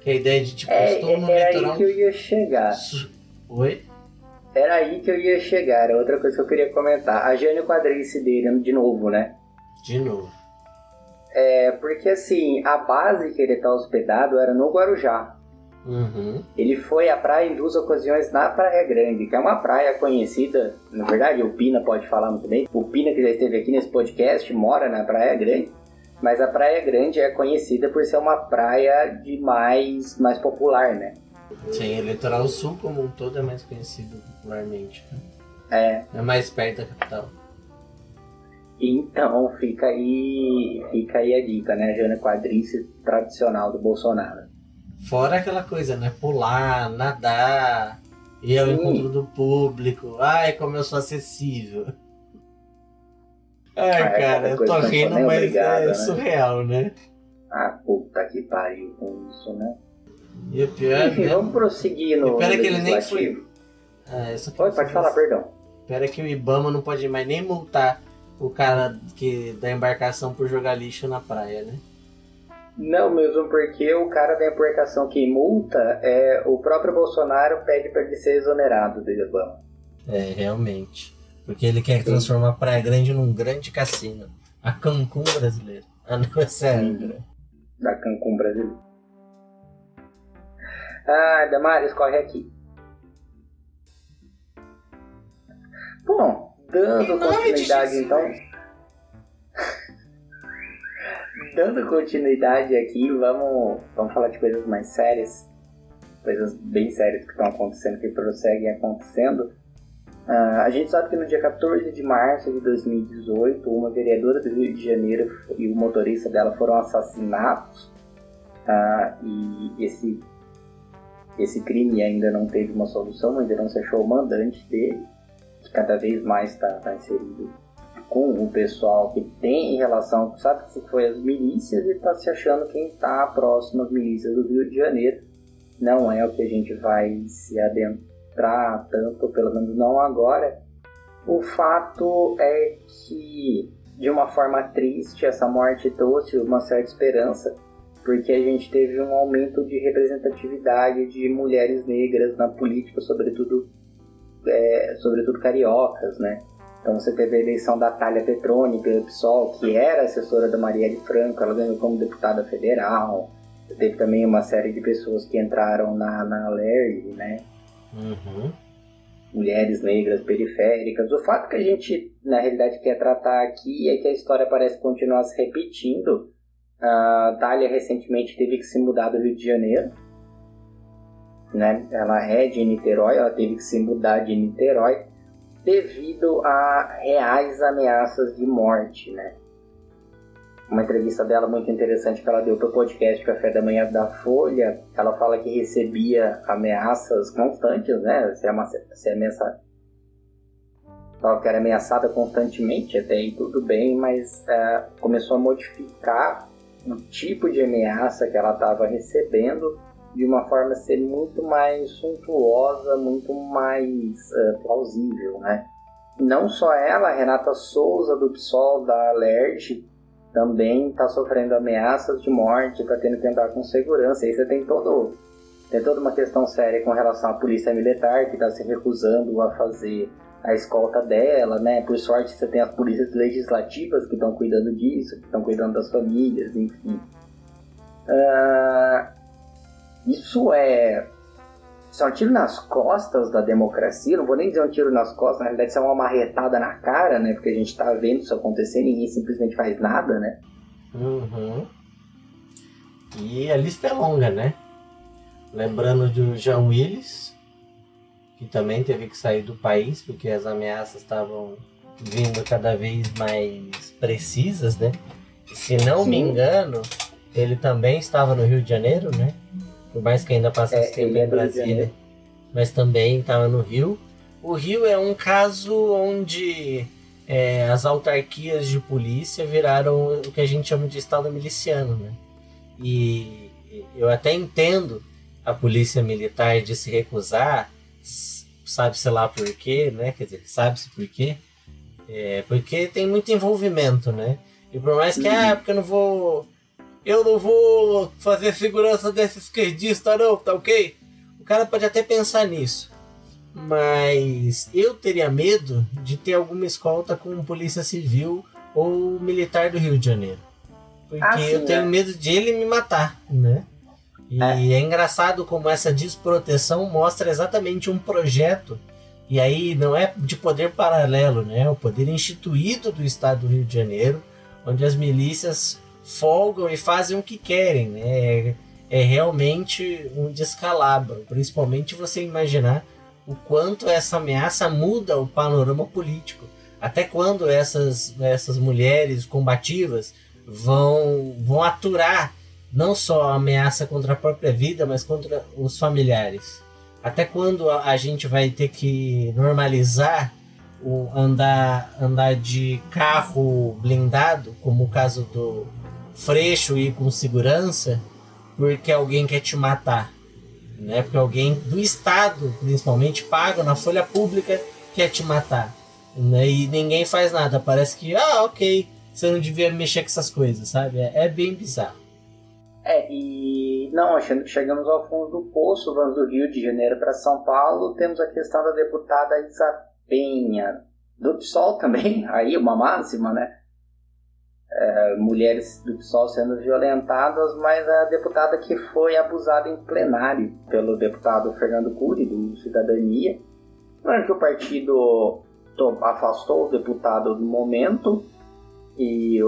Que é a ideia de tipo, É, estou no era aí litoral. que eu ia chegar. Oi? Era aí que eu ia chegar. Era outra coisa que eu queria comentar. A Jânio Quadrice dele, de novo, né? De novo. É, porque assim, a base que ele tá hospedado era no Guarujá. Uhum. Ele foi à praia em duas ocasiões na Praia Grande, que é uma praia conhecida, na verdade o Pina pode falar muito bem. O Pina que já esteve aqui nesse podcast mora na Praia Grande, mas a Praia Grande é conhecida por ser uma praia de mais, mais popular, né? Sim, o litoral sul como um todo é mais conhecido popularmente. né? É. É mais perto da capital. Então fica aí, fica aí a dica, né? Jana Quadrice tradicional do Bolsonaro. Fora aquela coisa, né? Pular, nadar, ir ao Sim. encontro do público. Ai, como eu sou acessível. Ai, Ah, é cara, eu tô rindo, mas obrigado, é né? surreal, né? Ah, puta que pariu com isso, né? E o pior Enfim, né? vamos prosseguir no. E pera no que ele nem foi. Ah, isso Oi, pode falar, perdão. Pera que o Ibama não pode mais nem multar o cara que da embarcação por jogar lixo na praia, né? Não, mesmo porque o cara da embarcação que multa, é, o próprio Bolsonaro pede para ele ser exonerado do Ibama. É, realmente. Porque ele quer transformar a Praia Grande num grande cassino. A Cancún brasileira. Ah, não, <laughs> é a Angra. Da Cancún brasileira. Ah, Damares, corre aqui. Bom, dando continuidade então. <laughs> dando continuidade aqui, vamos, vamos falar de coisas mais sérias. coisas bem sérias que estão acontecendo, que prosseguem acontecendo. Uh, a gente sabe que no dia 14 de março de 2018, uma vereadora do Rio de Janeiro e o motorista dela foram assassinados. Uh, e esse, esse crime ainda não teve uma solução, ainda não se achou o mandante dele, que cada vez mais está tá inserido com o pessoal que tem em relação, sabe que foi as milícias e está se achando quem está próximo às milícias do Rio de Janeiro. Não é o que a gente vai se adentrar tanto, pelo menos não agora. O fato é que, de uma forma triste, essa morte trouxe uma certa esperança, porque a gente teve um aumento de representatividade de mulheres negras na política, sobretudo, é, sobretudo cariocas, né? Então você teve a eleição da Thalia Petroni pelo PSOL, que era assessora da Marielle Franco, ela ganhou como deputada federal. Teve também uma série de pessoas que entraram na, na LERJ, né? Uhum. Mulheres negras periféricas. O fato que a gente, na realidade, quer tratar aqui é que a história parece continuar se repetindo. A Thalia recentemente teve que se mudar do Rio de Janeiro. Né? Ela é de Niterói, ela teve que se mudar de Niterói devido a reais ameaças de morte, né? Uma entrevista dela muito interessante que ela deu para o podcast Café da Manhã da Folha, ela fala que recebia ameaças constantes, né? Se, é se é ameaça... Ela que era ameaçada constantemente, até aí tudo bem, mas é, começou a modificar o tipo de ameaça que ela estava recebendo de uma forma a ser muito mais suntuosa, muito mais uh, plausível, né? Não só ela, Renata Souza do PSOL da Alerj também está sofrendo ameaças de morte, está tendo que andar com segurança. Aí você tem todo tem toda uma questão séria com relação à polícia militar que está se recusando a fazer a escolta dela, né? Por sorte você tem as polícias legislativas que estão cuidando disso, que estão cuidando das famílias, enfim. Uh, isso é. Isso é um tiro nas costas da democracia. Não vou nem dizer um tiro nas costas, na realidade, isso é uma marretada na cara, né? Porque a gente tá vendo isso acontecer e ninguém simplesmente faz nada, né? Uhum. E a lista é longa, né? Lembrando do Jean Willis, que também teve que sair do país porque as ameaças estavam vindo cada vez mais precisas, né? Se não Sim. me engano, ele também estava no Rio de Janeiro, né? Por mais que ainda passasse é, tempo em é Brasília, mas também estava no Rio. O Rio é um caso onde é, as autarquias de polícia viraram o que a gente chama de estado miliciano, né? E eu até entendo a polícia militar de se recusar, sabe-se lá por quê, né? Quer dizer, sabe-se por quê? É, porque tem muito envolvimento, né? E por mais que, ah, porque eu não vou eu não vou fazer segurança desse esquerdista, não, tá ok? O cara pode até pensar nisso. Mas eu teria medo de ter alguma escolta com polícia civil ou militar do Rio de Janeiro. Porque ah, sim, eu tenho é. medo de ele me matar, né? E é. é engraçado como essa desproteção mostra exatamente um projeto e aí não é de poder paralelo, né? É o poder instituído do Estado do Rio de Janeiro, onde as milícias folgam e fazem o que querem, né? É, é realmente um descalabro, principalmente você imaginar o quanto essa ameaça muda o panorama político. Até quando essas, essas mulheres combativas vão, vão aturar não só a ameaça contra a própria vida, mas contra os familiares. Até quando a, gente vai ter que normalizar o andar, andar de carro blindado, como o caso do, freixo e com segurança porque alguém quer te matar, né? Porque alguém do Estado, principalmente, pago na folha pública, quer te matar, né? E ninguém faz nada. Parece que, ah, ok, você não devia mexer com essas coisas, sabe? É, é bem bizarro. É, e não, chegamos ao fundo do poço, vamos do Rio de Janeiro para São Paulo, temos a questão da deputada Isa Penha, do PSOL também, <laughs> aí uma máxima, né? É, mulheres do PSOL sendo violentadas, mas a deputada que foi abusada em plenário pelo deputado Fernando Cury, do Cidadania, que o partido afastou o deputado no momento e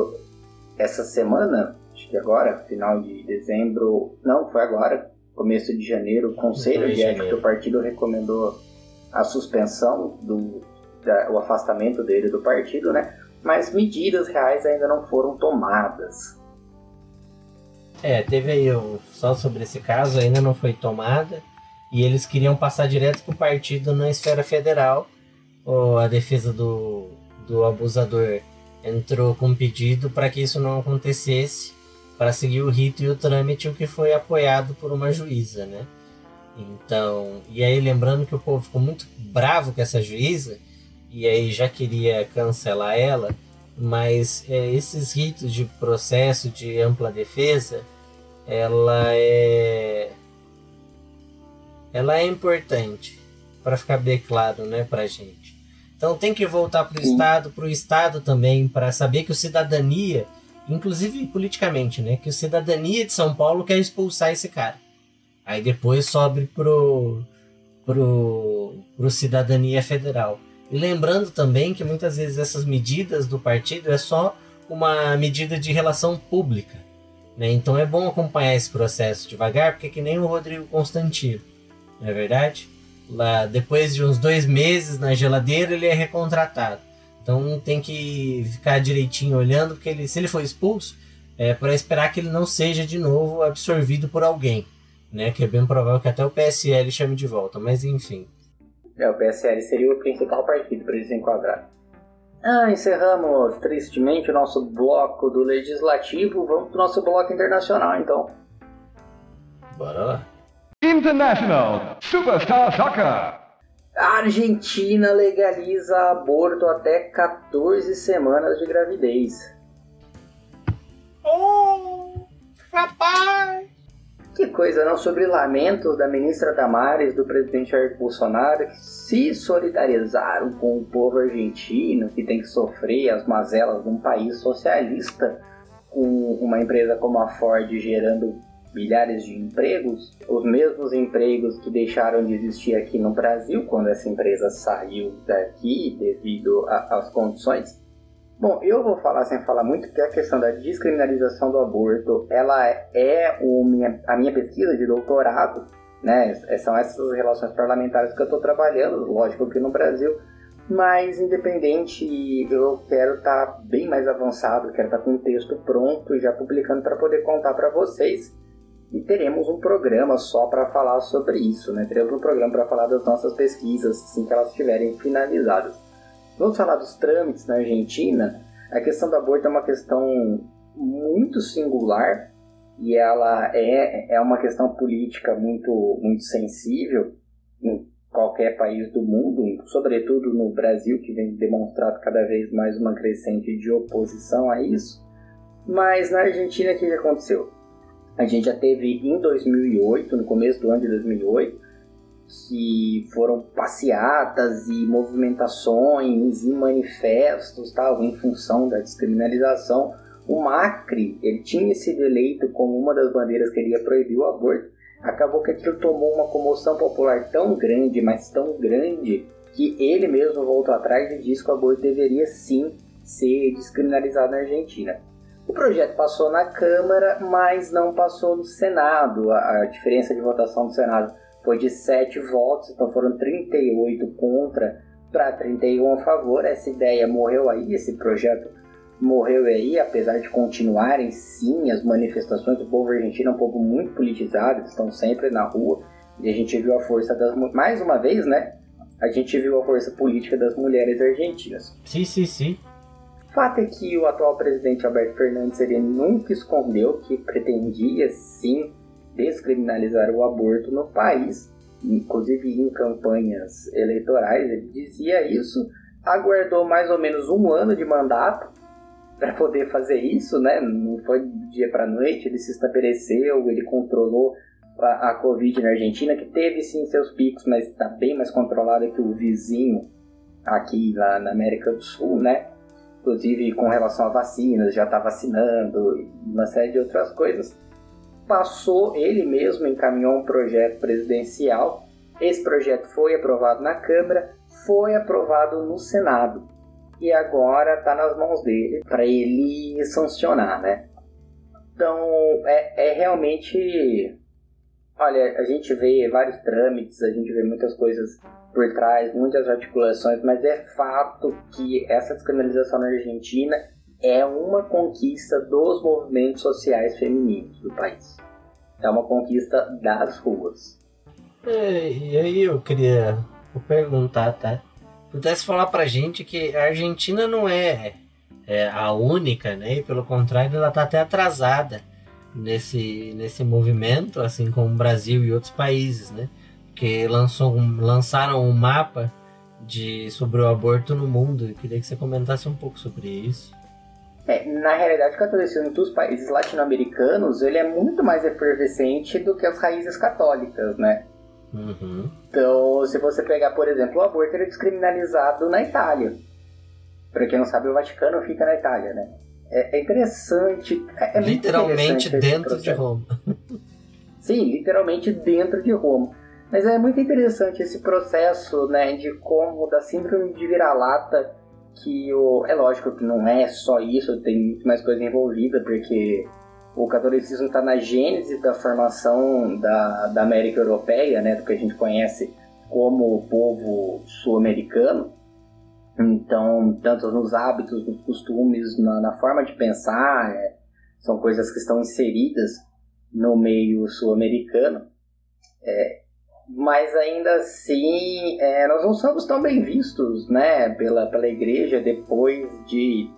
essa semana, acho que agora, final de dezembro, não, foi agora, começo de janeiro, o Conselho de Ética do partido recomendou a suspensão do da, o afastamento dele do partido, né? Mas medidas reais ainda não foram tomadas. É, teve aí um, só sobre esse caso, ainda não foi tomada e eles queriam passar direto para o partido na esfera federal. Ou a defesa do, do abusador entrou com um pedido para que isso não acontecesse, para seguir o rito e o trâmite, o que foi apoiado por uma juíza, né? Então, e aí lembrando que o povo ficou muito bravo com essa juíza e aí já queria cancelar ela, mas é, esses ritos de processo de ampla defesa, ela é ela é importante para ficar bem claro, né, para gente. Então tem que voltar para o Estado, para o Estado também, para saber que o cidadania, inclusive politicamente, né, que o cidadania de São Paulo quer expulsar esse cara. Aí depois sobe pro pro, pro cidadania federal. E lembrando também que muitas vezes essas medidas do partido é só uma medida de relação pública. Né? Então é bom acompanhar esse processo devagar, porque é que nem o Rodrigo Constantino, não é verdade? lá depois de uns dois meses na geladeira ele é recontratado. Então tem que ficar direitinho olhando, porque ele, se ele for expulso, é para esperar que ele não seja de novo absorvido por alguém, né? Que é bem provável que até o PSL chame de volta, mas enfim. É, o PSL seria o principal partido para eles enquadrar. Ah, encerramos tristemente o nosso bloco do legislativo. Vamos para o nosso bloco internacional, então. Bora lá. International Superstar Soccer. A Argentina legaliza aborto até 14 semanas de gravidez. Oh, rapaz! Que coisa, não? Sobre lamentos da ministra Damares, do presidente Jair Bolsonaro, que se solidarizaram com o povo argentino, que tem que sofrer as mazelas de um país socialista, com uma empresa como a Ford gerando milhares de empregos, os mesmos empregos que deixaram de existir aqui no Brasil quando essa empresa saiu daqui devido às condições. Bom, eu vou falar sem falar muito que a questão da descriminalização do aborto, ela é o minha, a minha pesquisa de doutorado, né? São essas relações parlamentares que eu estou trabalhando, lógico que no Brasil, mas independente, eu quero estar tá bem mais avançado, quero estar tá com o texto pronto e já publicando para poder contar para vocês e teremos um programa só para falar sobre isso, né? Teremos um programa para falar das nossas pesquisas assim que elas estiverem finalizadas. Vamos falar dos trâmites na Argentina. A questão do aborto é uma questão muito singular e ela é, é uma questão política muito, muito sensível em qualquer país do mundo, sobretudo no Brasil, que vem demonstrado cada vez mais uma crescente de oposição a isso. Mas na Argentina, o que aconteceu? A gente já teve em 2008, no começo do ano de 2008, que foram passeatas e movimentações e manifestos tal, em função da descriminalização. O Macri, ele tinha sido eleito como uma das bandeiras que iria proibir o aborto. Acabou que aquilo tomou uma comoção popular tão grande, mas tão grande, que ele mesmo voltou atrás e disse que o aborto deveria sim ser descriminalizado na Argentina. O projeto passou na Câmara, mas não passou no Senado. A, diferença de votação do Senado foi de 7 votos, então foram 38 contra para 31 a favor. Essa ideia morreu aí, esse projeto morreu aí, apesar de continuarem sim as manifestações. O povo argentino é um povo muito politizado, eles estão sempre na rua. E a gente viu a força das mais uma vez, né? A gente viu a força política das mulheres argentinas. Sim, sim, sim. Fato é que o atual presidente Alberto Fernandes ele nunca escondeu que pretendia sim descriminalizar o aborto no país, inclusive em campanhas eleitorais, ele dizia isso, aguardou mais ou menos um ano de mandato para poder fazer isso, né? Não foi dia para noite, ele se estabeleceu, ele controlou a, a Covid na Argentina, que teve sim seus picos, mas está bem mais controlada que o vizinho aqui lá na América do Sul, né? inclusive com relação a vacinas, já está vacinando, uma série de outras coisas. Passou, ele mesmo encaminhou um projeto presidencial. Esse projeto foi aprovado na Câmara, foi aprovado no Senado e agora está nas mãos dele para ele sancionar, né? Então é, é realmente Olha, a gente vê vários trâmites, a gente vê muitas coisas por trás, muitas articulações, mas é fato que essa descriminalização na Argentina é uma conquista dos movimentos sociais femininos do país. É uma conquista das ruas. É, e aí eu queria perguntar, tá? Pudesse falar pra gente que a Argentina não é, é a única, né? E pelo contrário, ela tá até atrasada nesse, nesse movimento, assim como o Brasil e outros países, né? Que lançou lançaram um mapa de, sobre o aborto no mundo. Eu queria que você comentasse um pouco sobre isso. É, na realidade, o catolicismo dos países latino-americanos ele é muito mais efervescente do que as raízes católicas, né? Uhum. Então, se você pegar, por exemplo, o aborto ele é descriminalizado na Itália. Para quem não sabe, o Vaticano fica na Itália, né? É, é interessante. É, é literalmente interessante dentro de Roma. <laughs> Sim, literalmente dentro de Roma. Mas é muito interessante esse processo, né, de como da síndrome de vira-lata que o é lógico que não é só isso, tem muito mais coisa envolvida, porque o catolicismo está na gênese da formação da, da América Europeia, né, do que a gente conhece como o povo sul-americano. Então, tanto nos hábitos, nos costumes, na, na forma de pensar, é, são coisas que estão inseridas no meio sul-americano. É, mas ainda assim, é, nós não somos tão bem vistos né, pela, pela igreja depois de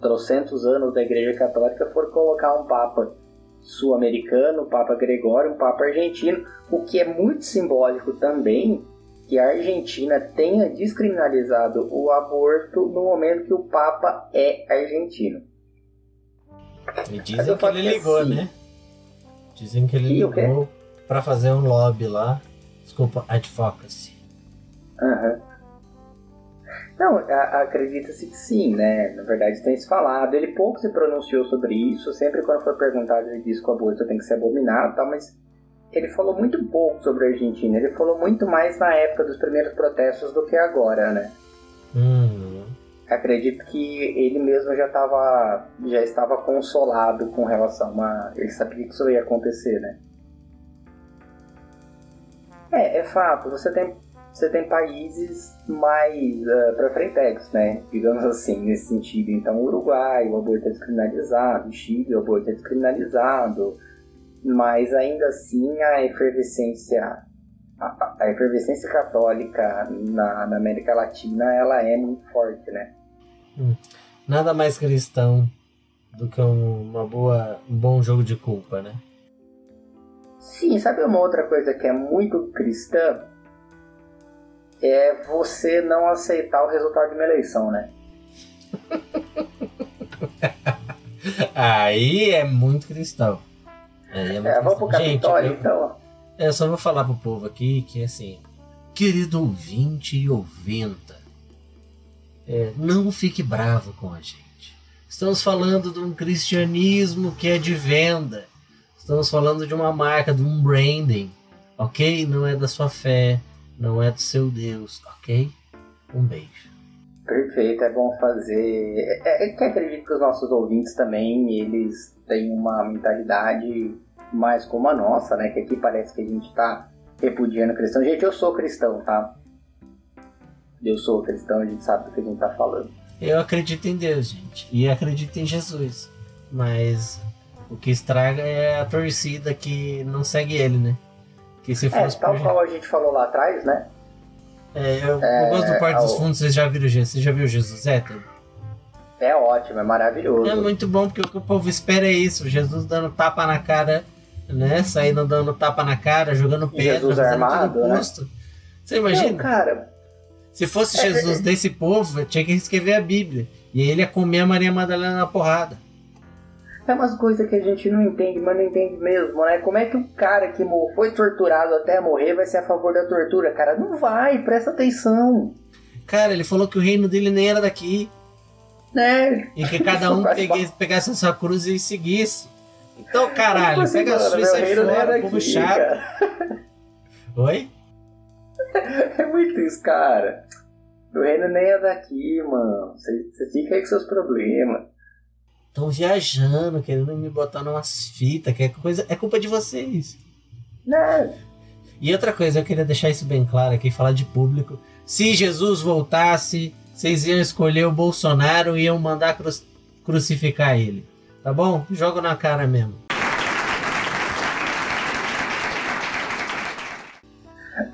trocentos anos da igreja católica for colocar um papa sul-americano, o Papa Gregório, um Papa argentino, o que é muito simbólico também que a Argentina tenha descriminalizado o aborto no momento que o Papa é argentino. E dizem que ele ligou, assim, né? Dizem que ele ligou para fazer um lobby lá. Desculpa, advocacy. Aham. Uhum. Não, acredita-se que sim, né? Na verdade tem se falado. Ele pouco se pronunciou sobre isso. Sempre quando foi perguntado, ele disse que o aborto tem que ser abominado, tal, mas ele falou muito pouco sobre a Argentina. Ele falou muito mais na época dos primeiros protestos do que agora, né? Uhum. Acredito que ele mesmo já estava já estava consolado com relação a ele sabia que isso ia acontecer, né? É, é fato. Você tem você tem países mais uh, para frentex, né? Digamos assim, nesse sentido. Então, Uruguai, o aborto é descriminalizado, Chile, o aborto é descriminalizado mas ainda assim a efervescência a, a efervescência católica na, na, América Latina ela é muito forte, né? Hum. Nada mais cristão do que um, uma boa, um bom jogo de culpa, né? Sim, sabe uma outra coisa que é muito cristã? É você não aceitar o resultado de uma eleição, né? <laughs> Aí é muito cristão. É, é vamos pro Capitólio, Gente, então. Eu só vou falar pro povo aqui que, assim, querido ouvinte e ouventa, é, não fique bravo com a gente. Estamos falando de um cristianismo que é de venda. Estamos falando de uma marca, de um branding, ok? Não é da sua fé, não é do seu Deus, ok? Um beijo. Perfeito, é bom fazer. É, é que acredito que os nossos ouvintes também eles têm uma mentalidade mais como a nossa, né? Que aqui parece que a gente está repudiando cristão. Gente, eu sou cristão, tá? Eu sou cristão, a gente sabe do que a gente tá falando. Eu acredito em Deus, gente. E acredito em Jesus. Mas o que estraga é a torcida que não segue ele, né? Que se é, fosse tal por... qual a gente falou lá atrás, né? É, eu, é, eu gosto do Porto dos Fundos, vocês já viram Jesus? Você já viu Jesus Hétero? É ótimo, é maravilhoso. É muito bom porque o que o povo espera é isso, Jesus dando tapa na cara, né? Saindo dando tapa na cara, jogando pedra, Jesus armado, né? Você imagina? Não, cara. Se fosse é, Jesus desse povo, tinha que escrever a Bíblia. E ele ia comer a Maria Madalena na porrada. É umas coisas que a gente não entende, mas não entende mesmo, né? Como é que o cara que foi torturado até morrer vai ser a favor da tortura, cara? Não vai, presta atenção. Cara, ele falou que o reino dele nem era daqui. Né? E que cada <laughs> um peguesse, pegasse a sua cruz e seguisse. Então, caralho, assim, pega a sua e sai fora, povo chato. Cara. <laughs> Oi? É muito isso, cara. O reino nem é daqui, mano. Você fica aí com seus problemas. Estão viajando, querendo me botar numas fitas, que é coisa. É culpa de vocês. Né? E outra coisa, eu queria deixar isso bem claro aqui, falar de público. Se Jesus voltasse, vocês iam escolher o Bolsonaro e iam mandar cru crucificar ele. Tá bom? Jogo na cara mesmo.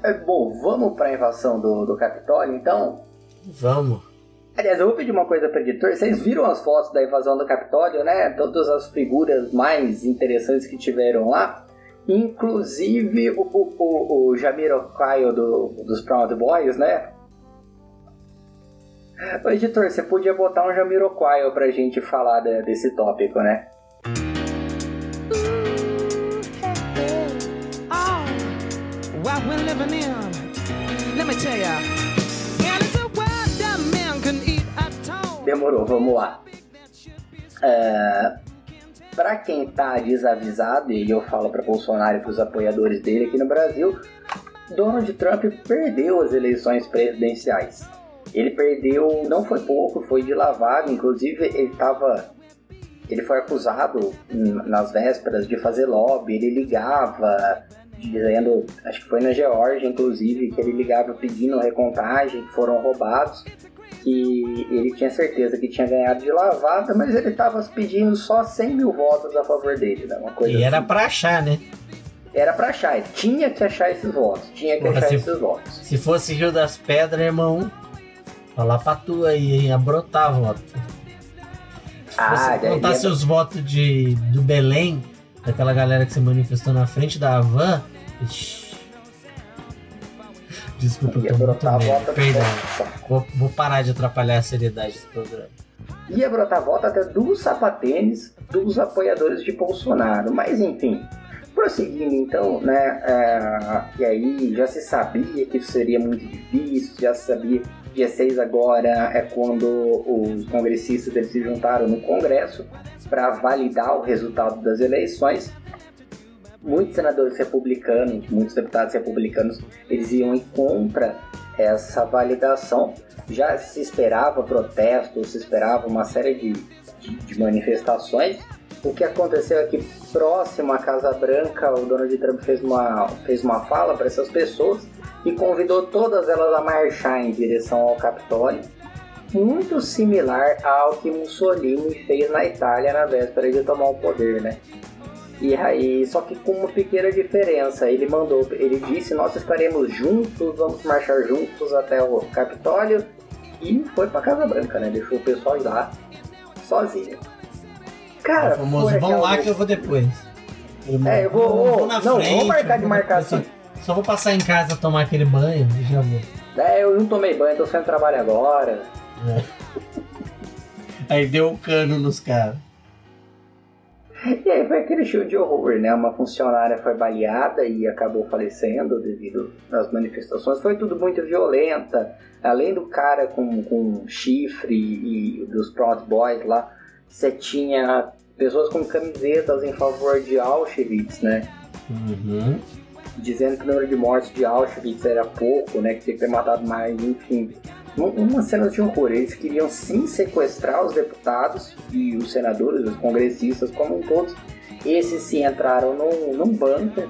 É, bom, vamos para a invasão do, do Capitólio, então? Vamos. Aliás, eu vou pedir uma coisa para editor. Vocês viram as fotos da invasão do Capitólio, né? Todas as figuras mais interessantes que tiveram lá. Inclusive o, o, o, Jamiroquai do, dos Proud Boys, né? Ô, editor, você podia botar um Jamiroquai pra gente falar de, desse tópico, né? what we're living in. Let me tell ya. Demorou, vamos lá. É, para quem tá desavisado, e eu falo para Bolsonaro e para os apoiadores dele aqui no Brasil, Donald Trump perdeu as eleições presidenciais. Ele perdeu, não foi pouco, foi de lavado, inclusive ele estava ele foi acusado nas vésperas de fazer lobby, ele ligava dizendo, acho que foi na Geórgia, inclusive, que ele ligava pedindo recontagem, que foram roubados, e ele tinha certeza que tinha ganhado de lavada, mas ele estava pedindo só 100 mil votos a favor dele, né? Uma coisa e era assim. pra achar, né? Era pra achar, ele tinha que achar esses votos, tinha que Porra, achar se- esses votos. Se fosse Rio das Pedras, irmão, falar pra tu aí, hein? Ia brotar voto. Se Ah, você contasse ia- os votos de, do Belém, daquela galera que se manifestou na frente da Havan, ixi. Desculpa, eu Ia tô muito brotar merda, voto perdão. Vou, vou parar de atrapalhar a seriedade do programa. Ia brotar volta até dos sapatênis dos apoiadores de Bolsonaro. Mas enfim, prosseguindo então, né? é, e aí já se sabia que isso seria muito difícil, já se sabia. Dia 6 agora é quando os congressistas eles se juntaram no Congresso para validar o resultado das eleições. Muitos senadores republicanos, muitos deputados republicanos, eles iam em contra essa validação. Já se esperava protestos, se esperava uma série de, de, de manifestações. O que aconteceu é que próximo à Casa Branca, o Donald Trump fez uma, fez uma fala para essas pessoas e convidou todas elas a marchar em direção ao Capitólio, muito similar ao que Mussolini fez na Itália na véspera de tomar o poder, né? E aí, só que com uma pequena diferença, ele mandou, ele disse, nós estaremos juntos, vamos marchar juntos até o Capitólio e foi pra Casa Branca, né? Deixou o pessoal ir lá sozinho. Cara, o famoso, foi vão lá que eu vou depois. É, eu vou- eu ô, não, vamos marcar de marcar só, assim. Só vou passar em casa tomar aquele banho e já vou. É, eu não tomei banho, tô saindo do trabalho agora. <laughs> Aí deu o cano nos caras. E aí foi aquele show de horror, né? Uma funcionária foi baleada e acabou falecendo devido às manifestações. Foi tudo muito violenta. Além do cara com, com chifre e dos Proud Boys lá, você tinha pessoas com camisetas em favor de Auschwitz, né? Uhum. Dizendo que o número de mortes de Auschwitz era pouco, né? Que tinha que ter matado mais, enfim. Um- Uma cena de horror. Eles queriam sim sequestrar os deputados e os senadores, os congressistas como um todo. Esses sim entraram num, num bunker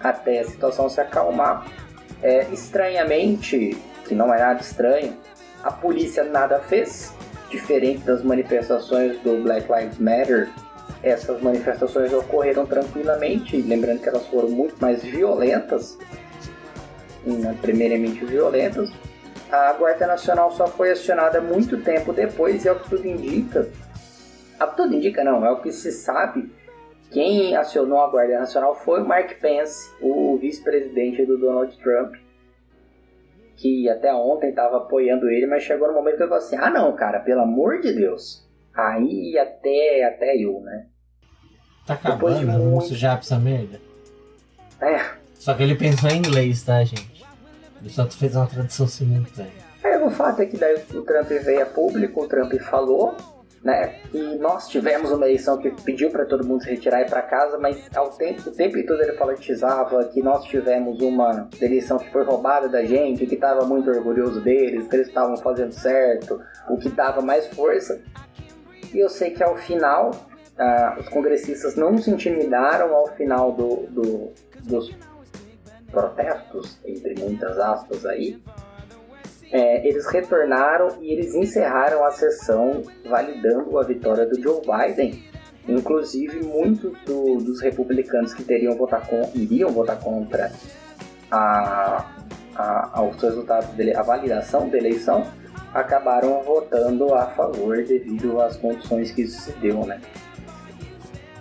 até a situação se acalmar. É, estranhamente, que não é nada estranho, a polícia nada fez. Diferente das manifestações do Black Lives Matter, essas manifestações ocorreram tranquilamente, lembrando que elas foram muito mais violentas, primeiramente violentas. A Guarda Nacional só foi acionada muito tempo depois e é o que tudo indica. A tudo indica não, é o que se sabe. Quem acionou a Guarda Nacional foi o Mark Pence, o vice-presidente do Donald Trump, que até ontem estava apoiando ele, mas chegou no momento que ele falou assim: ah não, cara, pelo amor de Deus. Aí até, até eu, né? Tá Depois de acabando, muito- sujar pra essa merda. É, Só que ele pensou em inglês, tá, gente? Só fez uma tradução simultânea. Aí o fato é que daí o Trump veio a público, o Trump falou, né? E nós tivemos uma eleição que pediu para todo mundo se retirar e ir para casa, mas ao tempo, o tempo todo ele falatizava que nós tivemos uma eleição que foi roubada da gente, que estava muito orgulhoso deles, que eles estavam fazendo certo, o que dava mais força. E eu sei que ao final, ah, os congressistas não se intimidaram ao final do, do- dos protestos, entre muitas aspas aí, é, eles retornaram e eles encerraram a sessão validando a vitória do Joe Biden. Inclusive, muitos do, dos republicanos que teriam votar com, iriam votar contra a, a, aos resultados dele, a validação da eleição, acabaram votando a favor devido às condições que isso se deu, né?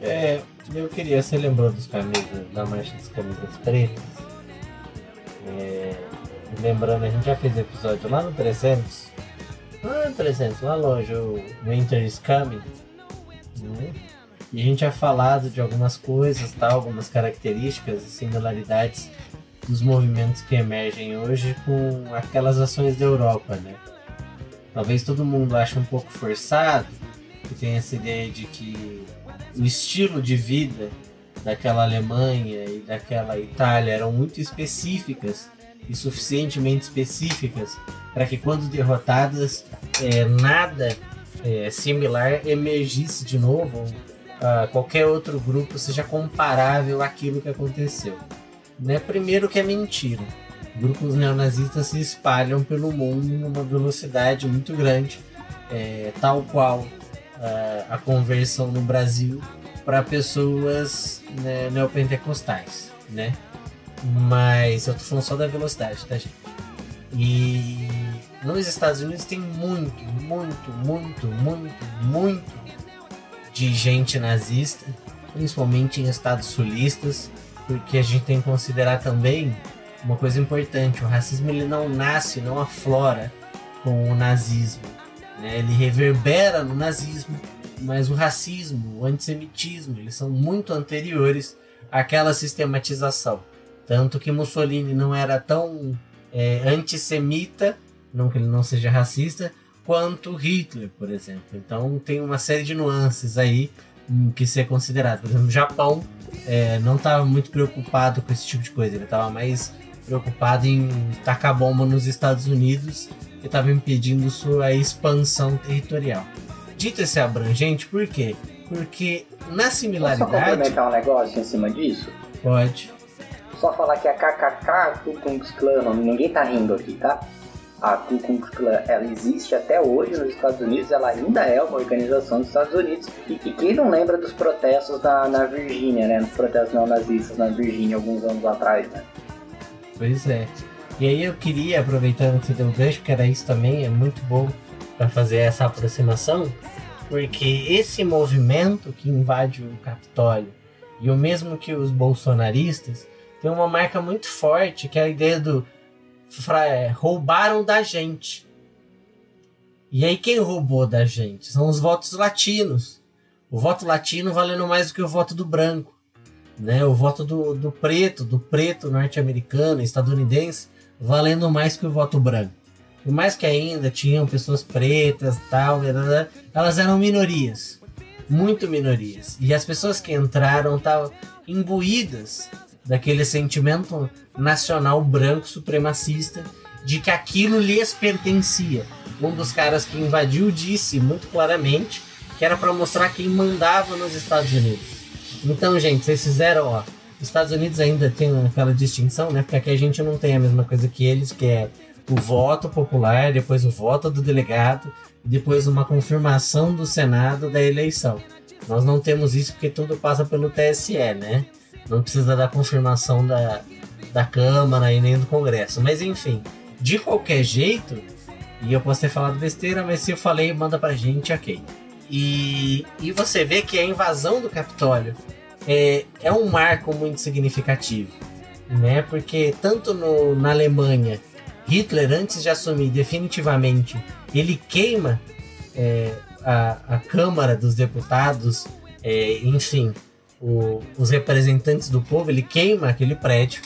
É, eu queria, você lembrou dos camisas, da marcha das camisas pretas? É, lembrando, a gente já fez episódio lá no 300, lá no 300, lá longe, o Winter is Coming, né? E a gente tinha falado de algumas coisas, tal, algumas características e similaridades dos movimentos que emergem hoje com aquelas ações da Europa, né? Talvez todo mundo ache um pouco forçado, que tem essa ideia de que o estilo de vida daquela Alemanha e daquela Itália eram muito específicas e suficientemente específicas para que quando derrotadas é, nada é, similar emergisse de novo a qualquer outro grupo seja comparável àquilo que aconteceu. Né? Primeiro que é mentira. Grupos neonazistas se espalham pelo mundo numa velocidade muito grande, é, tal qual a conversão no Brasil para pessoas né, neopentecostais, né? Mas eu tô falando só da velocidade, tá, gente? E nos Estados Unidos tem muito, muito, muito, muito, muito de gente nazista, principalmente em estados sulistas, porque a gente tem que considerar também uma coisa importante: o racismo ele não nasce, não aflora com o nazismo. Né? Ele reverbera no nazismo, mas o racismo, o antissemitismo, eles são muito anteriores àquela sistematização. Tanto que Mussolini não era tão é, antissemita, não que ele não seja racista, quanto Hitler, por exemplo. Então tem uma série de nuances aí hum, que ser considerado. Por exemplo, o Japão é, não estava muito preocupado com esse tipo de coisa, ele estava mais preocupado em tacar bomba nos Estados Unidos e estava impedindo sua expansão territorial. Dito esse abrangente, por quê? Porque na similaridade. Posso complementar um negócio em cima disso? Pode. Só falar que a KKK, Ku Klux Klan, ninguém tá rindo aqui, tá? A Ku Klux Klan, ela existe até hoje nos Estados Unidos, ela ainda é uma organização dos Estados Unidos. E, e quem não lembra dos protestos na, na Virgínia, né? Dos protestos neonazistas na Virgínia alguns anos atrás, né? Pois é. E aí eu queria, aproveitando que você deu um gancho, porque era isso também, é muito bom para fazer essa aproximação, porque esse movimento que invade o Capitólio e o mesmo que os bolsonaristas tem uma marca muito forte que é a ideia do é, roubaram da gente. E aí quem roubou da gente? São os votos latinos. O voto latino valendo mais do que o voto do branco. Né? O voto do, do preto, do preto norte-americano, estadunidense, valendo mais que o voto branco. Por mais que ainda tinham pessoas pretas tal, elas eram minorias. Muito minorias. E as pessoas que entraram estavam imbuídas daquele sentimento nacional branco supremacista de que aquilo lhes pertencia. Um dos caras que invadiu disse muito claramente que era para mostrar quem mandava nos Estados Unidos. Então, gente, vocês fizeram, ó. Os Estados Unidos ainda tem aquela distinção, né? Porque aqui a gente não tem a mesma coisa que eles, que é o voto popular, depois o voto do delegado, depois uma confirmação do Senado da eleição. Nós não temos isso porque tudo passa pelo TSE, né? Não precisa da confirmação da, da Câmara e nem do Congresso. Mas enfim, de qualquer jeito, e eu posso ter falado besteira, mas se eu falei, manda pra gente, ok. E, e você vê que a invasão do Capitólio é, é um marco muito significativo, né? Porque tanto no, na Alemanha Hitler, antes de assumir definitivamente, ele queima é, a, a Câmara dos Deputados, é, enfim, o, os representantes do povo, ele queima aquele prédio,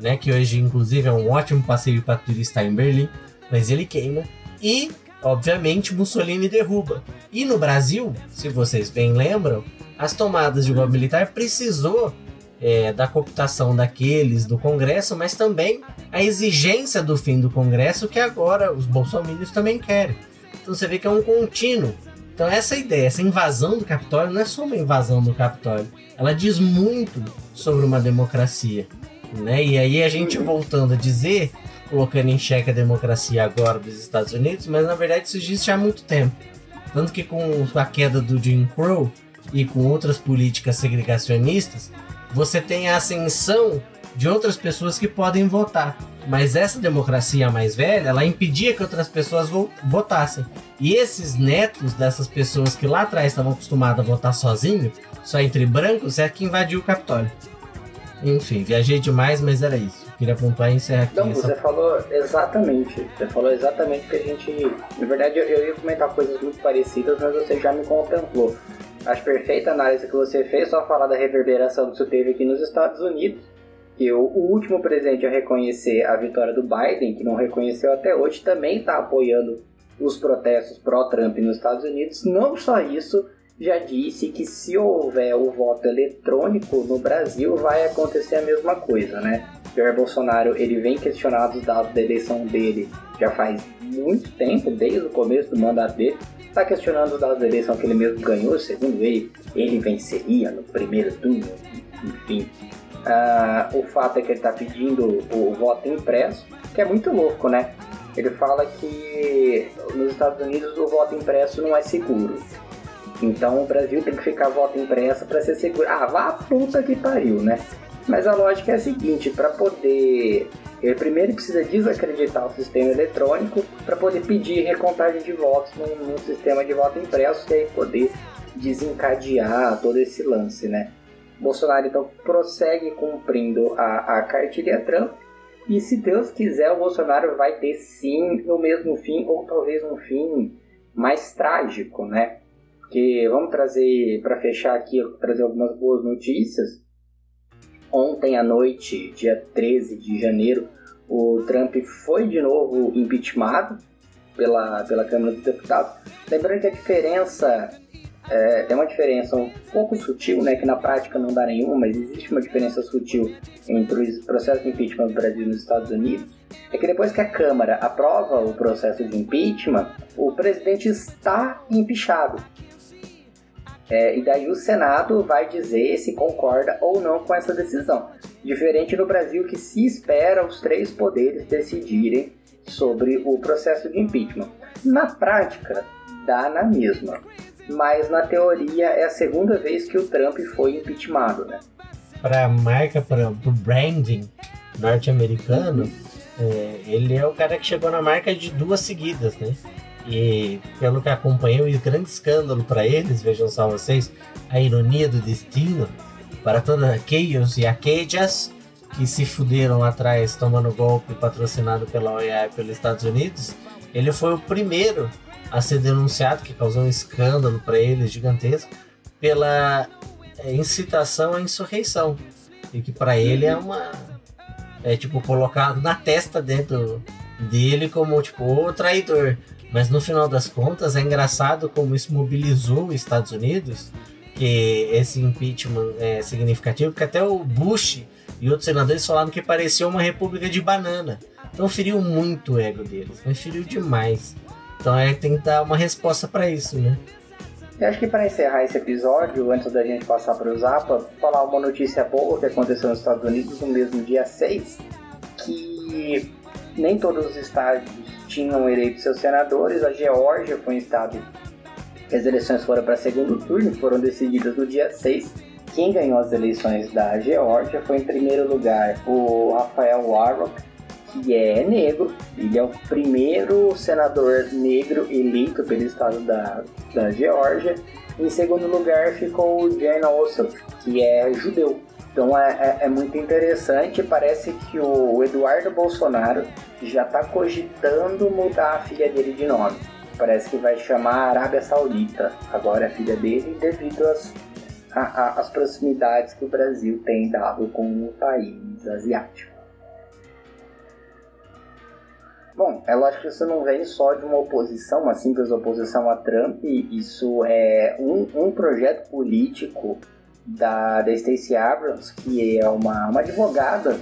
né, que hoje inclusive é um ótimo passeio para turista em Berlim, mas ele queima e, obviamente, Mussolini derruba. E no Brasil, se vocês bem lembram, as tomadas de golpe militar precisou é, da cooptação daqueles do Congresso, mas também a exigência do fim do Congresso que agora os bolsominions também querem. Então você vê que é um contínuo. Então essa ideia, essa invasão do Capitólio não é só uma invasão do Capitólio. Ela diz muito sobre uma democracia. Né? E aí a gente voltando a dizer, colocando em xeque a democracia agora dos Estados Unidos, mas na verdade isso existe há muito tempo. Tanto que com a queda do Jim Crow e com outras políticas segregacionistas, você tem a ascensão de outras pessoas que podem votar. Mas essa democracia mais velha, ela impedia que outras pessoas vo votassem. E esses netos dessas pessoas que lá atrás estavam acostumados a votar sozinho, só entre brancos, é que invadiu o Capitólio. Enfim, viajei demais, mas era isso. Queria pontuar e encerrar aqui. Não, essa- você falou exatamente. Você falou exatamente que a gente. Na verdade, eu, eu ia comentar coisas muito parecidas, mas você já me contemplou. Acho perfeita a análise que você fez, só falar da reverberação que isso teve aqui nos Estados Unidos. O, o último presidente a reconhecer a vitória do Biden, que não reconheceu até hoje, também está apoiando os protestos pró-Trump nos Estados Unidos. Não só isso, já disse que se houver o voto eletrônico no Brasil, vai acontecer a mesma coisa, né? Jair Bolsonaro ele vem questionado os dados da eleição dele já faz muito tempo, desde o começo do mandato dele. Está questionando os dados da eleição que ele mesmo ganhou, segundo ele, ele venceria no primeiro turno, enfim. Ah, o fato é que ele está pedindo o voto impresso, que é muito louco, né? Ele fala que nos Estados Unidos o voto impresso não é seguro. Então o Brasil tem que ficar voto impresso para ser seguro. Ah, vá a puta que pariu, né? Mas a lógica é a seguinte, para poder ele primeiro precisa desacreditar o sistema eletrônico para poder pedir recontagem de votos num, num sistema de voto impresso e aí poder desencadear todo esse lance, né? Bolsonaro então prossegue cumprindo a, a cartilha Trump e se Deus quiser o Bolsonaro vai ter sim o mesmo fim ou talvez um fim mais trágico, né? Porque vamos trazer para fechar aqui trazer algumas boas notícias. Ontem à noite, dia 13 de janeiro, o Trump foi de novo impeachmentado pela, pela Câmara dos Deputados. Lembrando que a diferença é, tem uma diferença um pouco sutil, né, que na prática não dá nenhuma, mas existe uma diferença sutil entre o processo de impeachment no Brasil e nos Estados Unidos, é que depois que a Câmara aprova o processo de impeachment, o presidente está empichado. É, e daí o Senado vai dizer se concorda ou não com essa decisão. Diferente no Brasil que se espera os três poderes decidirem sobre o processo de impeachment. Na prática, dá na mesma. Mas na teoria é a segunda vez que o Trump foi impeachmentado, né? Para a marca, para o branding norte-americano, é, ele é o cara que chegou na marca de duas seguidas, né? E pelo que acompanhei, o grande escândalo para eles, vejam só vocês, a ironia do destino, para todos aqueles e aquelas que se fuderam atrás tomando golpe patrocinado pela OEA e pelos Estados Unidos, ele foi o primeiro a ser denunciado, que causou um escândalo para eles gigantesco, pela é, incitação à insurreição. E que para ele é uma. É tipo colocado na testa dentro dele como tipo o traidor. Mas no final das contas é engraçado como isso mobilizou os Estados Unidos, que esse impeachment é significativo, que até o Bush e outros senadores falaram que parecia uma república de banana. Então feriu muito o ego deles, mas feriu demais. Então é tem que dar uma resposta para isso, né? Eu acho que para encerrar esse episódio, antes da gente passar para o Zapa, falar uma notícia boa que aconteceu nos Estados Unidos no mesmo dia 6, que nem todos os estados tinham eleito seus senadores. A Geórgia foi um estado que as eleições foram para segundo turno, foram decididas no dia 6. Quem ganhou as eleições da Geórgia foi, em primeiro lugar, o Rafael Warnock, que é negro. Ele é o primeiro senador negro eleito pelo estado da, da Geórgia. Em segundo lugar ficou o Jan Ossoff, que é judeu. Então é, é, é muito interessante. Parece que o Eduardo Bolsonaro já está cogitando mudar a filha dele de nome. Parece que vai chamar Arábia Saudita agora a filha dele, devido às, a, a, às proximidades que o Brasil tem dado com o país asiático. Bom, é lógico que isso não vem só de uma oposição, uma simples oposição a Trump, isso é um, um projeto político da, da Stacey Abrams, que é uma, uma advogada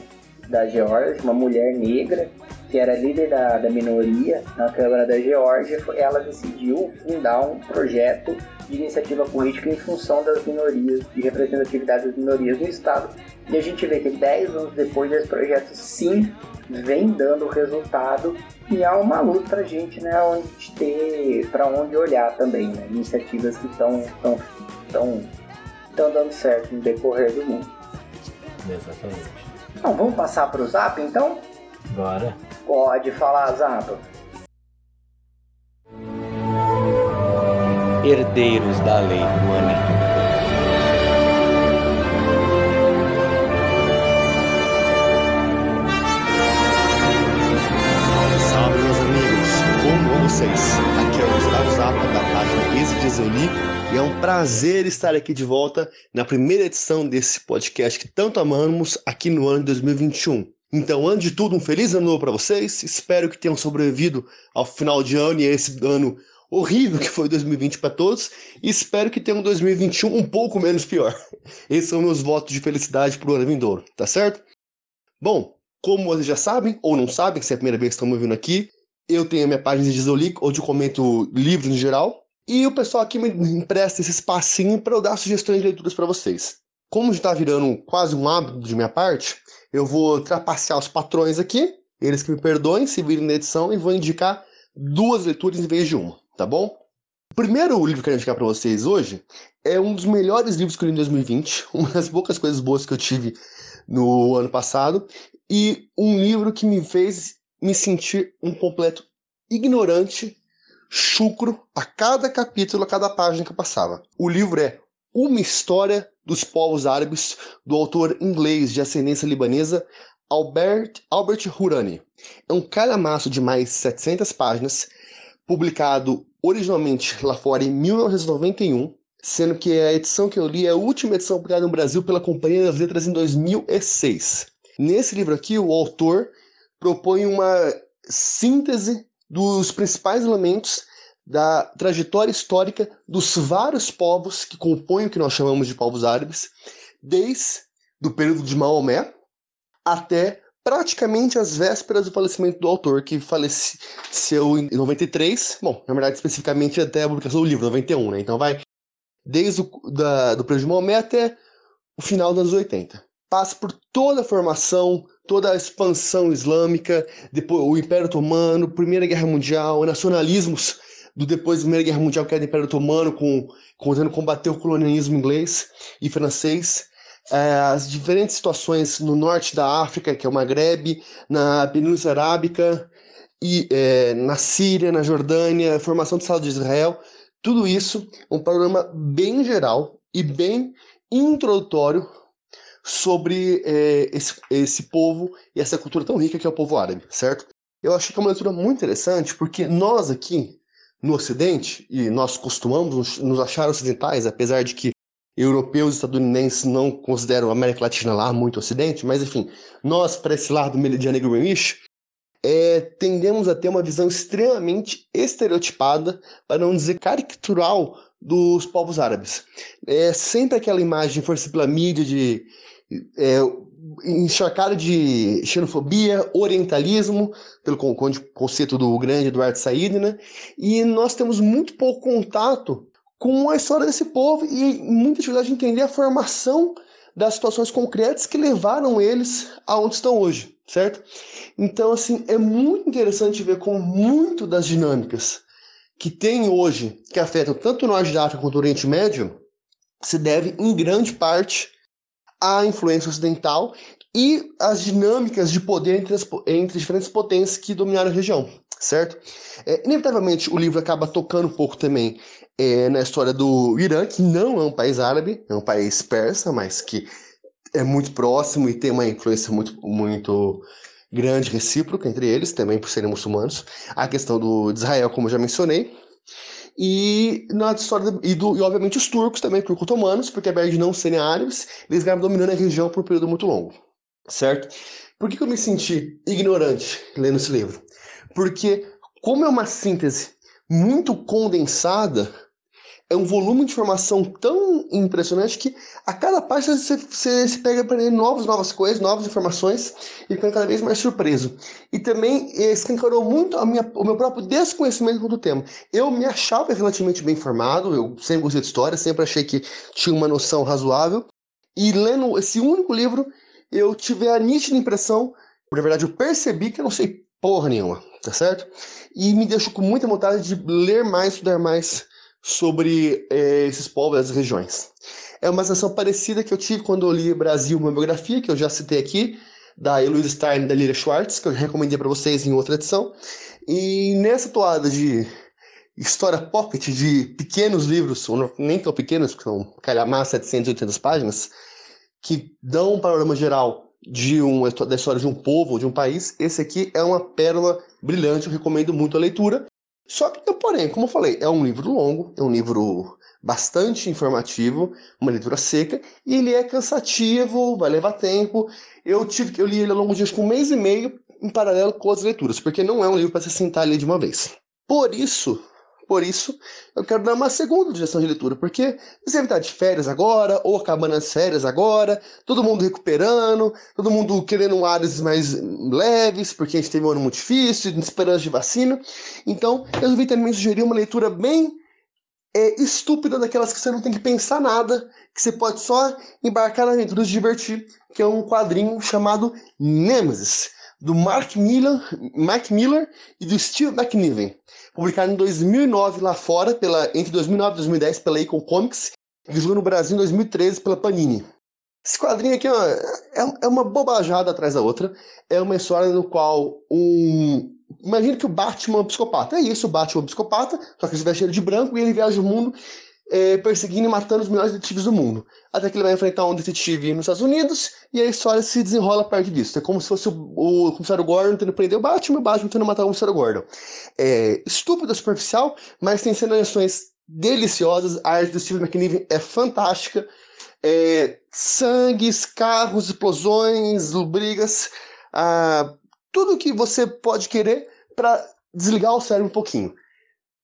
da Geórgia, uma mulher negra, que era líder da, da minoria na Câmara da Geórgia, foi- ela decidiu fundar um projeto de iniciativa política em função das minorias, de representatividade das minorias no Estado. E a gente vê que 10 anos depois esse projeto sim vem dando resultado e há uma luz pra gente, né, onde ter, para onde olhar também, né, iniciativas que estão estão estão estão dando certo no decorrer do mundo. Exatamente. Então, vamos passar para o Zap, então? Bora. Pode falar, Zap. Herdeiros da lei do. E é um prazer estar aqui de volta na primeira edição desse podcast que tanto amamos aqui no ano de 2021. Então, antes de tudo, um feliz ano novo para vocês. Espero que tenham sobrevivido ao final de ano e a esse ano horrível que foi 2020 para todos. E espero que tenham um 2021 um pouco menos pior. <laughs> Esses são meus votos de felicidade para o ano vindouro, tá certo? Bom, como vocês já sabem, ou não sabem, se é a primeira vez que estão me ouvindo aqui, eu tenho a minha página de Zolic, onde eu comento livros em geral, e o pessoal aqui me empresta esse espacinho para eu dar sugestões de leituras para vocês. Como já está virando quase um hábito de minha parte, eu vou trapacear os patrões aqui, eles que me perdoem se virem na edição, e vou indicar duas leituras em vez de uma, tá bom? O primeiro livro que eu quero indicar para vocês hoje é um dos melhores livros que eu li em 2020, <laughs> uma das poucas coisas boas que eu tive no ano passado, e um livro que me fez me sentir um completo ignorante, chucro, a cada capítulo, a cada página que passava. O livro é Uma História dos Povos Árabes, do autor inglês de ascendência libanesa Albert, Albert Hurani. É um calhamaço de mais 700 páginas, publicado originalmente lá fora em 1991, sendo que a edição que eu li é a última edição publicada no Brasil pela Companhia das Letras em 2006. Nesse livro aqui, o autor propõe uma síntese dos principais elementos da trajetória histórica dos vários povos que compõem o que nós chamamos de povos árabes, desde o período de Maomé até praticamente as vésperas do falecimento do autor, que faleceu em 93, bom, na verdade especificamente até a publicação do livro, 91, né? Então vai desde o da, do período de Maomé até o final dos anos 80. Passa por toda a formação, toda a expansão islâmica, depois o Império Otomano, Primeira Guerra Mundial, nacionalismos do depois da Primeira Guerra Mundial, que era o Império Otomano, com, tentando combater o colonialismo inglês e francês, é, as diferentes situações no norte da África, que é o Maghreb, na Península Arábica, e é, na Síria, na Jordânia, a formação do Estado de Israel, tudo isso um panorama bem geral e bem introdutório sobre é, esse, esse povo e essa cultura tão rica que é o povo árabe, certo? Eu achei que é uma leitura muito interessante porque nós aqui no Ocidente, e nós costumamos nos, achar ocidentais, apesar de que europeus e estadunidenses não consideram a América Latina lá muito Ocidente, mas enfim, nós, para esse lado meridiano e Greenwich, é, tendemos a ter uma visão extremamente estereotipada, para não dizer caricatural, dos povos árabes. É sempre aquela imagem força pela mídia de é, encharcada de xenofobia, orientalismo, pelo conceito do grande Eduardo Said, né? E nós temos muito pouco contato com a história desse povo e muita dificuldade de entender a formação das situações concretas que levaram eles aonde estão hoje, certo? Então, assim, é muito interessante ver como muito das dinâmicas que tem hoje, que afetam tanto o norte da África quanto o Oriente Médio, se deve em grande parte à influência ocidental e às dinâmicas de poder entre, as, entre diferentes potências que dominaram a região, certo? É, inevitavelmente, o livro acaba tocando um pouco também é, na história do Irã, que não é um país árabe, é um país persa, mas que é muito próximo e tem uma influência muito, muito grande recíproca entre eles, também por serem muçulmanos. A questão do, Israel, como eu já mencionei. E na história e, do, e obviamente os turcos também, turco-otomanos, porque apesar de não serem árabes, eles ganharam dominando a região por um período muito longo, certo? Por que, que eu me senti ignorante lendo esse livro? Porque como é uma síntese muito condensada, é um volume de informação tão impressionante que a cada página você, você se pega para novas, novas coisas, novas informações e fica cada vez mais surpreso. E também eh, escancarou muito a minha, o meu próprio desconhecimento do tema. Eu me achava relativamente bem informado, eu sempre gostei de história, sempre achei que tinha uma noção razoável. E lendo esse único livro, eu tive a nítida impressão, na verdade eu percebi que eu não sei porra nenhuma, tá certo? E me deixou com muita vontade de ler mais, estudar mais sobre é, esses povos, essas regiões. É uma sensação parecida que eu tive quando eu li Brasil, uma biografia, que eu já citei aqui, da Eloise Stein e da Lira Schwartz, que eu recomendei para vocês em outra edição. E nessa toada de história pocket, de pequenos livros, ou nem tão pequenos, porque são calhamar 780 páginas, que dão um panorama geral de um, da história de um povo, de um país, esse aqui é uma pérola brilhante, eu recomendo muito a leitura. Só que, porém, como eu falei, é um livro longo, é um livro bastante informativo, uma leitura seca, e ele é cansativo, vai levar tempo. Eu tive eu li ele ao longo de um mês e meio em paralelo com as leituras, porque não é um livro para se sentar ali de uma vez. Por isso, por isso, eu quero dar uma segunda direção de leitura, porque você estar de férias agora, ou acabando as férias agora, todo mundo recuperando, todo mundo querendo áreas mais leves, porque a gente teve um ano muito difícil, esperança de vacina. Então, eu resolvi também sugerir uma leitura bem é, estúpida, daquelas que você não tem que pensar nada, que você pode só embarcar na aventura e se divertir, que é um quadrinho chamado Nemesis, do Mark Miller, Mark Miller e do Steve McNiven publicado em 2009 lá fora, pela, entre 2009 e 2010 pela Icon Comics, e no Brasil em 2013 pela Panini. Esse quadrinho aqui ó, é, é uma bobajada atrás da outra. É uma história no qual um. Imagina que o Batman é um psicopata. É isso, o Batman é um psicopata, só que ele veste ele de branco e ele viaja o mundo é, perseguindo e matando os melhores detetives do mundo. Até que ele vai enfrentar um detetive nos Estados Unidos e a história se desenrola perto disso. É como se fosse o, o comissário Gordon tentando prender o Batman e o Batman tentando matar o comissário Gordon. É estúpido, superficial, mas tem cenas deliciosas. A arte do Steve McNiven é fantástica. É, sangues, carros, explosões, brigas, ah, tudo que você pode querer para desligar o cérebro um pouquinho.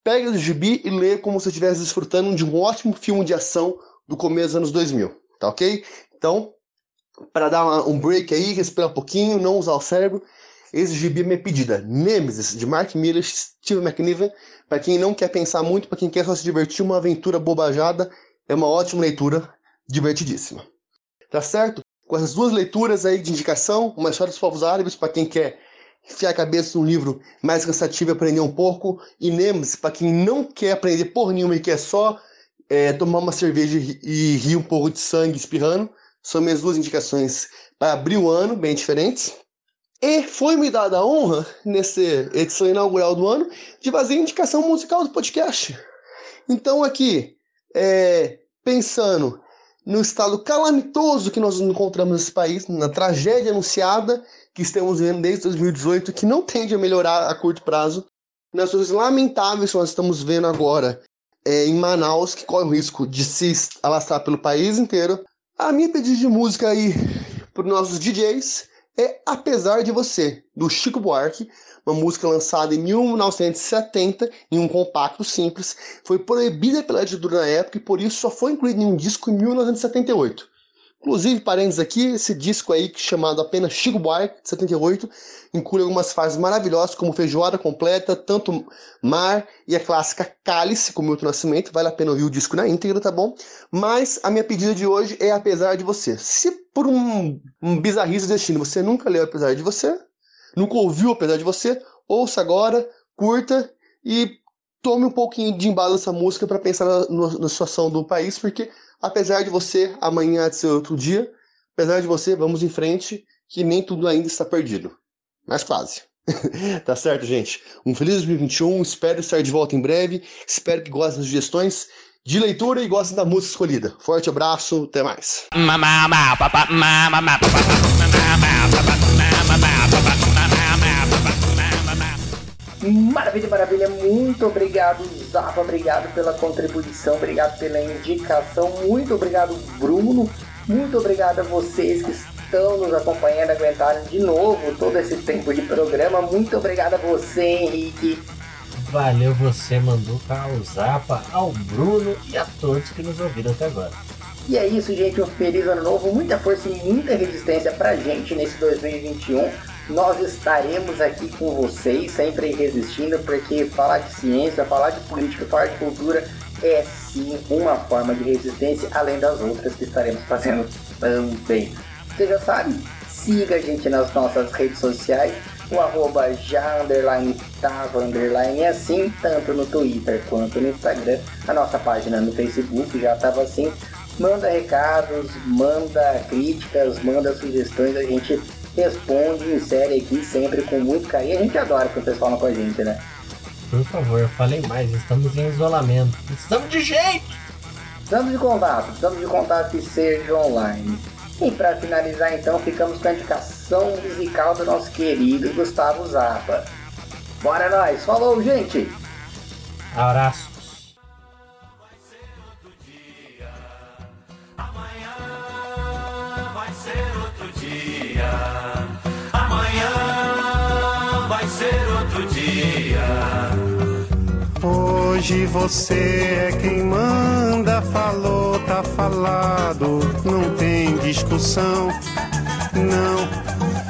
Pega o gibi e lê como se estivesse desfrutando de um ótimo filme de ação do começo dos anos 2000, tá ok? Então, para dar um break aí, respirar um pouquinho, não usar o cérebro, esse gibi é minha pedida. Nemesis, de Mark Miller, Steve McNiven. Para quem não quer pensar muito, para quem quer só se divertir, uma aventura bobajada, é uma ótima leitura, divertidíssima. Tá certo? Com essas duas leituras aí de indicação, uma história dos povos árabes, para quem quer enfiar a cabeça num livro mais cansativo e aprender um pouco. E Nemesis, para quem não quer aprender por nenhuma e quer só é, tomar uma cerveja e rir um pouco de sangue espirrando, são minhas duas indicações para abrir o ano, bem diferentes. E foi me dada a honra, nessa edição inaugural do ano, de fazer indicação musical do podcast. Então, aqui, é, pensando no estado calamitoso que nós encontramos nesse país, na tragédia anunciada que estamos vendo desde 2018, que não tende a melhorar a curto prazo, nas coisas lamentáveis que nós estamos vendo agora é, em Manaus, que corre o risco de se alastrar pelo país inteiro. A minha pedido de música aí para os nossos DJs é Apesar de Você, do Chico Buarque, uma música lançada em 1970 em um compacto simples, foi proibida pela ditadura na época e por isso só foi incluída em um disco em 1978. Inclusive, parênteses aqui, esse disco aí chamado apenas Chico Buarque, de 78, inclui algumas fases maravilhosas, como Feijoada Completa, Tanto Mar e a clássica Cálice, com Milton Nascimento. Vale a pena ouvir o disco na íntegra, tá bom? Mas a minha pedida de hoje é Apesar de Você. Se por um, um bizarrice destino você nunca leu Apesar de Você, nunca ouviu Apesar de Você, ouça agora, curta e tome um pouquinho de embalo dessa música para pensar na, na situação do país, porque Apesar de você, amanhã de ser outro dia, apesar de você, vamos em frente, que nem tudo ainda está perdido. Mas quase. <laughs> tá certo, gente? Um feliz 2021, espero estar de volta em breve, espero que gostem das sugestões de leitura e gostem da música escolhida. Forte abraço, até mais. Maravilha, maravilha. Muito obrigado, Zapa. Obrigado pela contribuição, obrigado pela indicação. Muito obrigado, Bruno. Muito obrigado a vocês que estão nos acompanhando, aguentaram de novo todo esse tempo de programa. Muito obrigado a você, Henrique. Valeu você, Manduca, ao Zapa, ao Bruno e a todos que nos ouviram até agora. E é isso, gente. Um feliz ano novo, muita força e muita resistência pra gente nesse 2021. Nós estaremos aqui com vocês, sempre resistindo, porque falar de ciência, falar de política, falar de cultura é sim uma forma de resistência, além das outras que estaremos fazendo também. Você já sabe, siga a gente nas nossas redes sociais, o arroba já underline tava underline assim, tanto no Twitter quanto no Instagram. A nossa página no Facebook já estava assim. Manda recados, manda críticas, manda sugestões, a gente responde, insere aqui sempre com muito carinho. A gente adora quando vocês falam com a gente, né? Por favor, falem mais, estamos em isolamento. Precisamos de gente! Precisamos de contato, precisamos de contato que seja online. E para finalizar então, ficamos com a indicação musical do nosso querido Gustavo Zappa. Bora nós, falou gente! Abraços. Dia. Amanhã vai ser outro dia. Hoje você é quem manda, falou, tá falado, não tem discussão, não.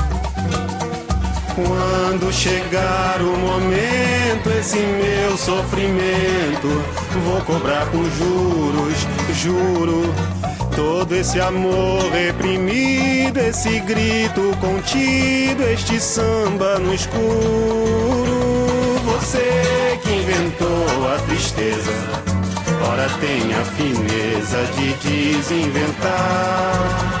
Quando chegar o momento, esse meu sofrimento, vou cobrar com juros, juro. Todo esse amor reprimido, esse grito contido, este samba no escuro. Você que inventou a tristeza, ora tem a fineza de desinventar.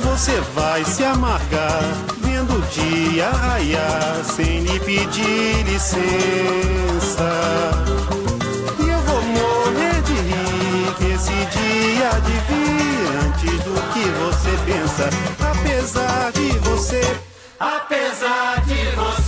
Você vai se amargar vendo o dia raiar sem lhe pedir licença. E eu vou morrer de rir que esse dia de vir antes do que você pensa. Apesar de você, Apesar de você,